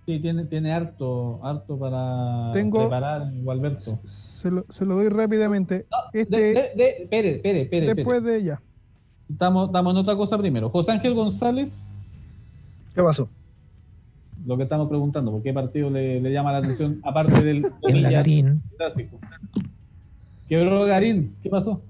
Sí, tiene, tiene harto, harto para Tengo- preparar, Gualberto. Se lo, se lo doy rápidamente. Este, De, de, de- espere, espere, espere, después de ya. Estamos, estamos en otra cosa primero. José Ángel González, ¿Qué pasó? lo que estamos preguntando, ¿por qué partido le, le llama la atención aparte del Garín. clásico? Quebró Garín, ¿qué pasó?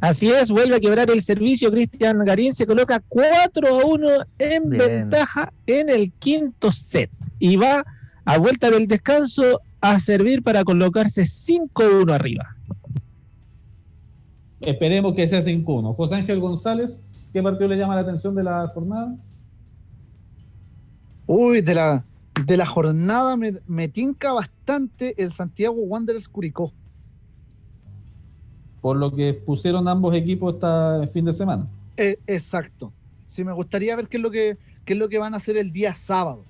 Así es, vuelve a quebrar el servicio. Cristian Garín se coloca 4 a 1 en Bien. ventaja en el quinto set. Y va a vuelta del descanso a servir para colocarse 5-1 arriba. Esperemos que sea 5-1. José Ángel González, ¿qué partido le llama la atención de la jornada? Uy, de la, de la jornada me, me tinca bastante el Santiago Wanderers Curicó. Por lo que pusieron ambos equipos este fin de semana. Eh, exacto. Sí, me gustaría ver qué es lo que qué es lo que van a hacer el día sábado.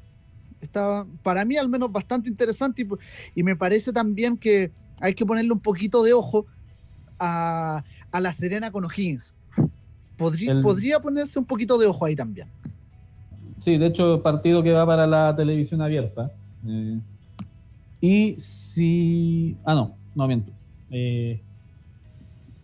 Está para mí al menos bastante interesante y, y me parece también que hay que ponerle un poquito de ojo a, a la Serena con O'Higgins. Podría, El- podría ponerse un poquito de ojo ahí también. Sí, de hecho, partido que va para la televisión abierta. Eh, y si. Ah, no, no miento. Eh,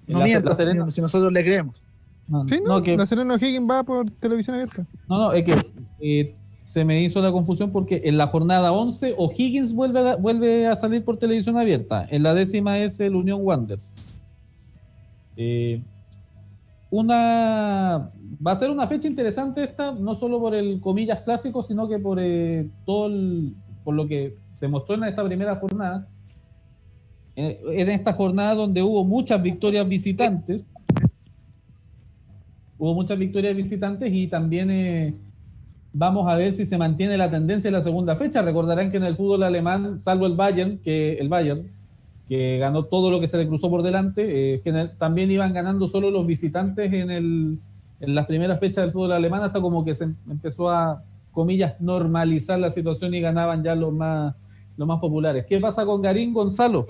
No la- mientas, la Serena- si, si nosotros le creemos. no, Sí, no, no, que- la Serena O'Higgins va por televisión abierta. no, no, es que eh, se me hizo la confusión porque en la jornada 11 O'Higgins vuelve a, vuelve a salir por televisión abierta. En la décima es el Unión Wanderers. Eh, una va a ser una fecha interesante esta, no solo por el comillas clásico, sino que por eh, todo el- por lo que se mostró en esta primera jornada. En esta jornada donde hubo muchas victorias visitantes, hubo muchas victorias visitantes y también eh, vamos a ver si se mantiene la tendencia en la segunda fecha. Recordarán que en el fútbol alemán, salvo el Bayern, que el Bayern, que ganó todo lo que se le cruzó por delante, eh, también iban ganando solo los visitantes en, el, en las primeras fechas del fútbol alemán, hasta como que se em- empezó a, comillas, normalizar la situación y ganaban ya los más, los más populares. ¿Qué pasa con Garín Gonzalo?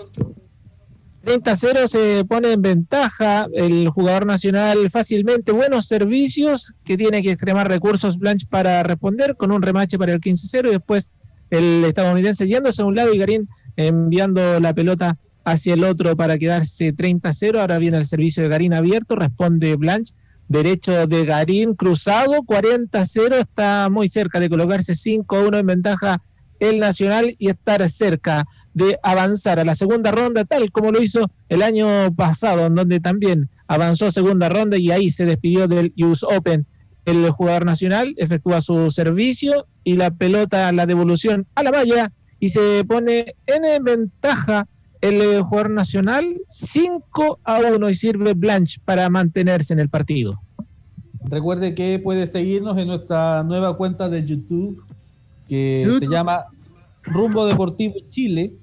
30-0 se pone en ventaja el jugador nacional fácilmente. Buenos servicios que tiene que extremar recursos Blanche para responder con un remache para el 15-0 y después el estadounidense yéndose a un lado y Garín enviando la pelota hacia el otro para quedarse 30-0. Ahora viene el servicio de Garín abierto, responde Blanche. Derecho de Garín cruzado, 40-0, está muy cerca de colocarse 5-1 en ventaja el Nacional y estar cerca de avanzar a la segunda ronda, tal como lo hizo el año pasado, en donde también avanzó a segunda ronda y ahí se despidió del US Open. El jugador nacional efectúa su servicio y la pelota, la devolución a la valla y se pone en ventaja el jugador nacional 5 a 1 y sirve Blanche para mantenerse en el partido. Recuerde que puede seguirnos en nuestra nueva cuenta de YouTube que YouTube. se llama Rumbo Deportivo Chile.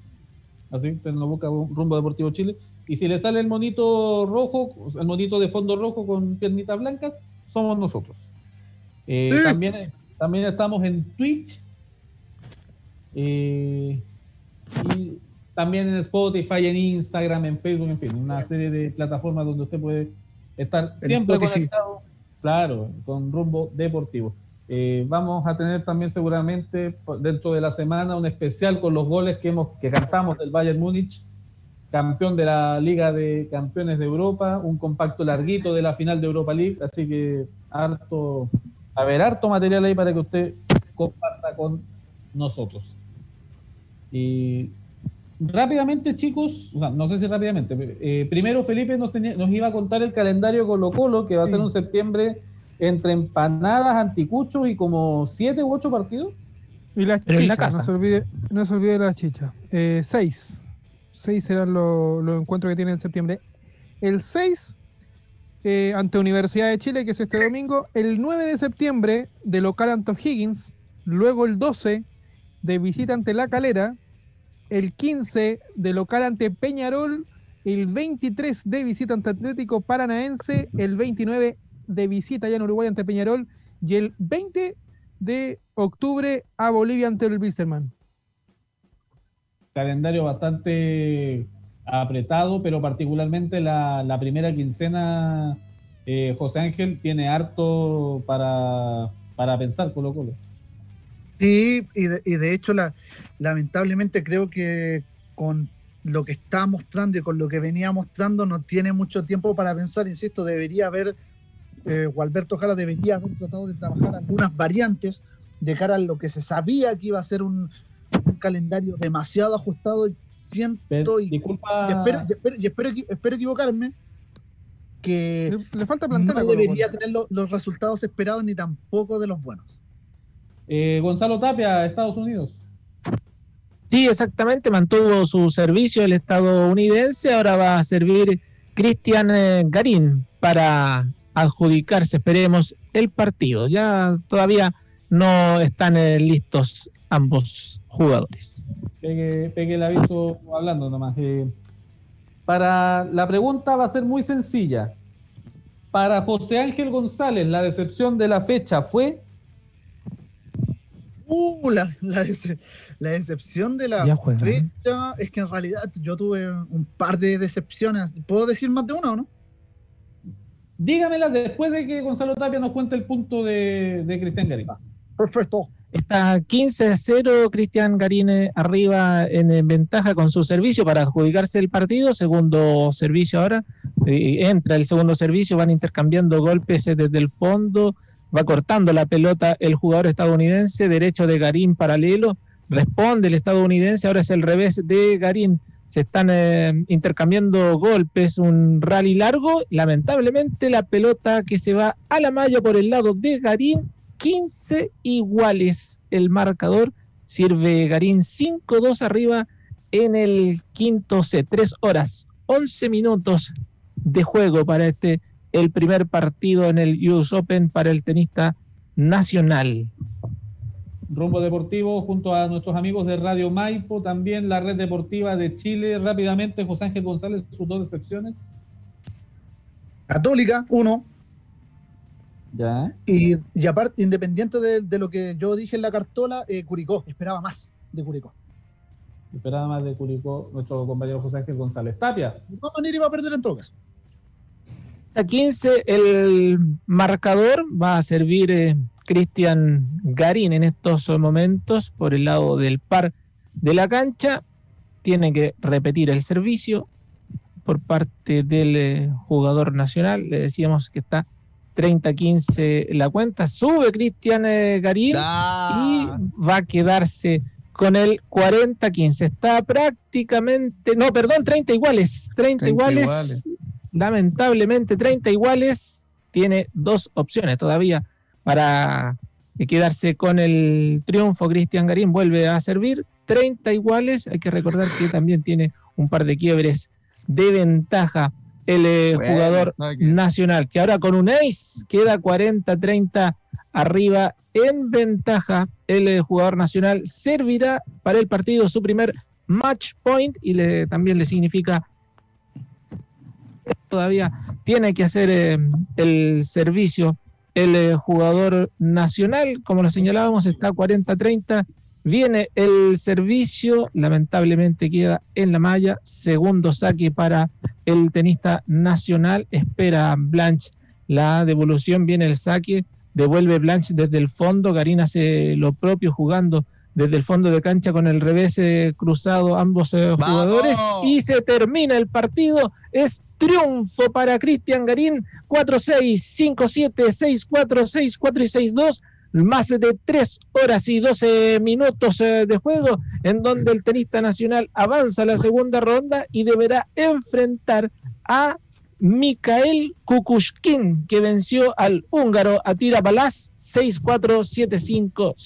Así, pero no busca Rumbo Deportivo Chile. Y si le sale el monito rojo, el monito de fondo rojo con piernitas blancas, somos nosotros. Eh, Sí. también, también estamos en Twitch. eh, y también en Spotify, en Instagram, en Facebook, en fin, una serie de plataformas donde usted puede estar siempre conectado, claro, con rumbo deportivo. Eh, vamos a tener también seguramente dentro de la semana un especial con los goles que hemos que cantamos del Bayern Múnich, campeón de la Liga de Campeones de Europa, un compacto larguito de la final de Europa League, así que harto, a ver, harto material ahí para que usted comparta con nosotros. Y rápidamente, chicos, o sea, no sé si rápidamente, eh, primero Felipe nos, tenía- nos iba a contar el calendario Colo Colo, que va a ser un septiembre entre empanadas, anticuchos y como siete u ocho partidos. Y las en la chichas, casa. No, se olvide, no se olvide de las chichas. Eh, seis. Seis serán los los encuentros que tiene en septiembre. El 6 eh, ante Universidad de Chile, que es este domingo. El 9 de septiembre de local ante Higgins. Luego el 12 de visita ante La Calera. El 15 de local ante Peñarol. El 23 de visita ante Atlético Paranaense. El 29 de visita allá en Uruguay ante Peñarol. Y el 20 de octubre a Bolivia ante el Bisterman. Calendario bastante apretado, pero particularmente la, la primera quincena, eh, José Ángel tiene harto para, para pensar Colo Colo. Sí, y de, y de hecho, la, lamentablemente creo que con lo que está mostrando y con lo que venía mostrando no tiene mucho tiempo para pensar, insisto, debería haber, eh, Gualberto Jara debería haber tratado de trabajar algunas variantes de cara a lo que se sabía que iba a ser un, un calendario demasiado ajustado y siento Pero, y, disculpa, y espero, y espero- y espero equi- espero equivocarme que Le, le falta no debería tener lo- los resultados esperados ni tampoco de los buenos. eh, Gonzalo Tapia, Estados Unidos. Sí, exactamente, mantuvo su servicio el estadounidense, ahora va a servir Cristian eh, Garín para adjudicarse, esperemos, el partido. Ya todavía no están eh, listos ambos jugadores. Pegue, pegue el aviso hablando nomás. Eh, para la pregunta va a ser muy sencilla. Para José Ángel González, la decepción de la fecha fue Uh, la, la, dece- la decepción de la fecha es que en realidad yo tuve un par de decepciones. ¿Puedo decir más de una o no? Dígamela después de que Gonzalo Tapia nos cuente el punto de, de Cristian Garín. Perfecto. Está 15 a 0, Cristian Garín eh, arriba en ventaja con su servicio para adjudicarse el partido. Segundo servicio ahora, eh, entra el segundo servicio, van intercambiando golpes eh, desde el fondo. va cortando la pelota el jugador estadounidense, derecho de Garín paralelo, responde el estadounidense, ahora es el revés de Garín, se están eh, intercambiando golpes, un rally largo, lamentablemente la pelota que se va a la malla por el lado de Garín, 15 iguales el marcador, sirve Garín 5-2 arriba en el quinto set, 3 horas, 11 minutos de juego para este, el primer partido en el US Open para el tenista nacional. Rumbo Deportivo junto a nuestros amigos de Radio Maipo, también la Red Deportiva de Chile. Rápidamente, José Ángel González, sus dos decepciones. Católica, uno. Ya. Y, y aparte, independiente de, de lo que yo dije en la cartola, eh, Curicó, esperaba más de Curicó. Esperaba más de Curicó nuestro compañero José Ángel González. Tapia. Todas maneras iba a perder en todo caso. A 15 el marcador va a servir eh, Cristian Garín en estos momentos por el lado del par de la cancha. Tiene que repetir el servicio por parte del eh, jugador nacional. Le decíamos que está 30-15 la cuenta. Sube Cristian eh, Garín y va a quedarse con el 40-15. Está prácticamente, no, perdón, 30 iguales. 30, 30 iguales, iguales. Lamentablemente, 30 iguales. Tiene dos opciones todavía para quedarse con el triunfo. Cristian Garín vuelve a servir. 30 iguales. Hay que recordar que también tiene un par de quiebres de ventaja el eh, Bueno, jugador que- nacional, que ahora con un ace queda 40-30 arriba en ventaja. El eh, jugador nacional servirá para el partido su primer match point y le, también le significa todavía tiene que hacer eh, el servicio el eh, jugador nacional, como lo señalábamos, está 40-30, viene el servicio, lamentablemente queda en la malla, segundo saque para el tenista nacional, espera Blanche la devolución, viene el saque, devuelve Blanche desde el fondo, Garín hace lo propio jugando desde el fondo de cancha con el revés eh, cruzado ambos eh, ¡Vamos! jugadores y se termina el partido. Es triunfo para Cristian Garín, 4-6, 5-7, 6-4, 6-4 y 6-2. Más de 3 horas y 12 minutos eh, de juego, en donde el tenista nacional avanza a la segunda ronda y deberá enfrentar a Mikael Kukushkin, que venció al húngaro Atira Balaz 6-4, 7-5,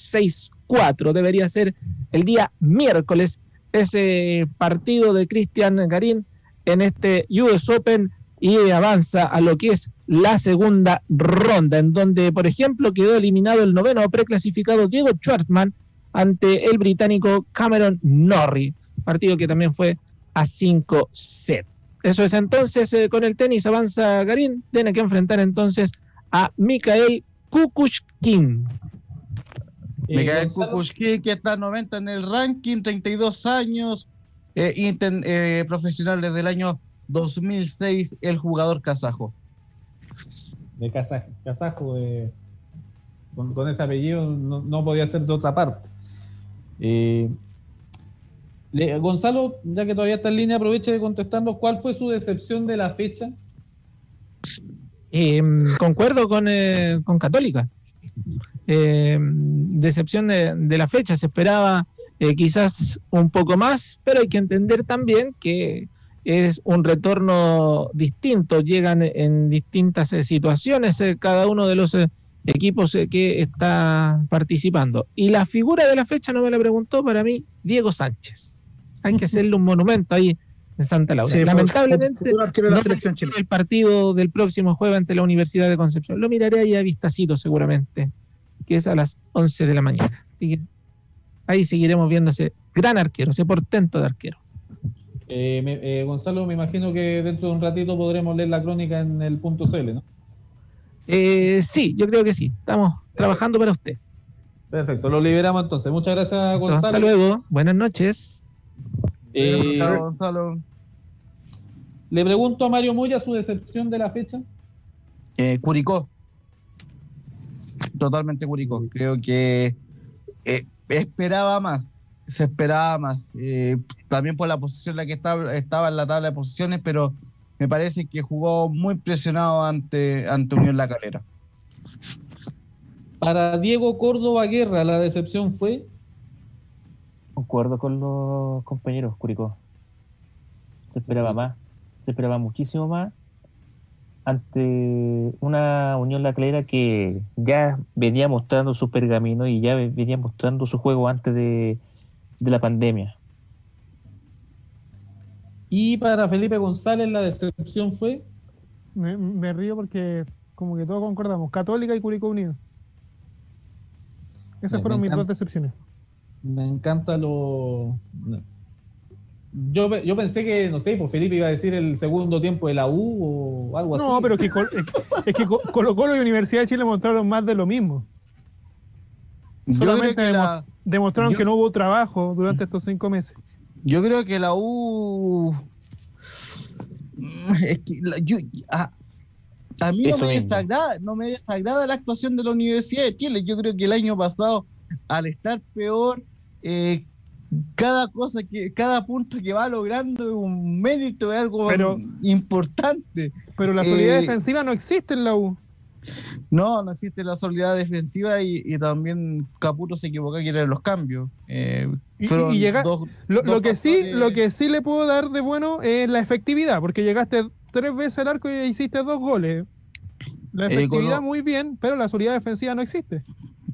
6-4. Debería ser el día miércoles ese partido de Cristian Garín en este US Open y avanza a lo que es la segunda ronda, en donde, por ejemplo, quedó eliminado el noveno preclasificado Diego Schwartzman ante el británico Cameron Norrie, partido que también fue a 5 sets. Eso es entonces eh, con el tenis avanza Garín, tiene que enfrentar entonces a Mikael Kukushkin. Eh, Miguel Gonzalo, Kukushki, que está 90 en el ranking, 32 años, eh, eh, profesional desde el año 2006, el jugador kazajo. de Kazajo, Kazajo, eh, con, con ese apellido no, no podía ser de otra parte. Eh, le- Gonzalo, ya que todavía está en línea, aproveche de contestarnos cuál fue su decepción de la fecha. Eh, concuerdo con, eh, con Católica. Eh, decepción de, de la fecha, se esperaba eh, quizás un poco más, pero hay que entender también que es un retorno distinto, llegan en distintas eh, situaciones eh, cada uno de los equipos que está participando. Y la figura de la fecha no me la preguntó para mí Diego Sánchez. Hay que hacerle un monumento ahí en Santa Laura. Sí, Lamentablemente no el partido del próximo jueves ante la Universidad de Concepción. Lo miraré ahí a vistacito seguramente, que es a las 11 de la mañana. Así que ahí seguiremos viendo ese gran arquero, ese portento de arquero. Eh, me- eh, Gonzalo, me imagino que dentro de un ratito podremos leer la crónica en el punto CL, ¿no? Eh, sí, yo creo que sí. Estamos trabajando para usted. Perfecto, lo liberamos entonces. Muchas gracias, Gonzalo. Hasta luego. Buenas noches. Eh, Chao, Gonzalo. le pregunto a Mario Moya su decepción de la fecha. Eh, Curicó. Totalmente Curicó. Creo que eh, esperaba más. Se esperaba más. Eh, también por la posición en la que estaba, estaba en la tabla de posiciones, pero me parece que jugó muy presionado ante, ante Unión La Calera. Para Diego Córdoba Guerra, la decepción fue. Concuerdo con los compañeros, Curicó. Se esperaba más, se esperaba muchísimo más ante una Unión La Calera que ya venía mostrando su pergamino y ya venía mostrando su juego antes de, de la pandemia. Y para Felipe González, la decepción fue. Me, me río porque como que todos concordamos, Católica y Curicó Unido. Esas Me- fueron me mis dos decepciones. Me encanta lo. Yo, yo pensé que, no sé, pues Felipe iba a decir el segundo tiempo de la U o algo así. No, pero es que, es que- Colo Colo y Universidad de Chile mostraron más de lo mismo. Solamente que la, Demostraron Yo- que no hubo trabajo durante estos cinco meses. yo creo que la U. Es que la- yo- a, a mí no me, mismo. desagrada, no me desagrada la actuación de la Universidad de Chile. Yo creo que el año pasado, al estar peor, eh, cada cosa que, cada punto que va logrando es un mérito, es algo Pero- importante. Pero la solidez Eh, defensiva no existe en la U. No, no existe la solidaridad defensiva y, y también Caputo se equivocó que eran los cambios. Eh, Y- fueron y llega- dos- Lo, dos lo que sí, lo que sí le puedo dar de bueno es la efectividad, porque llegaste tres veces al arco y hiciste dos goles. La Eh, efectividad muy bien, pero la solidez defensiva no existe.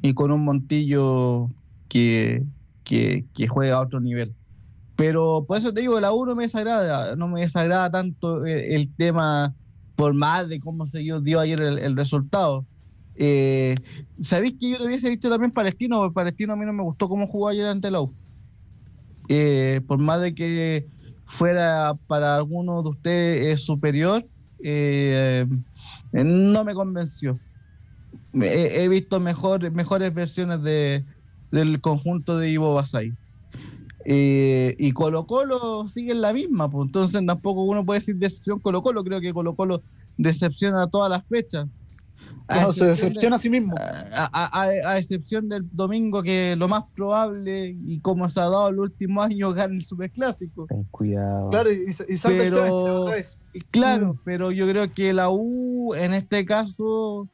y con un Montillo que, que, que juega a otro nivel. Pero por eso te digo, la U no me desagrada, no me desagrada tanto eh, el, tema, por más de cómo se dio, dio ayer el, el resultado. Eh, ¿Sabéis que yo lo hubiese visto también Palestino? Porque Palestino a mí no me gustó cómo jugó ayer ante la U. Eh, por más de que fuera para algunos de ustedes superior, eh, eh, no me convenció. He, he visto mejor, mejores versiones de, del conjunto de Ivo Basay. Eh, y Colo Colo sigue en la misma, pues entonces tampoco uno puede decir decepción Colo Colo, creo que Colo Colo decepciona todas las fechas. A Claro, se excepción decepciona a sí mismo. a, a- a- a excepción del domingo que lo más probable y como se ha dado el último año gana el superclásico. Ten cuidado. Claro, y, y salva el semestre otra vez. Claro, Mm. pero yo creo que la U en este caso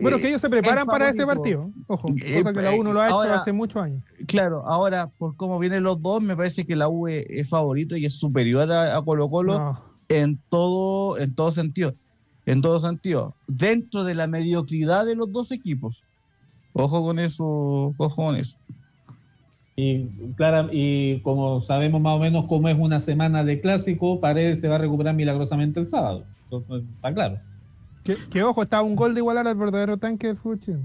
Bueno, eh, que ellos se preparan para ese partido. Ojo, Eh, cosa que la U no lo ha hecho ahora- hace muchos años. Claro, ahora por cómo vienen los dos, me parece que la U es, es favorito y es superior a, a Colo Colo No. en todo, en todo sentido. En todo sentido. Dentro de la mediocridad de los dos equipos. Ojo con eso, ojo con eso. Y, clara, y como sabemos más o menos cómo es una semana de clásico, Paredes se va a recuperar milagrosamente el sábado. Entonces, Está claro. Que, que, ojo, está a un gol de igualar al verdadero tanque del fútbol.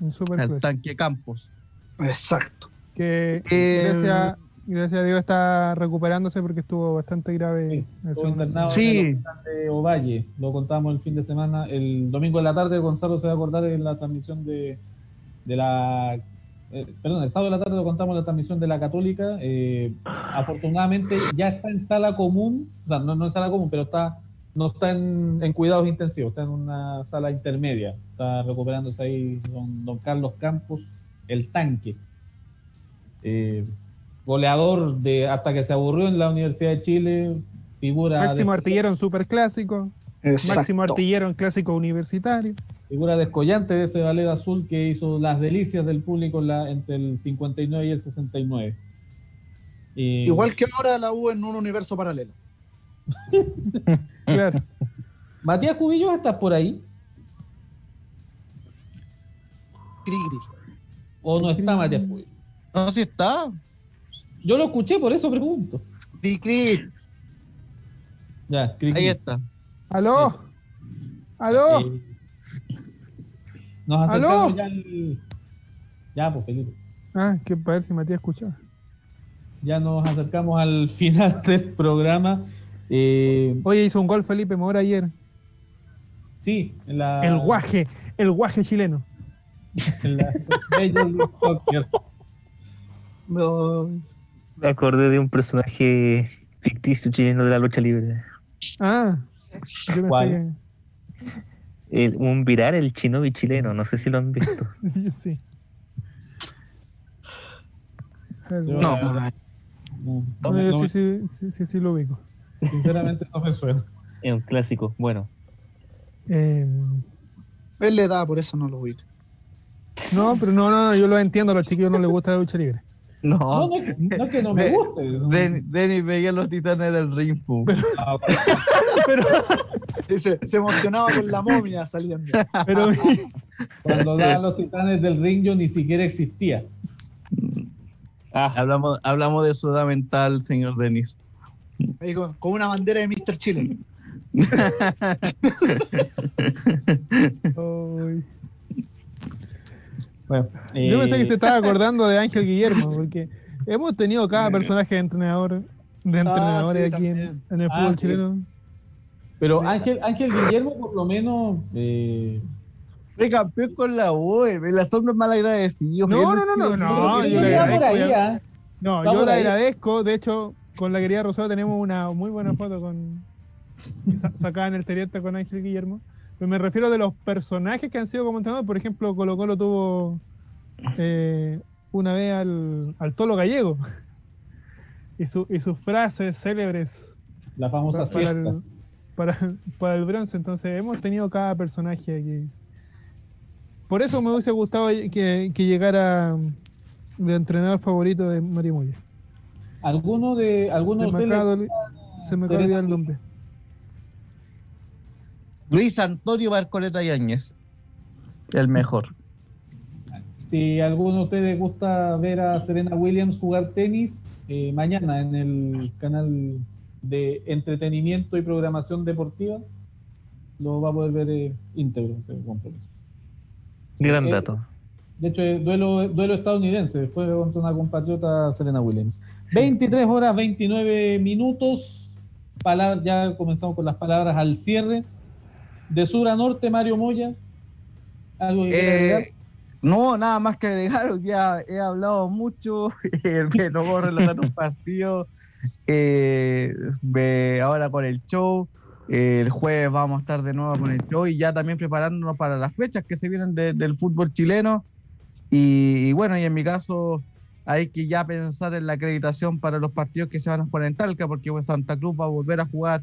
Un super El tanque Campos. Exacto. Que Eh, gracias, gracias a Dios está recuperándose porque estuvo bastante grave. Sí, el internado Sí. en el hospital de Ovalle. Lo contamos el fin de semana. El domingo en la tarde, Gonzalo se va a acordar en la transmisión de, de la. eh, perdón, el sábado de la tarde lo contamos en la transmisión de la Católica. Eh, afortunadamente ya está en sala común, o sea, no, no en sala común, pero está no está en, en cuidados intensivos, está en una sala intermedia. Está recuperándose ahí don, don Carlos Campos, el tanque. Eh, goleador de hasta que se aburrió en la Universidad de Chile, figura, Máximo de- artillero en super clásico. Exacto. Máximo artillero en clásico universitario. figura descollante de ese ballet azul que hizo las delicias del público en la- entre el 59 y el 69. Y- Igual que ahora la U en un universo paralelo. Claro. Matías Cubillo, ¿estás por ahí? Cri, cri. ¿O no está Matías Cubillo? No, si está. Yo lo escuché, por eso pregunto. Cri, cri. Ya, cri, Ahí está. ¿Aló? ¿Aló? Eh, nos acercamos ¿Aló? ya al... Ya, pues Felipe. Ah, que para ver si Matías escuchaba. Ya nos acercamos al final del programa. Eh, Oye, hizo un gol Felipe Mora ayer. sí, en la... El guaje, el guaje chileno. en la. No, Me acordé de un personaje ficticio chileno de la lucha libre. Ah, yo ¿Cuál? El- un viral, el chinobi chileno, no sé si lo han visto. sí. Guaje. No. no, no No, yo sí, sí, sí, sí lo ubico. Sinceramente no me suena. Es un clásico. Bueno, Eh, él le da, por eso no lo ubica. No, pero no, no, no, yo lo entiendo, a los chiquillos no les gusta la lucha libre. No, No, no, es que- no es que no me guste. Den- Denis veía los titanes del ring. Ah, Pero, Dice, se emocionaba con la momia saliendo. pero Cuando daban los titanes del ring yo ni siquiera existía. Ah, Hablamos, hablamos de su edad mental, señor Denis. Ahí con, con una bandera de Mr. Chile. Bueno, yo pensé eh, que se estaba acordando de Ángel Guillermo, porque hemos tenido cada personaje de entrenador, de entrenadores sí, aquí en, el Ah, fútbol sí. chileno. Pero Ángel, Ángel Guillermo por lo menos eh, Fue campeón con la U, eh, el asombro es mal agradecido. No, no, no, no, no, yo le agradezco. ¿ah? No, yo le ahí. agradezco. De hecho, con la querida Rosado tenemos una muy buena foto con sa- sacada en el Terieta con Ángel Guillermo. Pero me refiero de los personajes que han sido como entrenadores. Por ejemplo, Colo Colo tuvo eh, una vez al, al Tolo Gallego. Y, su, y sus frases célebres La famosa para, para el, para, para el bronce. Entonces, hemos tenido cada personaje aquí. Por eso me hubiese gustado que, que llegara el entrenador favorito de Mario Moya. ¿Alguno de, alguno Se de me acaba de, se me acaba el nombre. Luis Antonio Barcoleta Yáñez. El mejor. Si alguno de ustedes gusta ver a Serena Williams jugar tenis, eh, mañana en el canal de entretenimiento y programación deportiva, lo va a poder ver eh, íntegro ese compromiso. gran Eh, dato. De hecho, eh, duelo, duelo estadounidense, juega contra una compatriota Serena Williams. 23 horas 29 minutos. Palabra- ya comenzamos con las palabras al cierre. De sur a norte, Mario Moya. ¿Algo que? Eh, no, nada más que agregar. Ya he hablado mucho. eh, me tocó relatar un partido. eh, ahora con el show. el jueves vamos a estar de nuevo con el show y ya también preparándonos para las fechas que se vienen de- del fútbol chileno. Y, y bueno, y en mi caso hay que ya pensar en la acreditación para los partidos que se van a jugar en Talca, porque pues, Santa Cruz va a volver a jugar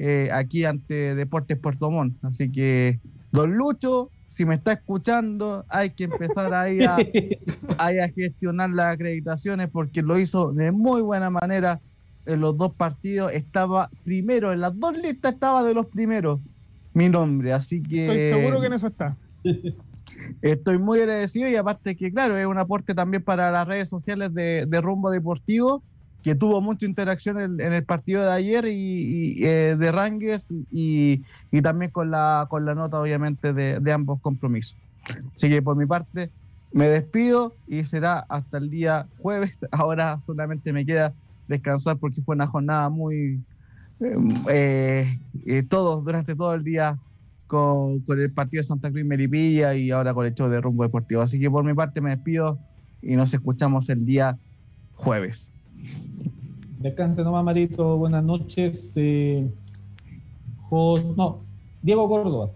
eh, aquí ante Deportes Puerto Montt. Así que, don Lucho, si me está escuchando, hay que empezar ahí a, ahí a gestionar las acreditaciones porque lo hizo de muy buena manera en los dos partidos. Estaba primero, en las dos listas estaba de los primeros mi nombre, así que... Estoy seguro que en eso está. Estoy muy agradecido y aparte que, claro, es un aporte también para las redes sociales de, Rumbo Deportivo, que tuvo mucha interacción en, el partido de ayer y, eh, de Rangers y, también con la, con la nota, obviamente, de, de ambos compromisos. Así que por mi parte, me despido y será hasta el día jueves. Ahora solamente me queda descansar porque fue una jornada muy... eh, eh, todos, durante todo el día con, con el partido de Santa Cruz y Melipilla y ahora con el show de rumbo deportivo. Así que por mi parte me despido y nos escuchamos el día jueves. Descanse nomás, Marito. Buenas noches. Eh, no, Diego Córdoba.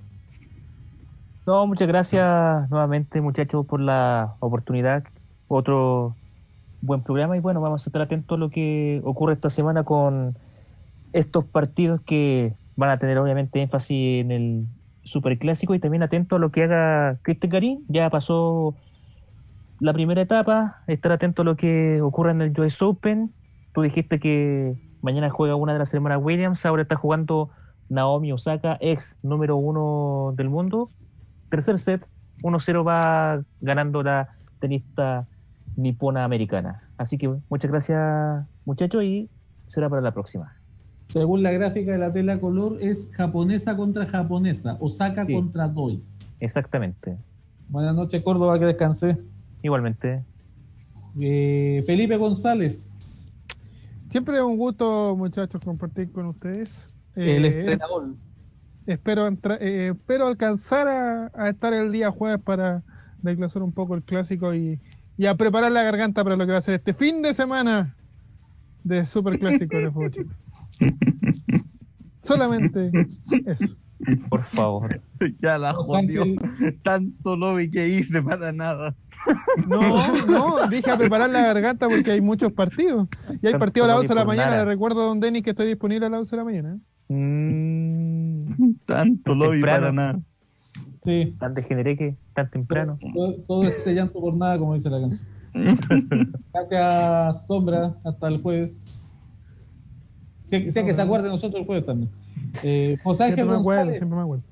No, muchas gracias nuevamente, muchachos, por la oportunidad. Otro buen programa y bueno, vamos a estar atentos a lo que ocurre esta semana con estos partidos que van a tener obviamente énfasis en el superclásico y también atento a lo que haga Cristian Garín. Ya pasó la primera etapa, estar atento a lo que ocurra en el US Open. Tú dijiste que mañana juega una de las hermanas Williams, ahora está jugando Naomi Osaka, ex número uno del mundo. Tercer set, 1-0 va ganando la tenista nipona americana. Así que muchas gracias muchachos y será para la próxima. Según la gráfica de la tela color, es japonesa contra japonesa, Osaka Sí. contra Doi. Exactamente. Buenas noches, Córdoba, que descansé. Igualmente. Eh, Felipe González, Siempre es un gusto, muchachos, compartir con ustedes. el Eh, estrenador. espero, entra- eh, espero alcanzar a, a estar el día jueves para desglosar un poco el clásico y, y a preparar la garganta para lo que va a ser este fin de semana de super clásico de fútbol. Solamente eso. Por favor. ya la Los jodió. Tanto lobby que hice para nada. No, no, dije a preparar la garganta porque hay muchos partidos. Y hay Tanto partido a las lobby 11 de la mañana. nada. Le recuerdo a don Denis que estoy disponible a las 11 de la mañana. Mm, Tanto lobby temprano. para nada. Sí. Tan degenereque, tan temprano. Todo, todo este llanto por nada, como dice la canción. Gracias, Sombra. Hasta el jueves. Sea, sea que se acuerde de nosotros el jueves también. Eh, José Ángel Siempre me acuerdo, siempre me acuerdo.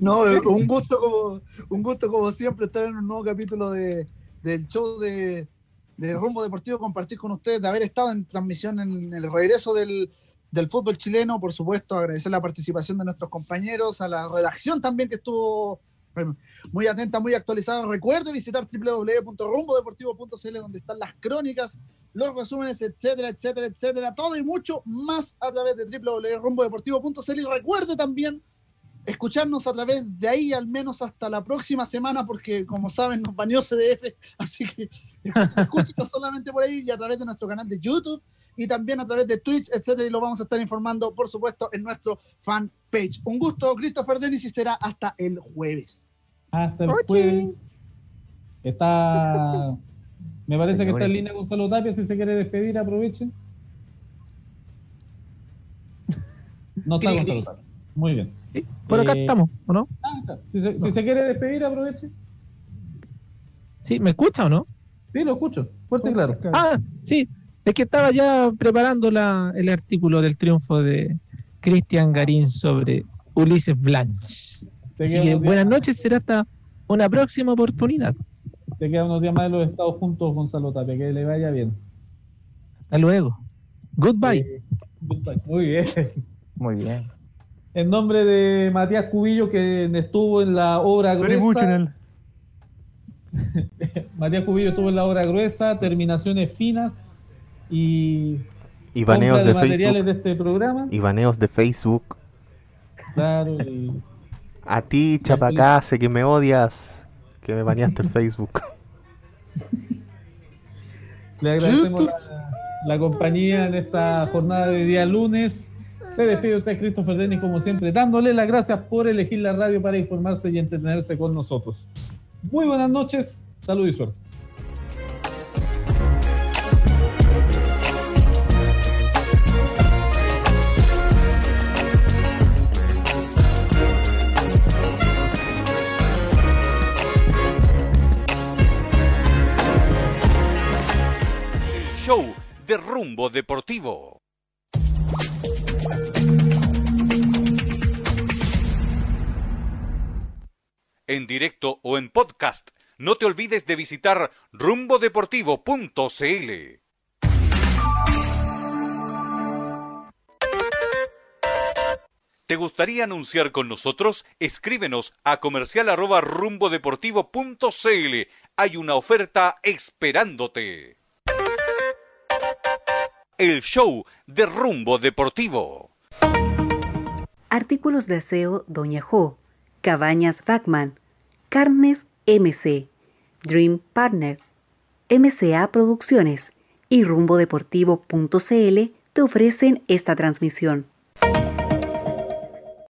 No, un gusto como, un gusto como siempre estar en un nuevo capítulo de, del show de, de Rumbo Deportivo, compartir con ustedes, de haber estado en transmisión en el regreso del, del fútbol chileno, por supuesto, agradecer la participación de nuestros compañeros, a la redacción también que estuvo muy atenta, muy actualizada. Recuerde visitar www.rumbodeportivo.cl donde están las crónicas, los resúmenes, etcétera, etcétera, etcétera, todo y mucho más a través de www.rumbodeportivo.cl y recuerde también escucharnos a través de ahí al menos hasta la próxima semana porque como saben nos baneó CDF así que escúchenos solamente por ahí y a través de nuestro canal de YouTube y también a través de Twitch etcétera y lo vamos a estar informando por supuesto en nuestro fanpage un gusto Christopher Denis y será hasta el jueves Hasta el Oye. jueves. Está. Me parece que está en línea Gonzalo Tapia. Si se quiere despedir, aprovechen. No está Gonzalo. Tapia. Muy bien. Sí, por acá Eh, estamos, ¿o no? Ah, está. Si, se, si se quiere despedir, aproveche. Sí, ¿me escucha o no? Sí, lo escucho. Fuerte y claro. Ah, sí, es que estaba ya preparando la, el artículo del triunfo de Cristian Garín sobre Ulises Blanch. Así que buenas noches, será hasta una próxima oportunidad. te quedan unos días más de los estados juntos, Gonzalo Tapia. Que le vaya bien. Hasta luego. Goodbye. Eh, goodbye. Muy bien. Muy bien. En nombre de Matías Cubillo, que estuvo en la obra gruesa. emotional. Matías Cubillo estuvo en la obra gruesa, terminaciones finas y Y baneos de, de materiales Facebook. de este programa. Y baneos de Facebook. Claro, y A ti, Chapacase, que me odias. Que me baneaste el Facebook. le agradecemos la, la compañía en esta jornada de día lunes. Se despide usted, Christopher Denny, como siempre, dándole las gracias por elegir la radio para informarse y entretenerse con nosotros. Muy buenas noches, salud y suerte. Show de Rumbo Deportivo. En directo o en podcast, no te olvides de visitar rumbodeportivo.cl. ¿Te gustaría anunciar con nosotros? Escríbenos a comercial arroba. Hay una oferta esperándote. El show de Rumbo Deportivo. Artículos de aseo Doña Jo, Cabañas Bachman, Carnes MC, Dream Partner, MCA Producciones y rumbodeportivo.cl te ofrecen esta transmisión.